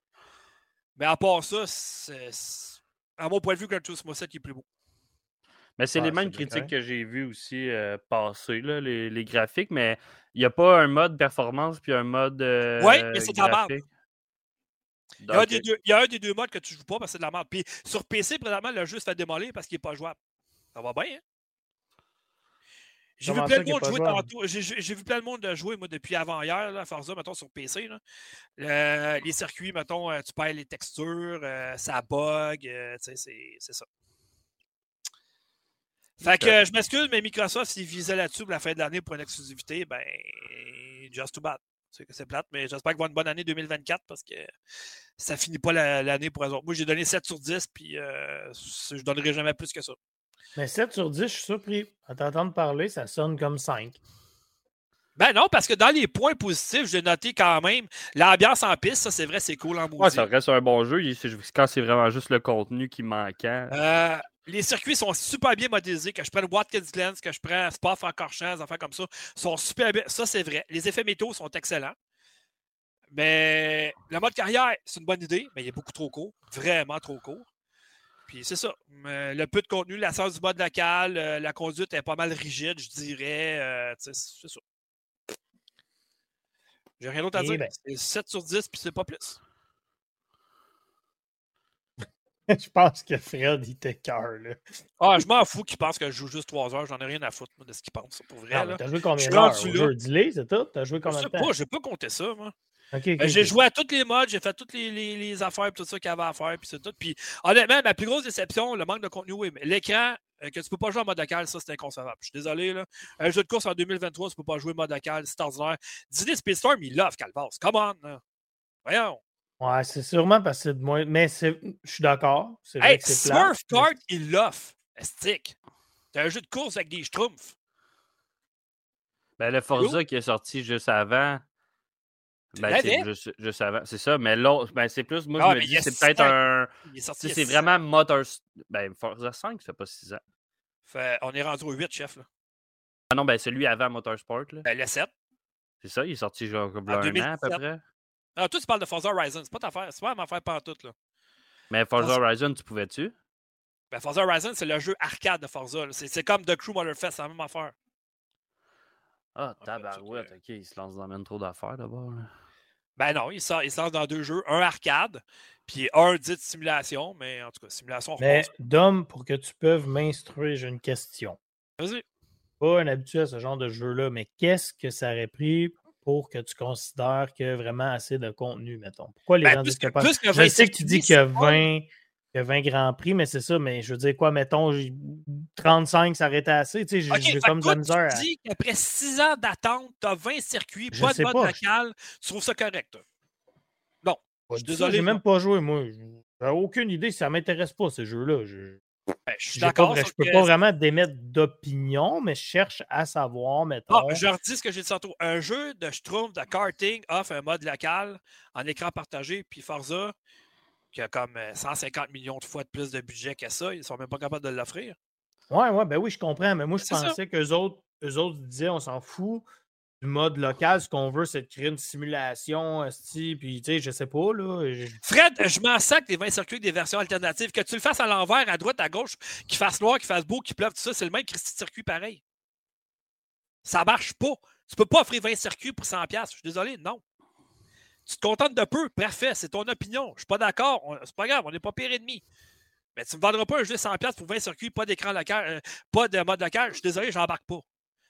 Mais à part ça, à mon point de vue, Gran Turismo 7 il est plus beau. Mais c'est les mêmes c'est bien critiques que j'ai vues aussi euh, passer, là, les, les graphiques, mais il n'y a pas un mode performance puis un mode. euh, Ouais, mais c'est de la merde. graphique. Il y, a un Donc, des deux, il y a un des deux modes que tu joues pas parce que c'est de la merde. Puis sur PC, présentement, le jeu se fait démolir parce qu'il n'est pas jouable. Ça va bien, hein? J'ai vu plein de monde jouer tantôt. J'ai- vu plein de monde jouer, moi, depuis avant-hier, là, Forza, mettons, sur PC. là. Les circuits, mettons, euh, tu perds les textures, euh, ça bug, euh, tu sais, c'est ça. Fait que je m'excuse, mais Microsoft, s'ils visaient là-dessus pour la fin de l'année pour une exclusivité, ben, just too bad. C'est que c'est plate, mais j'espère qu'ils vont avoir une bonne année 2024 parce que ça finit pas la- l'année pour eux autres. Moi, j'ai donné 7 sur 10, puis je donnerai jamais plus que ça. Mais 7 sur 10, je suis surpris. À t'entendre parler, ça sonne comme 5. Ben non, parce que dans les points positifs, j'ai noté quand même l'ambiance en piste, ça c'est vrai, c'est cool en Ouais, ça reste un bon jeu. Quand c'est vraiment juste le contenu qui manquait. Euh, les circuits sont super bien modélisés. Que je prenne Watkins Glen, que je prends Spa Francorchamps, des affaires comme ça, sont super bien. Ça, c'est vrai. Les effets météo sont excellents. Mais le mode carrière, c'est une bonne idée, mais il est beaucoup trop court. Vraiment trop court. Puis c'est ça. Mais le peu de contenu, la sens du mode local, euh, la conduite est pas mal rigide, je dirais. Euh, sais, c'est ça. J'ai rien d'autre à Eh dire. ben. C'est 7 sur 10, puis c'est pas plus. je pense que Fred, il t'écœure. là. Ah, je m'en fous qu'ils pensent que je joue juste 3 heures. J'en ai rien à foutre moi, de ce qu'ils pensent. Pour vrai, mais T'as joué combien d'heures? Dis-le, c'est tout? T'as joué Je combien sais de temps? pas, j'ai pas compté ça, moi. Ben, j'ai joué à tous les modes, j'ai fait toutes les, les- les affaires, tout ça qu'il y avait à faire, puis c'est tout. Puis honnêtement, ma plus grosse déception, le manque de contenu, oui, mais l'écran, euh, que tu peux pas jouer en mode local, ça c'est inconcevable. Je suis désolé, là. Un jeu de course en 2023, tu peux pas jouer en mode local, c'est ordinaire. Disney Speedstorm, il love Calvas. Come on, là. Voyons. Ouais, c'est sûrement parce que c'est de moins. Mais je suis d'accord. C'est Hey, Smurf mais- il l'offre. Stick. C'est un jeu de course avec des schtroumpfs. Ben, le Forza qui est sorti juste avant. Ben, c'est juste, juste avant. C'est ça, mais l'autre, ben, c'est plus. Moi, Ah, je mais me dis, c'est peut-être un. A C'est vraiment Motor. Ben, Forza 5, ça fait pas 6 ans. Fait, on est rendu au 8, chef. Là. Ah non, ben, celui avant Motorsport, là. Ben, le 7. C'est ça, il est sorti genre comme un an à peu 2017. près. Ah, toi, tu parles de Forza Horizon. C'est pas ta affaire. C'est pas ma affaire pantoute, là. Mais Forza Forza- Horizon, tu pouvais-tu? Ben, Forza Horizon, c'est le jeu arcade de Forza. C'est comme The Crew Motorfest, c'est la même affaire. Ah, tabarouette, ok, il se lance dans même trop d'affaires d'abord. Ben non, il sort, il sort dans deux jeux. Un arcade, puis un dit simulation, mais en tout cas, simulation, on Mais. Dom, pour que tu puisses m'instruire, j'ai une question. Vas-y. Pas un habitué à ce genre de jeu-là, mais qu'est-ce que ça aurait pris pour que tu considères qu'il y a vraiment assez de contenu, mettons? Pourquoi les Ben, gens disent que- pas? que Je 20 sais que tu dis qu'il y a c'est pas- 20, qu'il y a 20 grands prix, mais c'est ça, mais je veux dire quoi, mettons, j'ai- 35, ça aurait été assez. Tu sais, j'ai comme de la misère. tu à- dis qu'après 6 ans d'attente, tu as 20 circuits, Je pas de mode pas. local, tu trouves ça correct? Pas je suis désolé, J'ai même pas joué, moi. J'ai aucune idée ça m'intéresse pas, ces jeux-là. Je Ben, je suis d'accord. je peux que- pas vraiment d'émettre d'opinion, mais je cherche à savoir, mettons. Ah, je leur dis ce que j'ai dit tantôt. Un jeu de Schtroumpf, de karting, offre un mode local en écran partagé, puis Forza, qui a comme 150 millions de fois de plus de budget que ça. Ils ne sont même pas capables de l'offrir. Ouais, ouais, ben oui, je comprends. Mais moi, je pensais qu'eux autres, eux autres disaient on s'en fout du mode local. Ce qu'on veut, c'est de créer une simulation, puis tu sais, je sais pas, là. Fred, je m'en sac des 20 circuits des versions alternatives. Que tu le fasses à l'envers, à droite, à gauche, qu'il fasse noir, qu'il fasse beau, qu'il pleuve, tout ça, c'est le même Christy circuit pareil. Ça marche pas. Tu peux pas offrir 20 circuits pour 100$. Je suis désolé, non. Tu te contentes de peu, parfait, c'est ton opinion. Je suis pas d'accord, c'est pas grave, on n'est pas pire ennemi. Mais tu ne me vendras pas un jeu de 100$ pour 20 circuits, pas d'écran local, euh, pas de mode local. Je suis désolé, je n'embarque pas.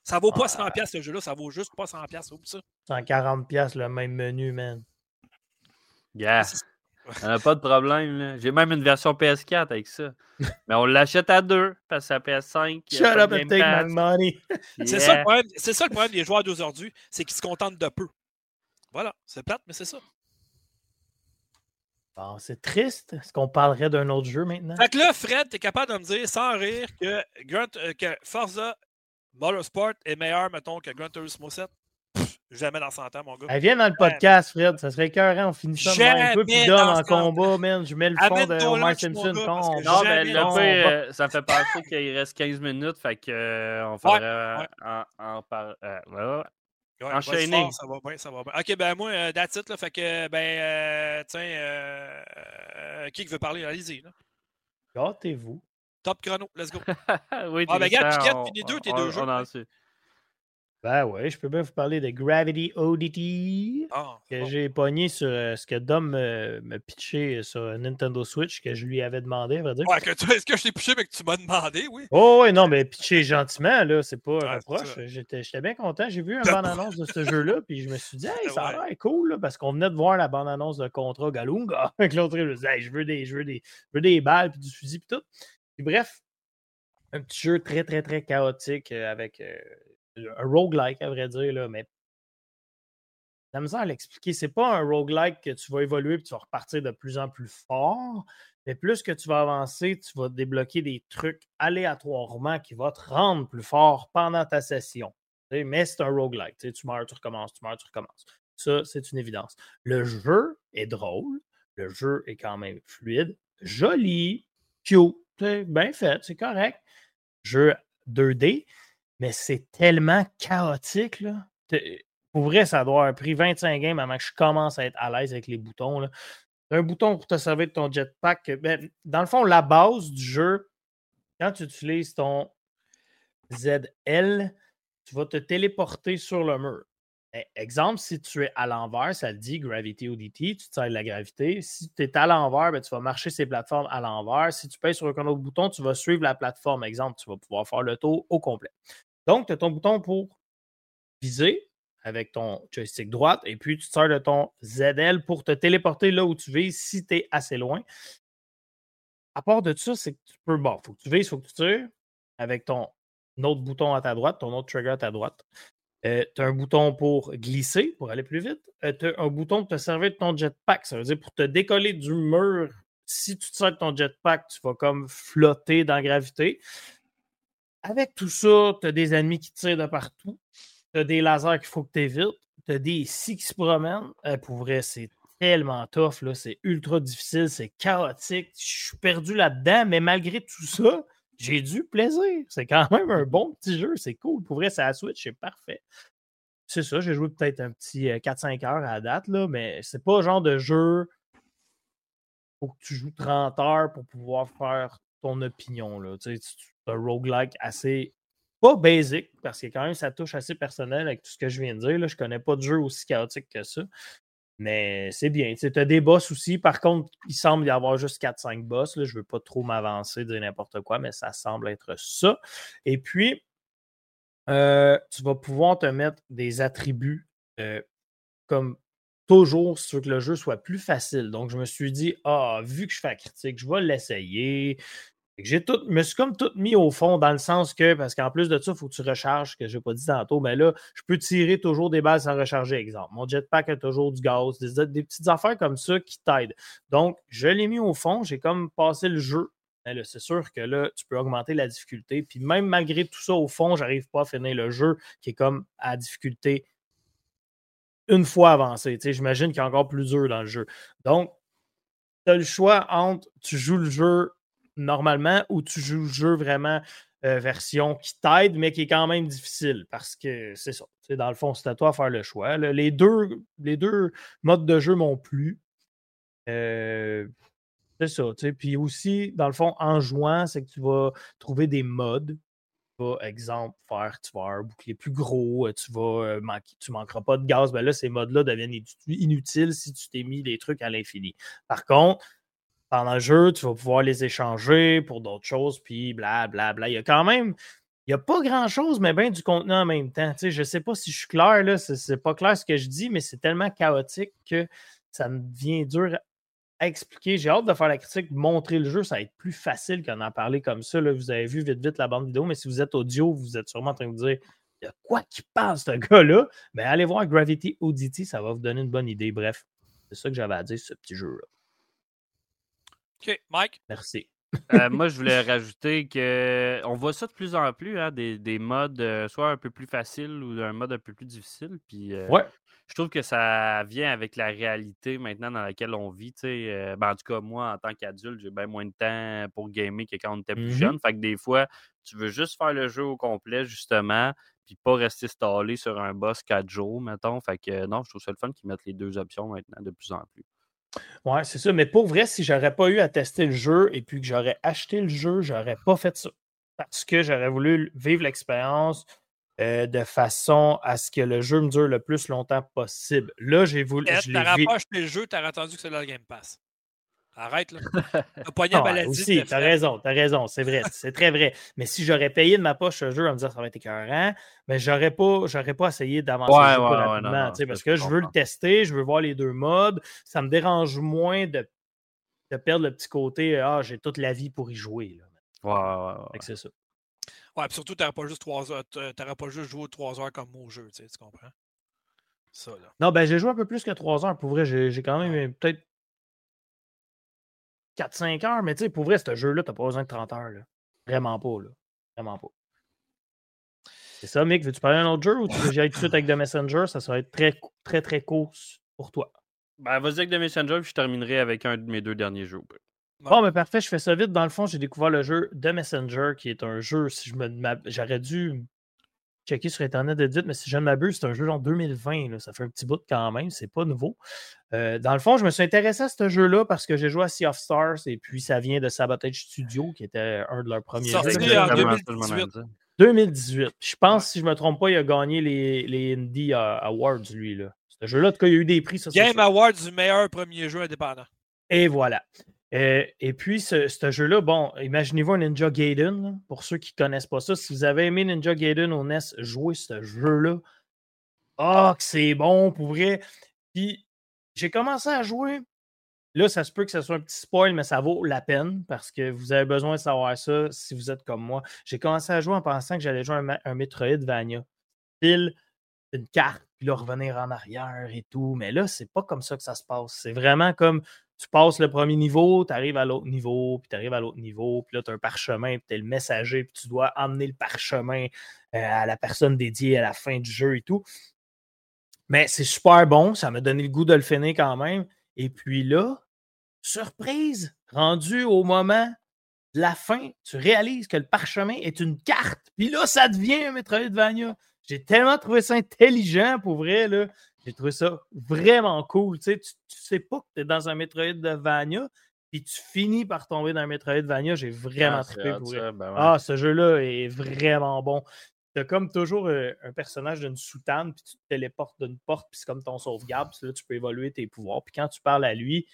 Ça vaut pas 100$ ce jeu-là, ça vaut juste pas 100$. Ou ça. 140$ le même menu, man. Yeah. On n'a pas de problème. J'ai même une version PS4 avec ça. Mais on l'achète à deux parce que c'est PS5. Shut up and take my money. C'est ça, le problème des joueurs d'aujourd'hui, c'est qu'ils se contentent de peu. Voilà, c'est plate, mais c'est ça. Bon, c'est triste. Est-ce qu'on parlerait d'un autre jeu maintenant? Fait que là, Fred, tu es capable de me dire sans rire que, euh, que Forza Motorsport est meilleur, mettons, que Gran Turismo 7? jamais dans 100 ans, mon gars. Elle vient dans le podcast, Fred. Ça serait écœurant. On finit ça un peu puis donne en combat, man. Je mets le fond de Omar Simpson. Non, mais là, euh, ça fait penser qu'il reste 15 minutes. Fait qu'on euh, ferait en, en, par, ouais, Enchaîner. ça va bien, ça va bien. Ok, ben moi, euh, that's it, là, fait que, ben, euh, tiens, euh, euh, qui veut parler? Allez-y. Gâtez-vous. Top chrono, let's go. oui, ah, ben, regarde, Piquette, finis deux, tes deux jeux. Ben ouais, je peux bien vous parler de Gravity ODT ah, que j'ai pogné sur euh, ce que Dom me, pitché sur Nintendo Switch que je lui avais demandé, à vrai dire. Ouais, est-ce que je t'ai pitché mais que tu m'as demandé, oui? Oh ouais, non, mais pitché gentiment, là, c'est pas un reproche. J'étais bien content. J'ai vu une bande-annonce de ce jeu-là, puis je me suis dit, hey, ça a l'air cool, là, parce qu'on venait de voir la bande-annonce de Contra Galunga. Avec l'autre, je me disais, hey, je veux des, je veux des, je veux des balles, puis du fusil, puis tout. Puis bref, un petit jeu très, très, très chaotique euh, avec. Euh, un roguelike, à vrai dire, là, mais la misère à l'expliquer. C'est pas un roguelike que tu vas évoluer et tu vas repartir de plus en plus fort. Mais plus que tu vas avancer, tu vas débloquer des trucs aléatoirement qui vont te rendre plus fort pendant ta session. Mais c'est un roguelike. Tu meurs, tu recommences, tu meurs, tu recommences. Ça, c'est une évidence. Le jeu est drôle. Le jeu est quand même fluide, joli, cute, bien fait, c'est correct. Jeu 2D mais c'est tellement chaotique. Là. Pour vrai, ça doit avoir pris 25 games avant que je commence à être à l'aise avec les boutons. Là. Un bouton pour te servir de ton jetpack. Ben, dans le fond, la base du jeu, quand tu utilises ton ZL, tu vas te téléporter sur le mur. E, exemple, si tu es à l'envers, ça te dit Gravity ODT, tu te de la gravité. Si tu es à l'envers, ben, tu vas marcher ces plateformes à l'envers. Si tu payes sur un autre bouton, tu vas suivre la plateforme. Exemple, tu vas pouvoir faire le tour au complet. Donc, tu as ton bouton pour viser avec ton joystick droite et puis tu sors de ton ZL pour te téléporter là où tu vises si tu es assez loin. À part de ça, c'est que tu peux. Bon, il faut que tu vises, il faut que tu tires avec ton autre bouton à ta droite, ton autre trigger à ta droite. Euh, tu as un bouton pour glisser, pour aller plus vite. Euh, tu as un bouton pour te servir de ton jetpack. Ça veut dire pour te décoller du mur. Si tu te sers de ton jetpack, tu vas comme flotter dans la gravité avec tout ça, tu as des ennemis qui tirent de partout. Tu as des lasers qu'il faut que tu évites. Tu as des six qui se promènent. Euh, pour vrai, c'est tellement tough. C'est ultra difficile. C'est chaotique. Je suis perdu là-dedans. Mais malgré tout ça, j'ai du plaisir. C'est quand même un bon petit jeu. C'est cool. Pour vrai, c'est à Switch. C'est parfait. C'est ça. J'ai joué peut-être un petit 4-5 euh, heures à la date. Là, mais c'est pas le genre de jeu que tu joues 30 heures pour pouvoir faire ton opinion. Là. Tu, sais, un roguelike assez pas basic, parce que quand même, ça touche assez personnel avec tout ce que je viens de dire. Là. Je connais pas de jeu aussi chaotique que ça. Mais c'est bien. Tu as des boss aussi. Par contre, il semble y avoir juste 4-5 boss. Là. Je ne veux pas trop m'avancer, dire n'importe quoi, mais ça semble être ça. Et puis, euh, tu vas pouvoir te mettre des attributs euh, comme toujours sur que le jeu soit plus facile. Donc, je me suis dit, ah, vu que je fais la critique, je vais l'essayer. J'ai tout, me suis comme tout mis au fond dans le sens que, parce qu'en plus de ça, il faut que tu recharges, que je n'ai pas dit tantôt, mais là, je peux tirer toujours des balles sans recharger, exemple. Mon jetpack a toujours du gaz, des, petites affaires comme ça qui t'aident. Donc, je l'ai mis au fond, j'ai comme passé le jeu. c'est sûr que là, tu peux augmenter la difficulté. Puis même malgré tout ça, au fond, j'arrive pas à finir le jeu qui est comme à difficulté une fois avancé. J'imagine qu'il a encore plus dur dans le jeu. Donc, tu as le choix entre tu joues le jeu normalement ou tu joues le jeu vraiment euh, version qui t'aide, mais qui est quand même difficile parce que c'est ça. Dans le fond, c'est à toi de faire le choix. Les, deux, les deux modes de jeu m'ont plu. Euh, c'est ça. Puis aussi, dans le fond, en jouant, c'est que tu vas trouver des modes. Vas, exemple, faire, tu vas avoir un bouclier plus gros, euh, tu vas manquer, tu manqueras pas de gaz. Ben là, ces modes-là deviennent inutiles si tu t'es mis des trucs à l'infini. Par contre, pendant le jeu, tu vas pouvoir les échanger pour d'autres choses, puis blablabla. Bla, bla. Il y a quand même, il n'y a pas grand-chose, mais bien du contenu en même temps. Tu je ne sais pas si je suis clair, là, c'est pas clair ce que je dis, mais c'est tellement chaotique que ça me devient dur à expliquer. J'ai hâte de faire la critique, montrer le jeu, ça va être plus facile qu'en en parler comme ça. Là. Vous avez vu vite vite la bande vidéo, mais si vous êtes audio, vous êtes sûrement en train de vous dire de quoi qui passe ce gars-là? Mais allez voir Gravity Audity, ça va vous donner une bonne idée. Bref, c'est ça que j'avais à dire ce petit jeu-là. OK, Mike? Merci. Euh, moi, je voulais rajouter que on voit ça de plus en plus, hein, des, des, modes euh, soit un peu plus faciles ou un mode un peu plus difficile. Puis, euh, ouais. Je trouve que ça vient avec la réalité maintenant dans laquelle on vit. Ben, en tout cas, moi, en tant qu'adulte, j'ai bien moins de temps pour gamer que quand on était plus mmh jeune. Fait que des fois, tu veux juste faire le jeu au complet, justement, puis pas rester stallé sur un boss quatre jours, mettons. Fait que non, je trouve ça le fun qu'ils mettent les deux options maintenant de plus en plus. Ouais, c'est ça. Mais pour vrai, si j'aurais pas eu à tester le jeu et puis que j'aurais acheté le jeu, j'aurais pas fait ça. Parce que j'aurais voulu vivre l'expérience euh, de façon à ce que le jeu me dure le plus longtemps possible. Là, j'ai voulu. Tu n'aurais pas acheté le jeu, tu aurais attendu que c'est dans le Game Pass. Arrête, là. T'as poigné maladie. Aussi, t'as raison, t'as raison, c'est vrai, c'est très vrai. Mais si j'aurais payé de ma poche ce jeu en me disant ça va être écœurant, mais j'aurais pas, j'aurais pas essayé d'avancer ouais, le ouais, rapidement, parce que je veux le tester, je veux voir les deux modes. Ça me dérange moins de, de perdre le petit côté Ah, j'ai toute la vie pour y jouer. Là. Ouais, ouais, ouais. C'est ça. Ouais, puis surtout, t'aurais pas juste trois heures, t'aurais pas juste joué trois heures comme au jeu, tu comprends? Ça, là. Non, ben j'ai joué un peu plus que trois heures. Pour vrai, j'ai quand même peut-être 4-5 heures, mais tu sais, pour vrai, ce jeu-là, t'as pas besoin de 30 heures. Là. Vraiment pas, là. Vraiment pas. C'est ça, Mick. Veux-tu parler d'un autre jeu ou tu veux que tout de suite avec The Messenger? Ça serait très, très, très court pour toi. Ben, vas-y avec The Messenger, puis je terminerai avec un de mes deux derniers jeux. Bon, mais parfait, je fais ça vite. Dans le fond, j'ai découvert le jeu The Messenger, qui est un jeu, si je me j'aurais dû checker sur Internet de mais si je ne m'abuse, c'est un jeu en 2020. Ça fait un petit bout quand même, c'est pas nouveau. Euh, dans le fond, je me suis intéressé à ce jeu-là parce que j'ai joué à Sea of Stars et puis ça vient de Sabotage Studio, qui était un de leurs premiers jeux. en 2018. 2018. Je pense, si je ne me trompe pas, il a gagné les, les Indie Awards, lui. Là. Ce jeu-là, en tout cas, il y a eu des prix. Ça, Game Awards du meilleur premier jeu indépendant. Et voilà. Euh, et puis, ce, jeu-là, bon, imaginez-vous un Ninja Gaiden. pour ceux qui ne connaissent pas ça, si vous avez aimé Ninja Gaiden au NES, jouez ce jeu-là. Ah, que c'est bon, pour vrai. Puis, j'ai commencé à jouer. Là, ça se peut que ce soit un petit spoil, mais ça vaut la peine parce que vous avez besoin de savoir ça si vous êtes comme moi. J'ai commencé à jouer en pensant que j'allais jouer un, un Metroidvania. Pile une carte, puis là, revenir en arrière et tout. Mais là, c'est pas comme ça que ça se passe. C'est vraiment comme tu passes le premier niveau, tu arrives à l'autre niveau, puis tu arrives à l'autre niveau, puis là, tu as un parchemin, puis tu es le messager, puis tu dois emmener le parchemin euh, à la personne dédiée à la fin du jeu et tout. Mais c'est super bon, ça m'a donné le goût de le finir quand même. Et puis là, surprise, rendu au moment de la fin, tu réalises que le parchemin est une carte. Puis là, ça devient un Metroidvania. J'ai tellement trouvé ça intelligent pour vrai. Là. J'ai trouvé ça vraiment cool. Tu sais, tu, sais pas que tu es dans un Metroidvania, puis tu finis par tomber dans un Metroidvania. J'ai vraiment ah, trippé pour ben Ah, ce jeu-là est vraiment bon. Tu as comme toujours euh, un personnage d'une soutane, puis tu te téléportes d'une porte, puis c'est comme ton sauvegarde, puis là, tu peux évoluer tes pouvoirs. Puis quand tu parles à lui,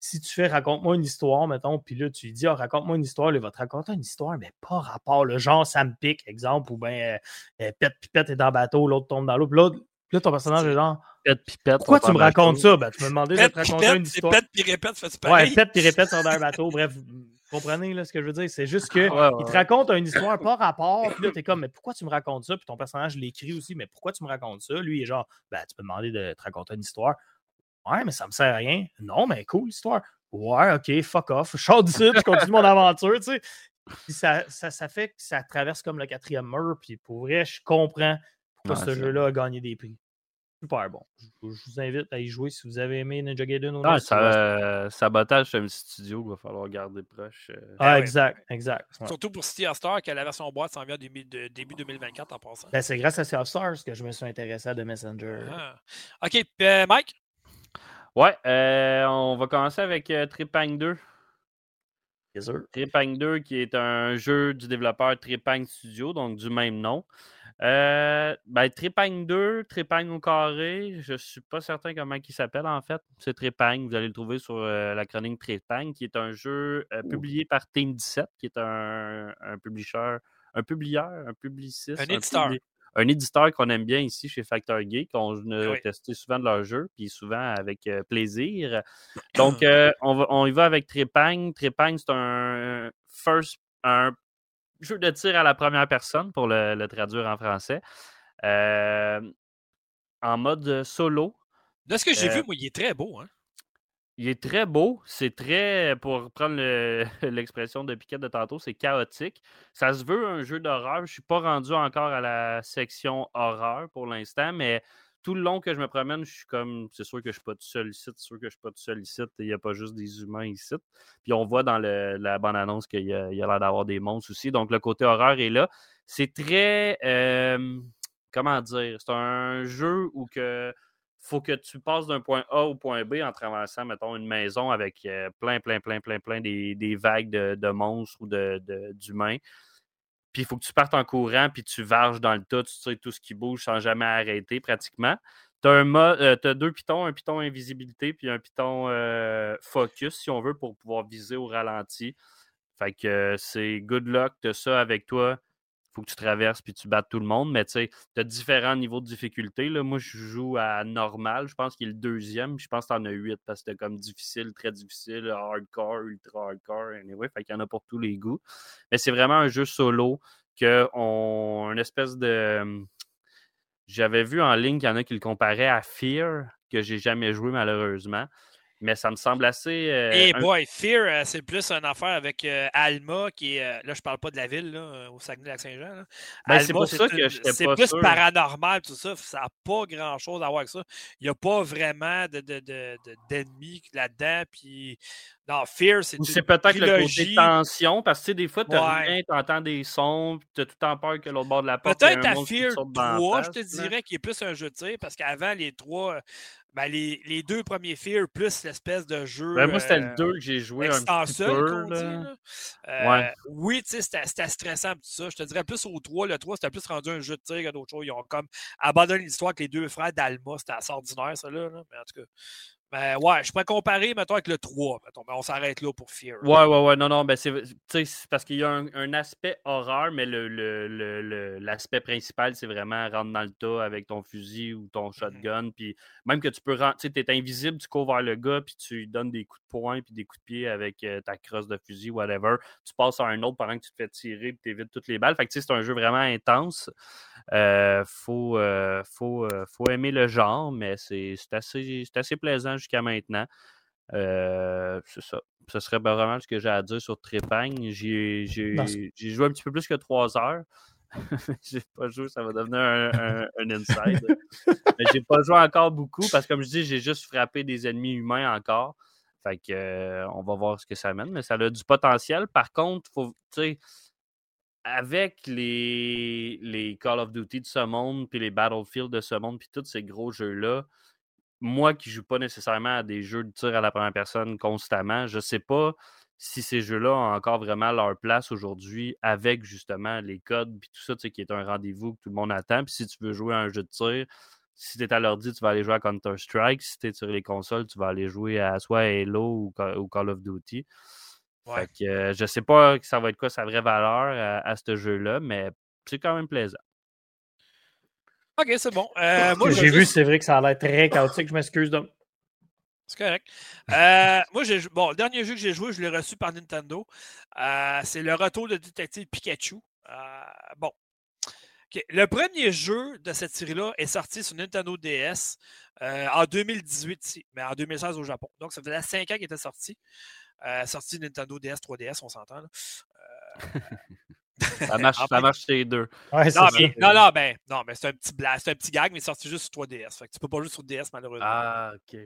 si tu fais raconte-moi une histoire, mettons, puis là, tu lui dis ah, raconte-moi une histoire, il va te raconter une histoire, mais pas rapport. Le genre, ça me pique, exemple, ou bien euh, euh, Pète Pipette est dans le bateau, l'autre tombe dans l'eau. Puis l'autre, là, ton personnage est genre. Pète Pipette. Pourquoi tu me racontes ça? Ben, tu me demandais de te raconter une histoire. Pète puis répète, fais pareil. Ouais, pète puis répète sur un bateau. Bref, vous comprenez là, ce que je veux dire? C'est juste qu'il te raconte une histoire pas rapport, puis là, t'es comme, mais pourquoi tu me racontes ça? Puis ton personnage l'écrit aussi, mais pourquoi tu me racontes ça? Lui, il est genre, ben, tu peux demander de te raconter une histoire. Ouais, mais ça me sert à rien. Non, mais cool l'histoire. Ouais, ok, fuck off. Je sors d'ici, je continue mon aventure, tu sais. Puis ça, ça, ça, fait que ça traverse comme le quatrième mur. Puis pour vrai, je comprends ce jeu-là a gagné des prix. super bon. Je, je vous invite à y jouer si vous avez aimé Ninja Gaiden ou Ah, non. ça, euh, sabotage Family Studio, il va falloir garder proche. euh. Ah, ouais. exact, exact. ouais. Surtout pour City of Star, que la version boîte s'en vient début, de- début 2024 en passant. Ben, c'est grâce à Sea of Stars que je me suis intéressé à The Messenger. Ah. OK, puis, euh, Mike? Ouais, euh, on va commencer avec euh, Tripang 2. Bien sûr. Tripang 2, qui est un jeu du développeur Tripang Studio, donc du même nom. Euh, ben, Tripang 2, Tripang au carré, je suis pas certain comment il s'appelle en fait. C'est Tripang, vous allez le trouver sur euh, la chronique Tripang, qui est un jeu euh, publié par Team 17, qui est un, un publisher, un publieur, un publiciste. Un éditeur. publi- un éditeur qu'on aime bien ici chez Factor Geek. On a Oui. testé souvent de leurs jeux, puis souvent avec euh, plaisir. Donc, on, va, on y va avec Trépang. Trépang, c'est un first, un jeu de tir à la première personne, pour le, le traduire en français. Euh, en mode solo. De ce que j'ai Euh, vu, moi, il est très beau. Hein? Il est très beau. C'est très, pour prendre le- l'expression de Piquet de tantôt, c'est chaotique. Ça se veut un jeu d'horreur. Je ne suis pas rendu encore à la section horreur pour l'instant, mais tout le long que je me promène, je suis comme, c'est sûr que je suis pas tout seul ici, c'est sûr que je suis pas tout seul ici. Il n'y a pas juste des humains ici. Puis on voit dans la bande-annonce qu'il y a, l'air d'avoir des monstres aussi. Donc le côté horreur est là. C'est très, euh, comment dire, c'est un jeu où que faut que tu passes d'un point A au point B en traversant, mettons, une maison avec euh, plein, plein, plein, plein, plein des, vagues de, de monstres ou de- de- d'humains. Puis il faut que tu partes en courant, puis tu varges dans le tas, tu sais tout ce qui bouge sans jamais arrêter pratiquement. Tu as, deux pitons, un piton invisibilité, puis un piton euh, focus, si on veut, pour pouvoir viser au ralenti. Fait que euh, c'est good luck, tu ça avec toi. Faut que tu traverses puis tu battes tout le monde. Mais tu sais, tu as différents niveaux de difficulté. Là. Moi, je joue à normal. Je pense qu'il est le deuxième. Je pense que tu en as huit parce que c'était comme difficile, très difficile, hardcore, ultra hardcore. Anyway, fait qu'il y en a pour tous les goûts. Mais c'est vraiment un jeu solo que on. Une espèce de. J'avais vu en ligne qu'il y en a qui le comparaient à Fear, que j'ai jamais joué malheureusement. Mais ça me semble assez. euh, Et un- boy, Fear, euh, c'est plus une affaire avec euh, Alma, qui est. euh, là, je parle pas de la ville, là, au Saguenay-Lac-Saint-Jean. Ben, c'est pour ça que une- j'étais C'est plus sûr. paranormal, tout ça. Ça n'a pas grand-chose à voir avec ça. Il n'y a pas vraiment de, de- de- de- d'ennemis là-dedans. Puis, non, Fear, c'est c'est peut-être le côté tension, parce que des fois, tu Ouais. entends des sons, tu as tout le temps peur que l'autre bord de la porte. Peut-être à qui Fear saute dans la 3, je te dirais qu'il est plus un jeu de tir parce qu'avant les trois, ben, les, les deux premiers Fear plus l'espèce de jeu. Ben, moi, c'était euh, le 2 que j'ai joué un petit seul, peu. dit, là. Euh, Ouais. Oui, tu sais, c'était stressant tout ça. Je te dirais plus au 3. Le 3, c'était plus rendu un jeu de tir que d'autres choses. Ils ont comme abandonné l'histoire avec les deux frères d'Alma. C'était assez ordinaire, ça, là. Mais en tout cas. Ben, ouais, je pourrais comparer, mettons, avec le 3. Mettons, mais on s'arrête là pour Fear. Ouais, ouais, ouais, non, non, ben c'est, tu parce qu'il y a un, un aspect horreur, mais le, le- le- le- l'aspect principal, c'est vraiment rentrer dans le tas avec ton fusil ou ton shotgun, puis même que tu peux rentrer, tu sais, t'es invisible, tu cours vers le gars, puis tu lui donnes des coups de poing, puis des coups de pied avec euh, ta crosse de fusil, whatever, tu passes à un autre pendant que tu te fais tirer, puis t'évites toutes les balles, fait que tu sais, c'est un jeu vraiment intense, Euh, faut, euh, faut, euh, faut aimer le genre, mais c'est, assez, c'est assez plaisant jusqu'à maintenant. Euh, c'est ça. Ce serait pas vraiment ce que j'ai à dire sur Trépang. J'ai, joué un petit peu plus que trois heures. j'ai pas joué, ça va devenir un, un, un inside. Mais j'ai pas joué encore beaucoup parce que, comme je dis, j'ai juste frappé des ennemis humains encore. Fait que, euh, on va voir ce que ça mène, mais ça a du potentiel. Par contre, faut, tu sais, avec les, les Call of Duty de ce monde, puis les Battlefield de ce monde, puis tous ces gros jeux-là, moi qui joue pas nécessairement à des jeux de tir à la première personne constamment, je sais pas si ces jeux-là ont encore vraiment leur place aujourd'hui avec justement les codes puis tout ça, tu sais, qui est un rendez-vous que tout le monde attend. Puis si tu veux jouer à un jeu de tir, si tu es à l'ordi, tu vas aller jouer à Counter-Strike. Si tu es sur les consoles, tu vas aller jouer à soit Halo ou, Ca- ou Call of Duty. Ouais. Fait que euh, je sais pas que ça va être quoi sa vraie valeur à, à ce jeu-là, mais c'est quand même plaisant. Ok, c'est bon. Euh, moi, J'ai vu, juste- c'est vrai que ça a l'air très chaotique. Je m'excuse. donc. C'est correct. Euh, moi, j'ai bon, le dernier jeu que j'ai joué, je l'ai reçu par Nintendo. Euh, c'est le retour de Détective Pikachu. Bon. Le premier jeu de cette série-là est sorti sur Nintendo DS en 2018 ici, mais en 2016 au Japon. Donc, ça faisait 5 ans qu'il était sorti. Sorti Nintendo DS, 3DS, on s'entend. Ça marche, ça marche les deux. Ouais, Non, mais, non, non, ben, non, mais c'est un petit blast, c'est un petit gag, mais sorti juste sur 3DS. Fait que tu peux pas jouer sur DS, malheureusement. Ah, ok.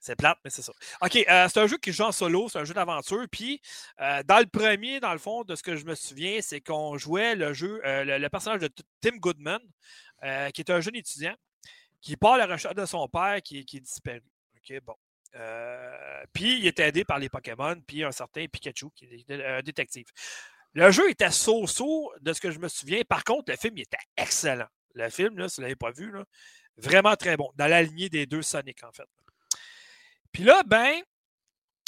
C'est plate, mais c'est ça. OK, euh, c'est un jeu qui joue en solo, c'est un jeu d'aventure. Puis, euh, dans le premier, dans le fond, de ce que je me souviens, c'est qu'on jouait le jeu, euh, le, le personnage de Tim Goodman, euh, qui est un jeune étudiant, qui part à la recherche de son père qui, qui est disparu. OK, bon. Euh, puis, il est aidé par les Pokémon, puis un certain Pikachu, qui est un détective. Le jeu était so-so de ce que je me souviens. Par contre, le film, il était excellent. Le film, si vous ne l'avez pas vu, vraiment très bon. Dans la lignée des deux Sonic, en fait. Puis là, ben,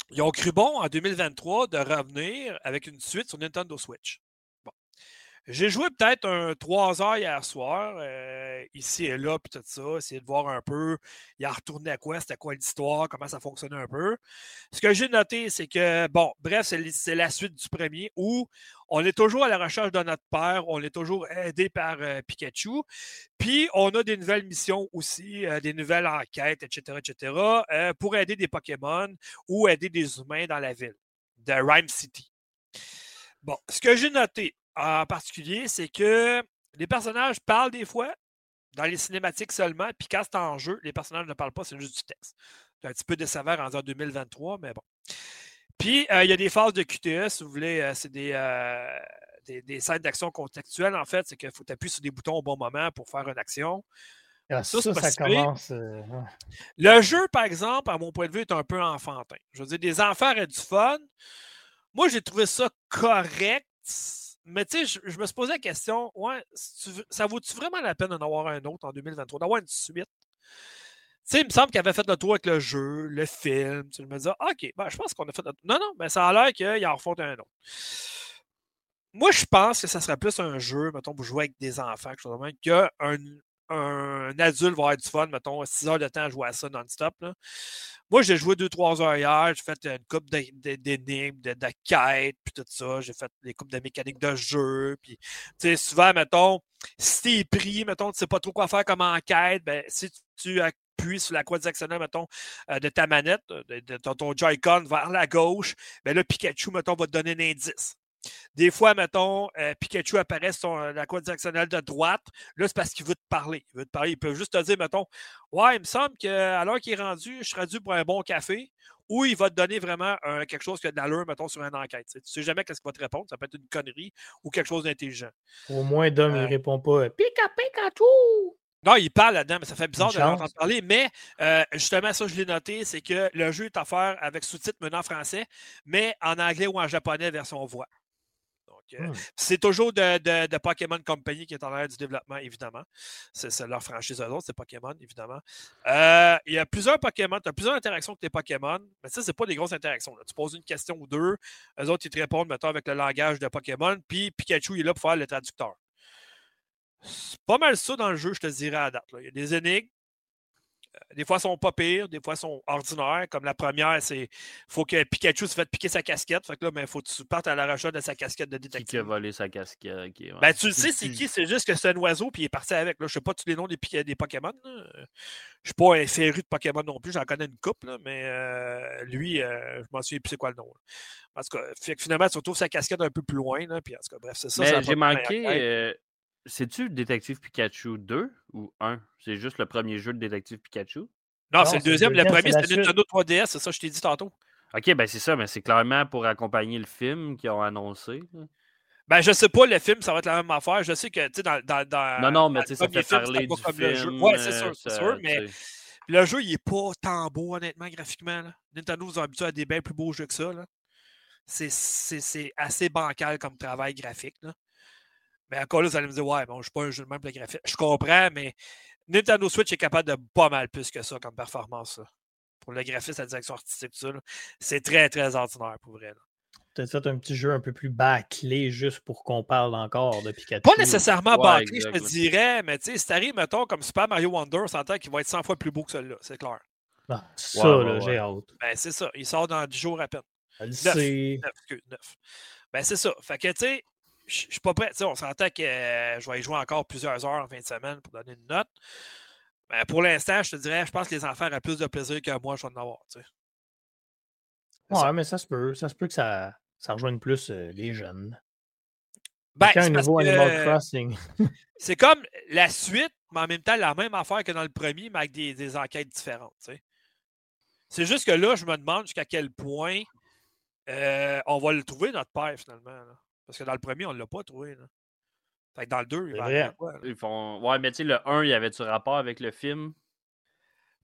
ils ont cru bon en 2023 de revenir avec une suite sur Nintendo Switch. J'ai joué peut-être un 3 heures hier soir, euh, ici et là, puis tout ça, essayer de voir un peu, il a retourné à quoi, c'était quoi l'histoire, comment ça fonctionnait un peu. Ce que j'ai noté, c'est que, bon, bref, c'est la suite du premier où on est toujours à la recherche de notre père, on est toujours aidé par euh, Pikachu, puis on a des nouvelles missions aussi, euh, des nouvelles enquêtes, etc., etc., pour aider des Pokémon ou aider des humains dans la ville de Rhyme City. Bon, ce que j'ai noté en particulier, c'est que les personnages parlent des fois dans les cinématiques seulement, puis quand c'est en jeu, les personnages ne parlent pas, c'est juste du texte. C'est un petit peu décevant en 2023, mais bon. Puis, euh, il y a des phases de QTE, si vous voulez, euh, c'est des, euh, des, des scènes d'action contextuelles, en fait. C'est qu'il faut appuyer sur des boutons au bon moment pour faire une action. Ah, ça, ça, commence. euh. Le jeu, par exemple, à mon point de vue, est un peu enfantin. Je veux dire, des enfants auraient du fun. Moi, j'ai trouvé ça correct. Mais tu sais, je, me suis posé la question, ouais, ça vaut-tu vraiment la peine d'en avoir un autre en 2023, d'avoir une suite? Tu sais, il me semble qu'il avait fait le tour avec le jeu, le film. Tu me disais, OK, ben, je pense qu'on a fait le Non, non, mais ça a l'air qu'il en refont un autre. Moi, je pense que ça serait plus un jeu, mettons, pour jouer avec des enfants, qu'un un adulte va avoir du fun, mettons, 6 heures de temps à jouer à ça non-stop. Moi, j'ai joué 2-3 heures hier, j'ai fait une coupe d'é- d'é- d'énigmes, de, de quêtes, puis tout ça. J'ai fait des coupes de mécaniques de jeu. Puis, souvent, mettons, si t'es pris, mettons, tu sais pas trop quoi faire comme enquête, ben, si tu appuies sur la croix directionnelle, mettons, euh, de ta manette, de, ton Joy-Con vers la gauche, ben là, Pikachu, mettons, va te donner un indice. Des fois, mettons, euh, Pikachu apparaît sur la croix directionnelle de droite. Là, c'est parce qu'il veut te parler. Il veut te parler. Il peut juste te dire, mettons, Ouais, il me semble qu'à l'heure qu'il est rendu, je serais dû pour un bon café. Ou il va te donner vraiment quelque chose qui a de l'allure, mettons, sur une enquête. Tu sais, tu sais jamais qu'est-ce qu'il va te répondre. Ça peut être une connerie ou quelque chose d'intelligent. Au moins, Dom, Euh, il répond pas Pika Pikachu! Non, il parle là-dedans, mais ça fait bizarre de l'entendre parler. Mais euh, justement, ça, je l'ai noté, c'est que le jeu est offert avec sous-titres maintenant en français, mais en anglais ou en japonais version voix. Hmm. C'est toujours de, de- de Pokémon Company qui est en l'air du développement, évidemment. C'est leur franchise eux autres, c'est Pokémon, évidemment. Euh, il y a plusieurs Pokémon, tu as plusieurs interactions avec tes Pokémon, mais ça, c'est pas des grosses interactions. là. Tu poses une question ou deux, eux autres, ils te répondent, mettons, avec le langage de Pokémon, puis Pikachu il est là pour faire le traducteur. C'est pas mal ça dans le jeu, je te dirais à date. là. Il y a des énigmes. Des fois, elles sont pas pires, des fois, elles sont ordinaires. Comme la première, c'est faut que Pikachu se fasse piquer sa casquette. Fait que là, il faut que tu partes à la recherche de sa casquette de Qui qui a détective. volé sa casquette? ouais. Ben, tu le sais, c'est qui? C'est juste que c'est un oiseau, puis il est parti avec. Là. Je sais pas tous les noms des, Pokémon. là. Je suis pas un féru de Pokémon non plus. J'en connais une couple, là, mais euh, lui, euh, je m'en souviens plus c'est quoi le nom. là. En tout cas, fait que finalement, tu retrouves sa casquette un peu plus loin. Là, puis en tout cas, bref, c'est ça. j'ai manqué. Euh, C'est-tu Détective Pikachu 2 ou 1? C'est juste le premier jeu de Détective Pikachu? Non, Non, c'est le c'est deuxième. Le premier, c'est c'était Nintendo 3DS. C'est ça que je t'ai dit tantôt. Ok, ben c'est ça, mais c'est clairement pour accompagner le film qu'ils ont annoncé. Ben, je sais pas, le film, ça va être la même affaire. Je sais que, tu sais, dans, dans, dans. Non, non, mais tu sais, le ça fait film, parler du comme le jeu. film. Ouais, c'est euh, sûr, c'est ça, sûr, mais le jeu, il est pas tant beau, honnêtement, graphiquement. là. Nintendo nous a habitués à des bien plus beaux jeux que ça. là. C'est- C'est c'est assez bancal comme travail graphique. là. Mais encore là, vous allez me dire, ouais, bon, je suis pas un jeu de même pour le graphique. Je comprends, mais Nintendo Switch est capable de pas mal plus que ça comme performance. là. Pour le graphisme, la direction artistique, tout ça, là. c'est très, très ordinaire pour vrai. Peut-être fait un petit jeu un peu plus bâclé juste pour qu'on parle encore de Pikachu. Pas nécessairement Ouais, bâclé, je te dirais, mais tu sais, si t'arrives, mettons, comme Super Mario Wonder, on s'entend qu'il va être 100 fois plus beau que celui-là, c'est clair. Ah, ça, Ouais, là, ouais. j'ai hâte. Ben, c'est ça. Il sort dans 10 jours à peine. Elle le Neuf. sait. 9, excuse, 9. Ben, c'est ça. Fait que, tu sais, je suis pas prêt. On s'entend que euh, je vais y jouer encore plusieurs heures en fin de semaine pour donner une note. Ben, pour l'instant, je te dirais, je pense que les enfants auraient plus de plaisir que moi, je vais en avoir. Tu sais. C'est Ouais, ça. mais ça se peut. Ça se peut que ça, ça rejoigne plus euh, les jeunes. Ben, parce nouveau que, Animal Crossing. C'est comme la suite, mais en même temps la même affaire que dans le premier, mais avec des, des enquêtes différentes. C'est juste que là, je me demande jusqu'à quel point euh, on va le trouver, notre père, finalement. là. Parce que dans le premier, on ne l'a pas trouvé. Là. Fait que dans le 2, il va quoi? Ils font... Ouais, mais tu sais, le 1, y avait-tu rapport avec le film?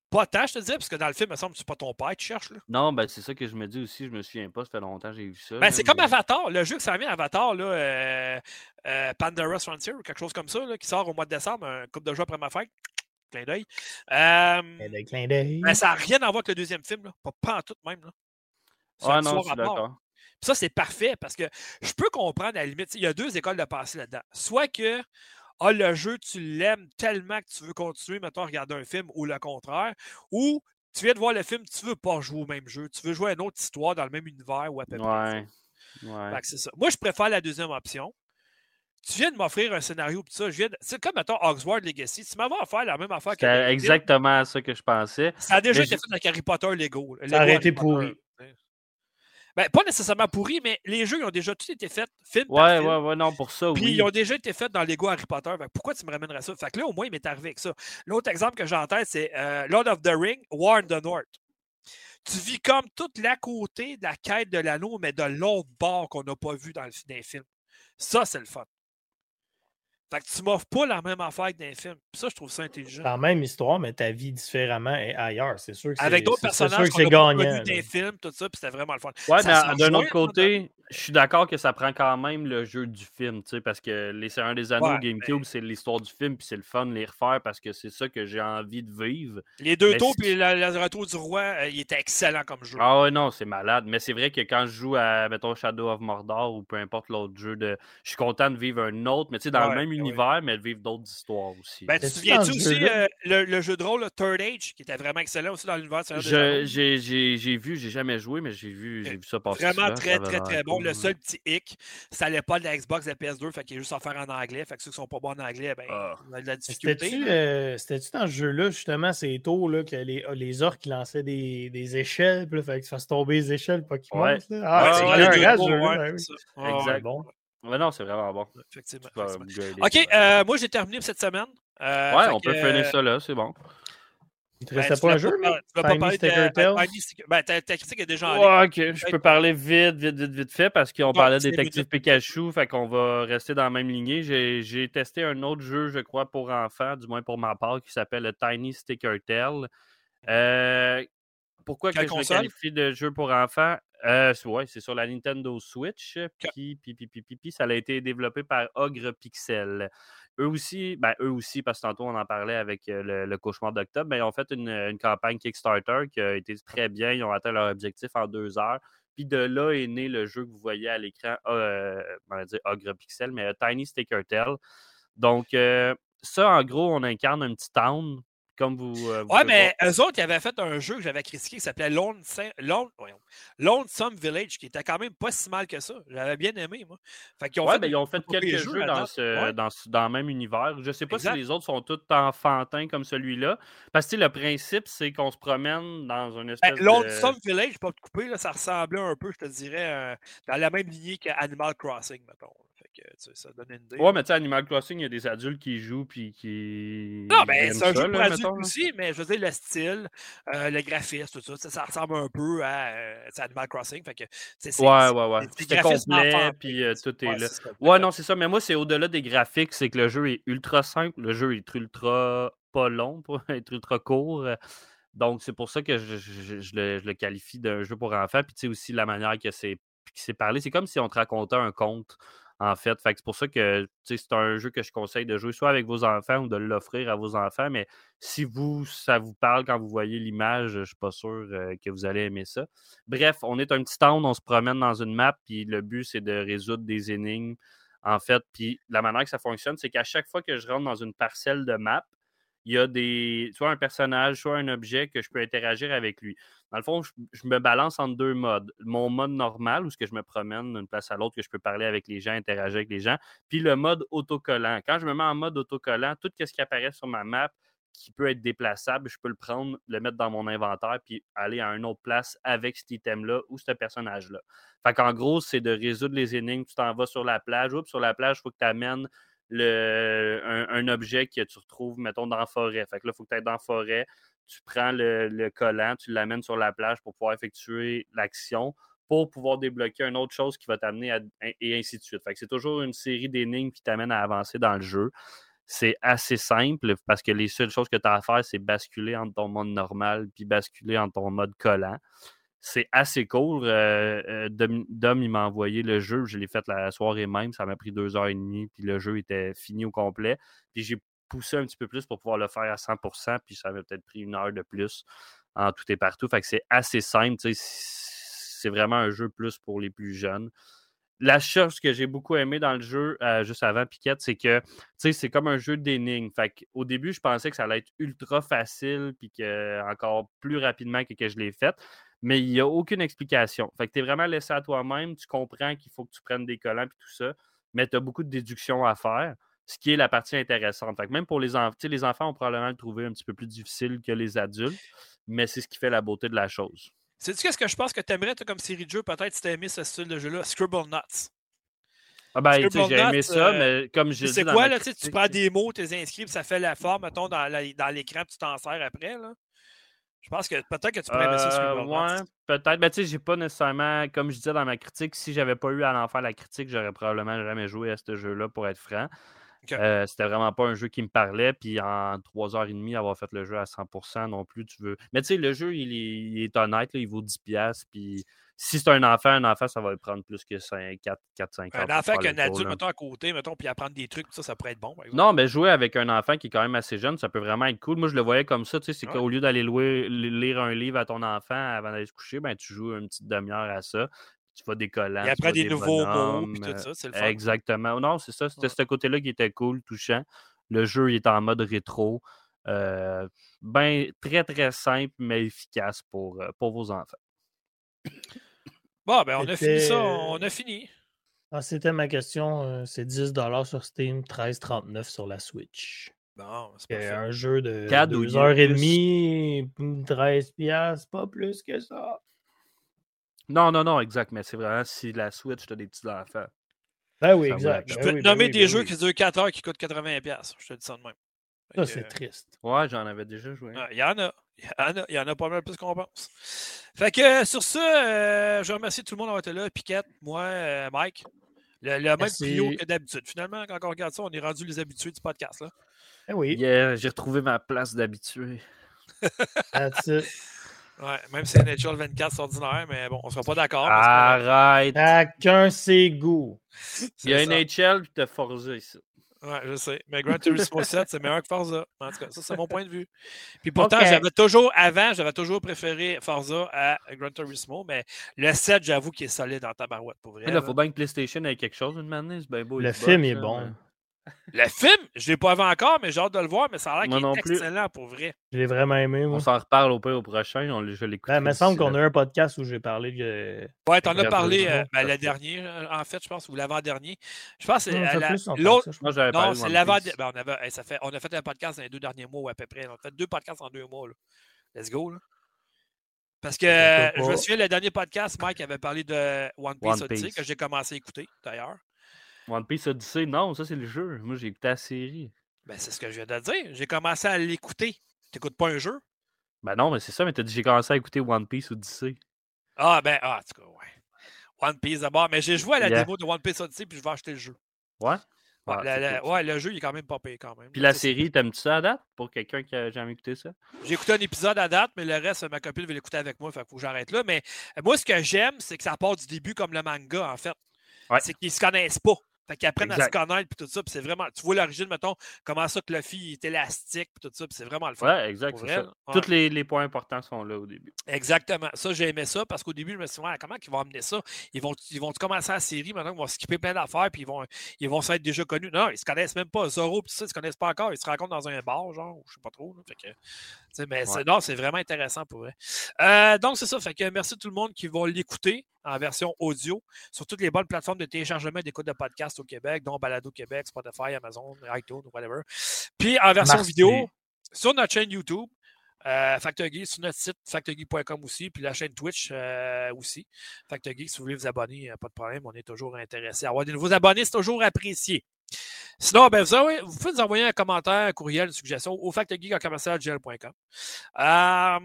Pas tant, je te dis, parce que dans le film, il me semble que c'est pas ton père que tu cherches. Là. Non, ben c'est ça que je me dis aussi. Je me souviens pas, ça fait longtemps que j'ai vu ça. Ben, c'est comme Avatar, le jeu que ça vient, Avatar, là, euh, euh, Pandora's Frontier ou quelque chose comme ça, là, qui sort au mois de décembre, un couple de jeux après ma fête. Clin d'œil. Euh, clin d'œil. ben, ça n'a rien à voir avec le deuxième film, là. Pas, pas en tout même. Là. Une non, je suis d'accord. Puis ça, c'est parfait parce que je peux comprendre à la limite. Il y a deux écoles de pensée là-dedans. Soit que ah, le jeu, tu l'aimes tellement que tu veux continuer, mettons, à regarder un film, ou le contraire. Ou tu viens de voir le film, tu veux pas jouer au même jeu. Tu veux jouer à une autre histoire dans le même univers ou à peu près. Ouais. Ouais. Fait que c'est ça. Moi, je préfère la deuxième option. Tu viens de m'offrir un scénario, puis ça, je viens de- C'est comme, mettons, Oxford Legacy. Tu m'avais offert la même affaire que. Film. exactement ça que je pensais. Ça a déjà Mais été je- fait avec Harry Potter Lego. Ça aurait été pourri. Ben, pas nécessairement pourri, mais les jeux ils ont déjà tous été faits, film par Ouais, film. ouais, ouais, non, pour ça, Puis oui. ils ont déjà été faits dans Lego Harry Potter. Fait pourquoi tu me ramènerais ça? Fait que là, au moins, il m'est arrivé avec ça. L'autre exemple que j'ai en tête, c'est euh, Lord of the Ring, War in the North. Tu vis comme toute l'à côté de la quête de l'anneau, mais de l'autre bord qu'on n'a pas vu dans, le, dans les films. Ça, c'est le fun. Fait que tu m'offres pas la même affaire que dans les films. Puis ça, je trouve ça intelligent. C'est la même histoire, mais ta vie différemment est ailleurs. C'est sûr que c'est Avec d'autres c'est- c'est sûr personnages que qu'on gagnant. connus dans les films, tout ça, puis c'était vraiment le fun. Ouais, Ça mais se d'un autre côté, je suis d'accord que ça prend quand même le jeu du film, tu sais, parce que les Seigneurs des Anneaux Ouais, GameCube, c'est l'histoire du film, puis c'est le fun de les refaire parce que c'est ça que j'ai envie de vivre. Les deux Mais tours, puis le, le retour du roi, euh, il était excellent comme jeu. Ah ouais, non, c'est malade. Mais c'est vrai que quand je joue à, mettons, Shadow of Mordor ou peu importe l'autre jeu, de... je suis content de vivre un autre, mais tu sais, dans Ouais, le même. Univers, mais de vivre d'autres histoires aussi. Ben, tu te souviens-tu aussi euh, le, le jeu de rôle le Third Age, qui était vraiment excellent aussi dans l'univers? J'ai j'ai- j'ai vu, j'ai jamais joué, mais j'ai vu, j'ai vu ça passer. Vraiment très, ça très, très bon. cool, Le seul petit hic, ça n'allait pas de la Xbox, de la PS2, fait qu'il est juste à faire en anglais. Fait que ceux qui sont pas bons en anglais, ben, Ah. on a de la difficulté. C'était-tu euh, c'était-tu dans ce jeu-là, justement, c'est tôt, là, que les, les orques lançaient des, des échelles, puis là, fallait que tu fasses tomber les échelles, pas qu'ils Ouais. montent, là? Ouais, Ah, ouais, c'est ça. Ouais, Exact. bon. Non, c'est vraiment bon. Effectivement. OK, ouais. euh, moi j'ai terminé pour cette semaine. Euh, Ouais, on que, peut finir euh, ça là, c'est bon. Il te ben, restait tu pas un jeu, par- Tu vas pas Tiny parler de euh, Ben, ta, ta critique est déjà en ligne. Ouais, ok, je peux parler vite, vite, vite, vite fait parce qu'on Ouais, parlait de Détective. Pikachu, fait qu'on va rester dans la même lignée. J'ai testé un autre jeu, je crois, pour enfants, du moins pour ma part, qui s'appelle le Tiny Sticker Tale. Euh, pourquoi Quelle que je le qualifie de jeu pour enfants? Euh, c'est- ouais, c'est sur la Nintendo Switch. Puis, puis, ça a été développé par Ogre Pixel. Eux aussi, ben eux aussi, parce que tantôt on en parlait avec euh, le, le cauchemar d'octobre, ben, ils ont fait une, une campagne Kickstarter qui a été très bien. Ils ont atteint leur objectif en deux heures. Puis de là est né le jeu que vous voyez à l'écran, euh, on va dire Ogre Pixel, mais euh, Tiny Sticker Tale. Donc, euh, ça, en gros, on incarne un petit town, comme vous. euh, vous Ouais, mais eux autres, ils avaient fait un jeu que j'avais critiqué qui s'appelait Lone, Saint- Lone, Lonesome Village, qui était quand même pas si mal que ça. J'avais bien aimé, moi. Fait qu'ils ont ouais, fait ben, ils ont fait quelques jeu jeux dans, ce, Ouais. dans, ce- dans le même univers. Je sais pas Exact. si les autres sont tous enfantins comme celui-là. Parce que le principe, c'est qu'on se promène dans une Ben, espèce de. Lonesome Village, pas te couper, là, ça ressemblait un peu, je te dirais, euh, dans la même lignée qu'Animal Crossing, mettons. Que, ça donne une idée. Ouais, mais tu sais, Animal Crossing, il y a des adultes qui jouent puis qui. Non, ben, aiment c'est un jeu pour adultes aussi, mais je veux dire, le style, euh, le graphisme, tout ça, ça ressemble un peu à euh, Animal Crossing. Fait que, c'est- Ouais, c'est- ouais, ouais. C'était graphismes complet, puis euh, tout est Ouais, là. c'est. Ouais, non, c'est ça. Mais moi, c'est au-delà des graphiques, c'est que le jeu est ultra simple. Le jeu est ultra pas long pour être ultra court. euh, Donc, c'est pour ça que je, je- je- je le, je le qualifie d'un jeu pour enfants. Puis, tu sais, aussi la manière que c'est que c'est parlé. C'est comme si on te racontait un conte, en fait. C'est pour ça que, c'est un jeu que je conseille de jouer soit avec vos enfants ou de l'offrir à vos enfants. Mais si vous, ça vous parle quand vous voyez l'image, je suis pas sûr euh, que vous allez aimer ça. Bref, on est un petit town, on se promène dans une map, puis le but, c'est de résoudre des énigmes, en fait. Puis la manière que ça fonctionne, c'est qu'à chaque fois que je rentre dans une parcelle de map, il y a des, soit un personnage, soit un objet que je peux interagir avec lui. Dans le fond, je, me balance entre deux modes. Mon mode normal, où ce que je me promène d'une place à l'autre, que je peux parler avec les gens, interagir avec les gens, puis le mode autocollant. Quand je me mets en mode autocollant, tout ce qui apparaît sur ma map, qui peut être déplaçable, je peux le prendre, le mettre dans mon inventaire, puis aller à une autre place avec cet item-là ou ce personnage-là. Fait qu'en gros, c'est de résoudre les énigmes. Tu t'en vas sur la plage. Oups, sur la plage, il faut que tu amènes le, un, objet que tu retrouves, mettons, dans la forêt. Fait que là, il faut que tu ailles dans la forêt. Tu prends le, collant, tu l'amènes sur la plage pour pouvoir effectuer l'action pour pouvoir débloquer une autre chose qui va t'amener à, et ainsi de suite. Fait que c'est toujours une série d'énigmes qui t'amène à avancer dans le jeu. C'est assez simple parce que les seules choses que tu as à faire, c'est basculer entre ton mode normal puis basculer en ton mode collant c'est assez cool. Euh, euh, Dom, il m'a envoyé le jeu. Je l'ai fait la soirée même. Ça m'a pris deux heures et demie. Puis le jeu était fini au complet. Puis j'ai poussé un petit peu plus pour pouvoir le faire à 100%. Puis ça m'a peut-être pris une heure de plus en tout et partout. Fait que c'est assez simple. C'est vraiment un jeu plus pour les plus jeunes. La chose que j'ai beaucoup aimé dans le jeu, euh, juste avant Piquette, c'est que c'est comme un jeu d'énigmes. Au début, je pensais que ça allait être ultra facile, puis que encore plus rapidement que je l'ai fait mais il n'y a aucune explication. Fait que tu es vraiment laissé à toi-même, tu comprends qu'il faut que tu prennes des collants et tout ça, mais tu as beaucoup de déductions à faire, ce qui est la partie intéressante. Fait que même pour les enfants, les enfants ont probablement le trouvé un petit peu plus difficile que les adultes, mais c'est ce qui fait la beauté de la chose. Sais-tu qu'est-ce que je pense que tu aimerais comme série de jeu, peut-être si tu aimé ce style de jeu-là? Scribble Nuts? Ah ben, j'ai aimé ça, euh, mais comme je C'est quoi, là, tu prends des mots, tu les inscris, ça fait la forme, mettons, dans l'écran, tu t'en sers après, là. Je pense que peut-être que tu pourrais laisser ça euh, Ouais, peut-être. Mais tu sais, j'ai pas nécessairement, comme je disais dans ma critique, si j'avais pas eu à en faire la critique, j'aurais probablement jamais joué à ce jeu-là, pour être franc. Euh, c'était vraiment pas un jeu qui me parlait. Puis en 3h30, avoir fait le jeu à 100% non plus, tu veux. Mais tu sais, le jeu, il est, honnête, il vaut 10$. Puis si c'est un enfant, un enfant, ça va le prendre plus que 5, 4, 4 5 ans. Un enfant qu'un adulte, mettons, à côté, mettons, puis apprendre des trucs, ça, ça pourrait être bon. non, mais jouer avec un enfant qui est quand même assez jeune, ça peut vraiment être cool. Moi, je le voyais comme ça, tu sais, c'est qu'au lieu d'aller lire un livre à ton enfant avant d'aller se coucher, ben, tu joues une petite demi-heure à ça. Tu vas décoller. Et après des, nouveaux mots, puis tout ça, c'est le fun. Exactement. Non, c'est ça. C'était ce côté-là qui était cool, touchant. Le jeu, il est en mode rétro. Euh, ben, très, très simple, mais efficace pour, euh, pour vos enfants. Bon, ben, on a fini ça. On a fini. Ah, C'était ma question. Euh, c'est 10 sur Steam, 13,39 sur la Switch. Bon, c'est un jeu de 2h30, 13 piastres, pas plus que ça. Non, non, non, exact. Mais c'est vraiment si la Switch, t'as des petits enfants. Ben oui, exact. Je ben peux te ben nommer ben des jeux qui durent 4 heures qui coûtent 80$. Je te dis ça de même. Ça, c'est triste. Ouais, j'en avais déjà joué. Il y en a. Il y en a, pas mal plus qu'on pense. Fait que sur ça, euh, je remercie tout le monde d'avoir été là. Piquette, moi, euh, Mike. Le, même trio que d'habitude. Finalement, quand on regarde ça, on est rendu les habitués du podcast. Là. Eh oui. j'ai retrouvé ma place d'habitué. Ouais, même si c'est NHL 24, c'est ordinaire, mais bon, on ne sera pas d'accord. Arrête! Chacun ses goûts. Il y a NHL puis t'as Forza ici. Ouais, je sais. Mais Gran Turismo 7, c'est meilleur que Forza. En tout cas, ça, c'est mon point de vue. Puis pourtant, j'avais toujours, avant, j'avais toujours préféré Forza à Gran Turismo, mais le 7, j'avoue qu'il est solide en tabarouette pour vrai. Il faut bien que PlayStation ait quelque chose une manière. C'est bien beau. Le film est bon. Le film, je ne l'ai pas vu encore, mais j'ai hâte de le voir, mais ça a l'air qu'il est excellent pour vrai. Je l'ai vraiment aimé. On s'en reparle au, au prochain. On, je l'écoute. Ben, il me semble qu'on a un podcast où j'ai parlé de. Ouais, t'en as parlé euh, ben, le dernier, euh, en fait, je pense, ou l'avant-dernier. Je pense que c'est l'autre. Moi, j'avais Non, c'est l'avant. Ben, on, avait, ça fait, on a fait un podcast dans les deux derniers mois, à peu près. On a fait deux podcasts en deux mois. Là. Let's go. Là. Parce que je me souviens, le dernier podcast, Mike avait parlé de One Piece, One Piece. que j'ai commencé à écouter d'ailleurs. One Piece Odyssey, non, ça c'est le jeu. Moi j'ai écouté la série. Ben c'est ce que je viens de dire. J'ai commencé à l'écouter. T'écoutes pas un jeu? Ben non, mais c'est ça, mais t'as dit j'ai commencé à écouter One Piece Odyssey. Ah ben, ah, en tout cas, ouais. One Piece d'abord. Mais j'ai joué à la démo de One Piece Odyssey puis je vais acheter le jeu. Ouais? Ouais, ah, le jeu il est quand même pas payé quand même. Puis la série, t'aimes-tu ça à date? Pour quelqu'un qui a jamais écouté ça? J'ai écouté un épisode à date, mais le reste, ma copine veut l'écouter avec moi, fait faut que j'arrête là. Mais moi, ce que j'aime, c'est que ça part du début comme le manga, en fait. C'est qu'ils se connaissent pas. Fait qu'ils apprennent à se connaître, puis tout ça, puis c'est vraiment. Tu vois l'origine, mettons, comment ça que Luffy est élastique, puis tout ça, puis c'est vraiment le fun. Ouais, exact. Tous les, les, points importants sont là au début. Exactement. Ça, j'ai aimé ça, parce qu'au début, je me suis dit, comment ils vont amener ça? Ils vont, ils vont commencer la série, maintenant, ils vont skipper plein d'affaires, puis ils vont, ils vont s'être déjà connus? Non, ils se connaissent même pas. Zoro, puis ça, ils se connaissent pas encore. Ils se rencontrent dans un bar, genre, ou je sais pas trop. Là, fait que, mais non, c'est vraiment intéressant pour eux. Euh, donc, c'est ça. Fait que merci à tout le monde qui va l'écouter en version audio sur toutes les bonnes plateformes de téléchargement et d'écoute de podcasts au Québec, dont Balado Québec, Spotify, Amazon, iTunes, whatever. Puis en version vidéo sur notre chaîne YouTube. Euh, Factor Geek, sur notre site factorgeek.com aussi, puis la chaîne Twitch euh, aussi. Factor Geek, si vous voulez vous abonner, pas de problème, on est toujours intéressé. Avoir des nouveaux abonnés, c'est toujours apprécié. Sinon, ben, vous, avez- vous pouvez nous envoyer un commentaire, un courriel, une suggestion au factorgeek.com. Euh,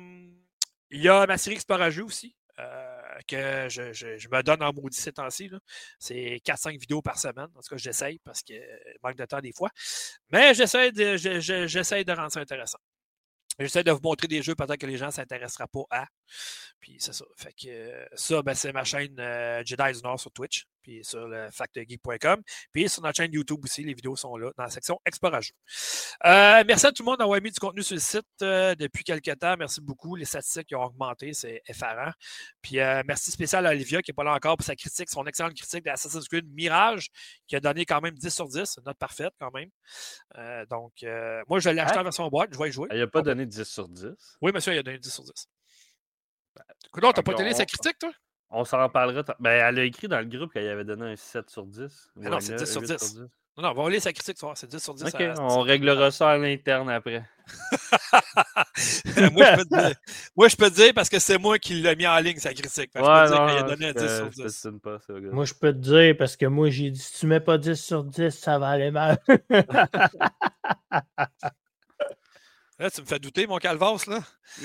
il y a ma série Explorageux aussi, euh, que je, je- me donne en maudit ces temps-ci. C'est 4-5 vidéos par semaine. En tout cas, j'essaye parce que euh, manque de temps des fois. Mais j'essaie de, de rendre ça intéressant. J'essaie de vous montrer des jeux peut-être que les gens ne s'intéresseraient pas à. Puis c'est ça. Fait que euh, ça, ben, c'est ma chaîne euh, Jedi du Nord sur Twitch, puis sur le factorgeek.com. Puis sur notre chaîne YouTube aussi, les vidéos sont là dans la section Explorageux. Euh, merci à tout le monde d'avoir mis du contenu sur le site euh, depuis quelques temps. Merci beaucoup. Les statistiques ont augmenté, c'est effarant. Puis merci spécial à Olivia qui n'est pas là encore pour sa critique, son excellente critique d'Assassin's Creed Mirage, qui a donné quand même 10 sur 10, une note parfaite quand même. Donc, moi, je l'ai acheté en version boîte, je vais y jouer. Il n'a pas donné 10 sur 10. Oui, monsieur, il a donné 10 sur 10. Écoute, non, t'as pas donné on- sa critique, toi? On s'en reparlera. t- Ben, elle a écrit dans le groupe qu'elle avait donné un 7 sur 10. ou Mais non, c'est neuf- 10 sur 8 10. Non, non, on va lire sa critique, tu vois, c'est 10 sur 10. Ok, à- on réglera ça à l'interne après. moi, je peux te dire, moi, je peux te dire parce que c'est moi qui l'ai mis en ligne, sa critique. Fait que je peux te dire qu'il a donné un 10 sur 10. Je pas, ça, gars. Moi, je peux te dire, parce que moi, j'ai dit, si tu mets pas 10 sur 10, ça va aller mal. Là, tu me fais douter, mon calvas, là.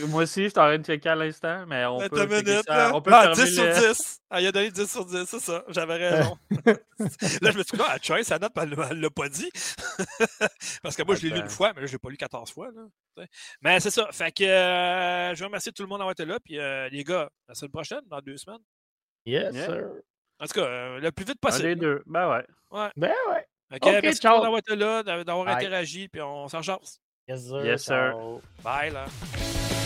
Moi aussi, je suis en train de checker à l'instant, mais on Attends peut. minute, ça. On peut ah, fermer 10 sur le- 10. Ah, il a donné 10 sur 10, c'est ça. J'avais raison. là, je me suis dit, ah, Choice, sa note, elle ne l'a pas dit. Parce que moi, je l'ai lu une fois, mais là, je l'ai pas lu 14 fois. Là. Mais c'est ça. Fait que euh, je veux remercier tout le monde d'avoir été là. Puis euh, les gars, la semaine prochaine, dans deux semaines. Yes, Yeah. sir. En tout cas, euh, le plus vite Un possible. des deux. Ben ouais. Ben ouais. OK, merci ciao. tout le monde d'avoir été là, d'avoir interagi, puis on s'en charge. Yes, sir. Yes, sir. Ciao. Bye, là.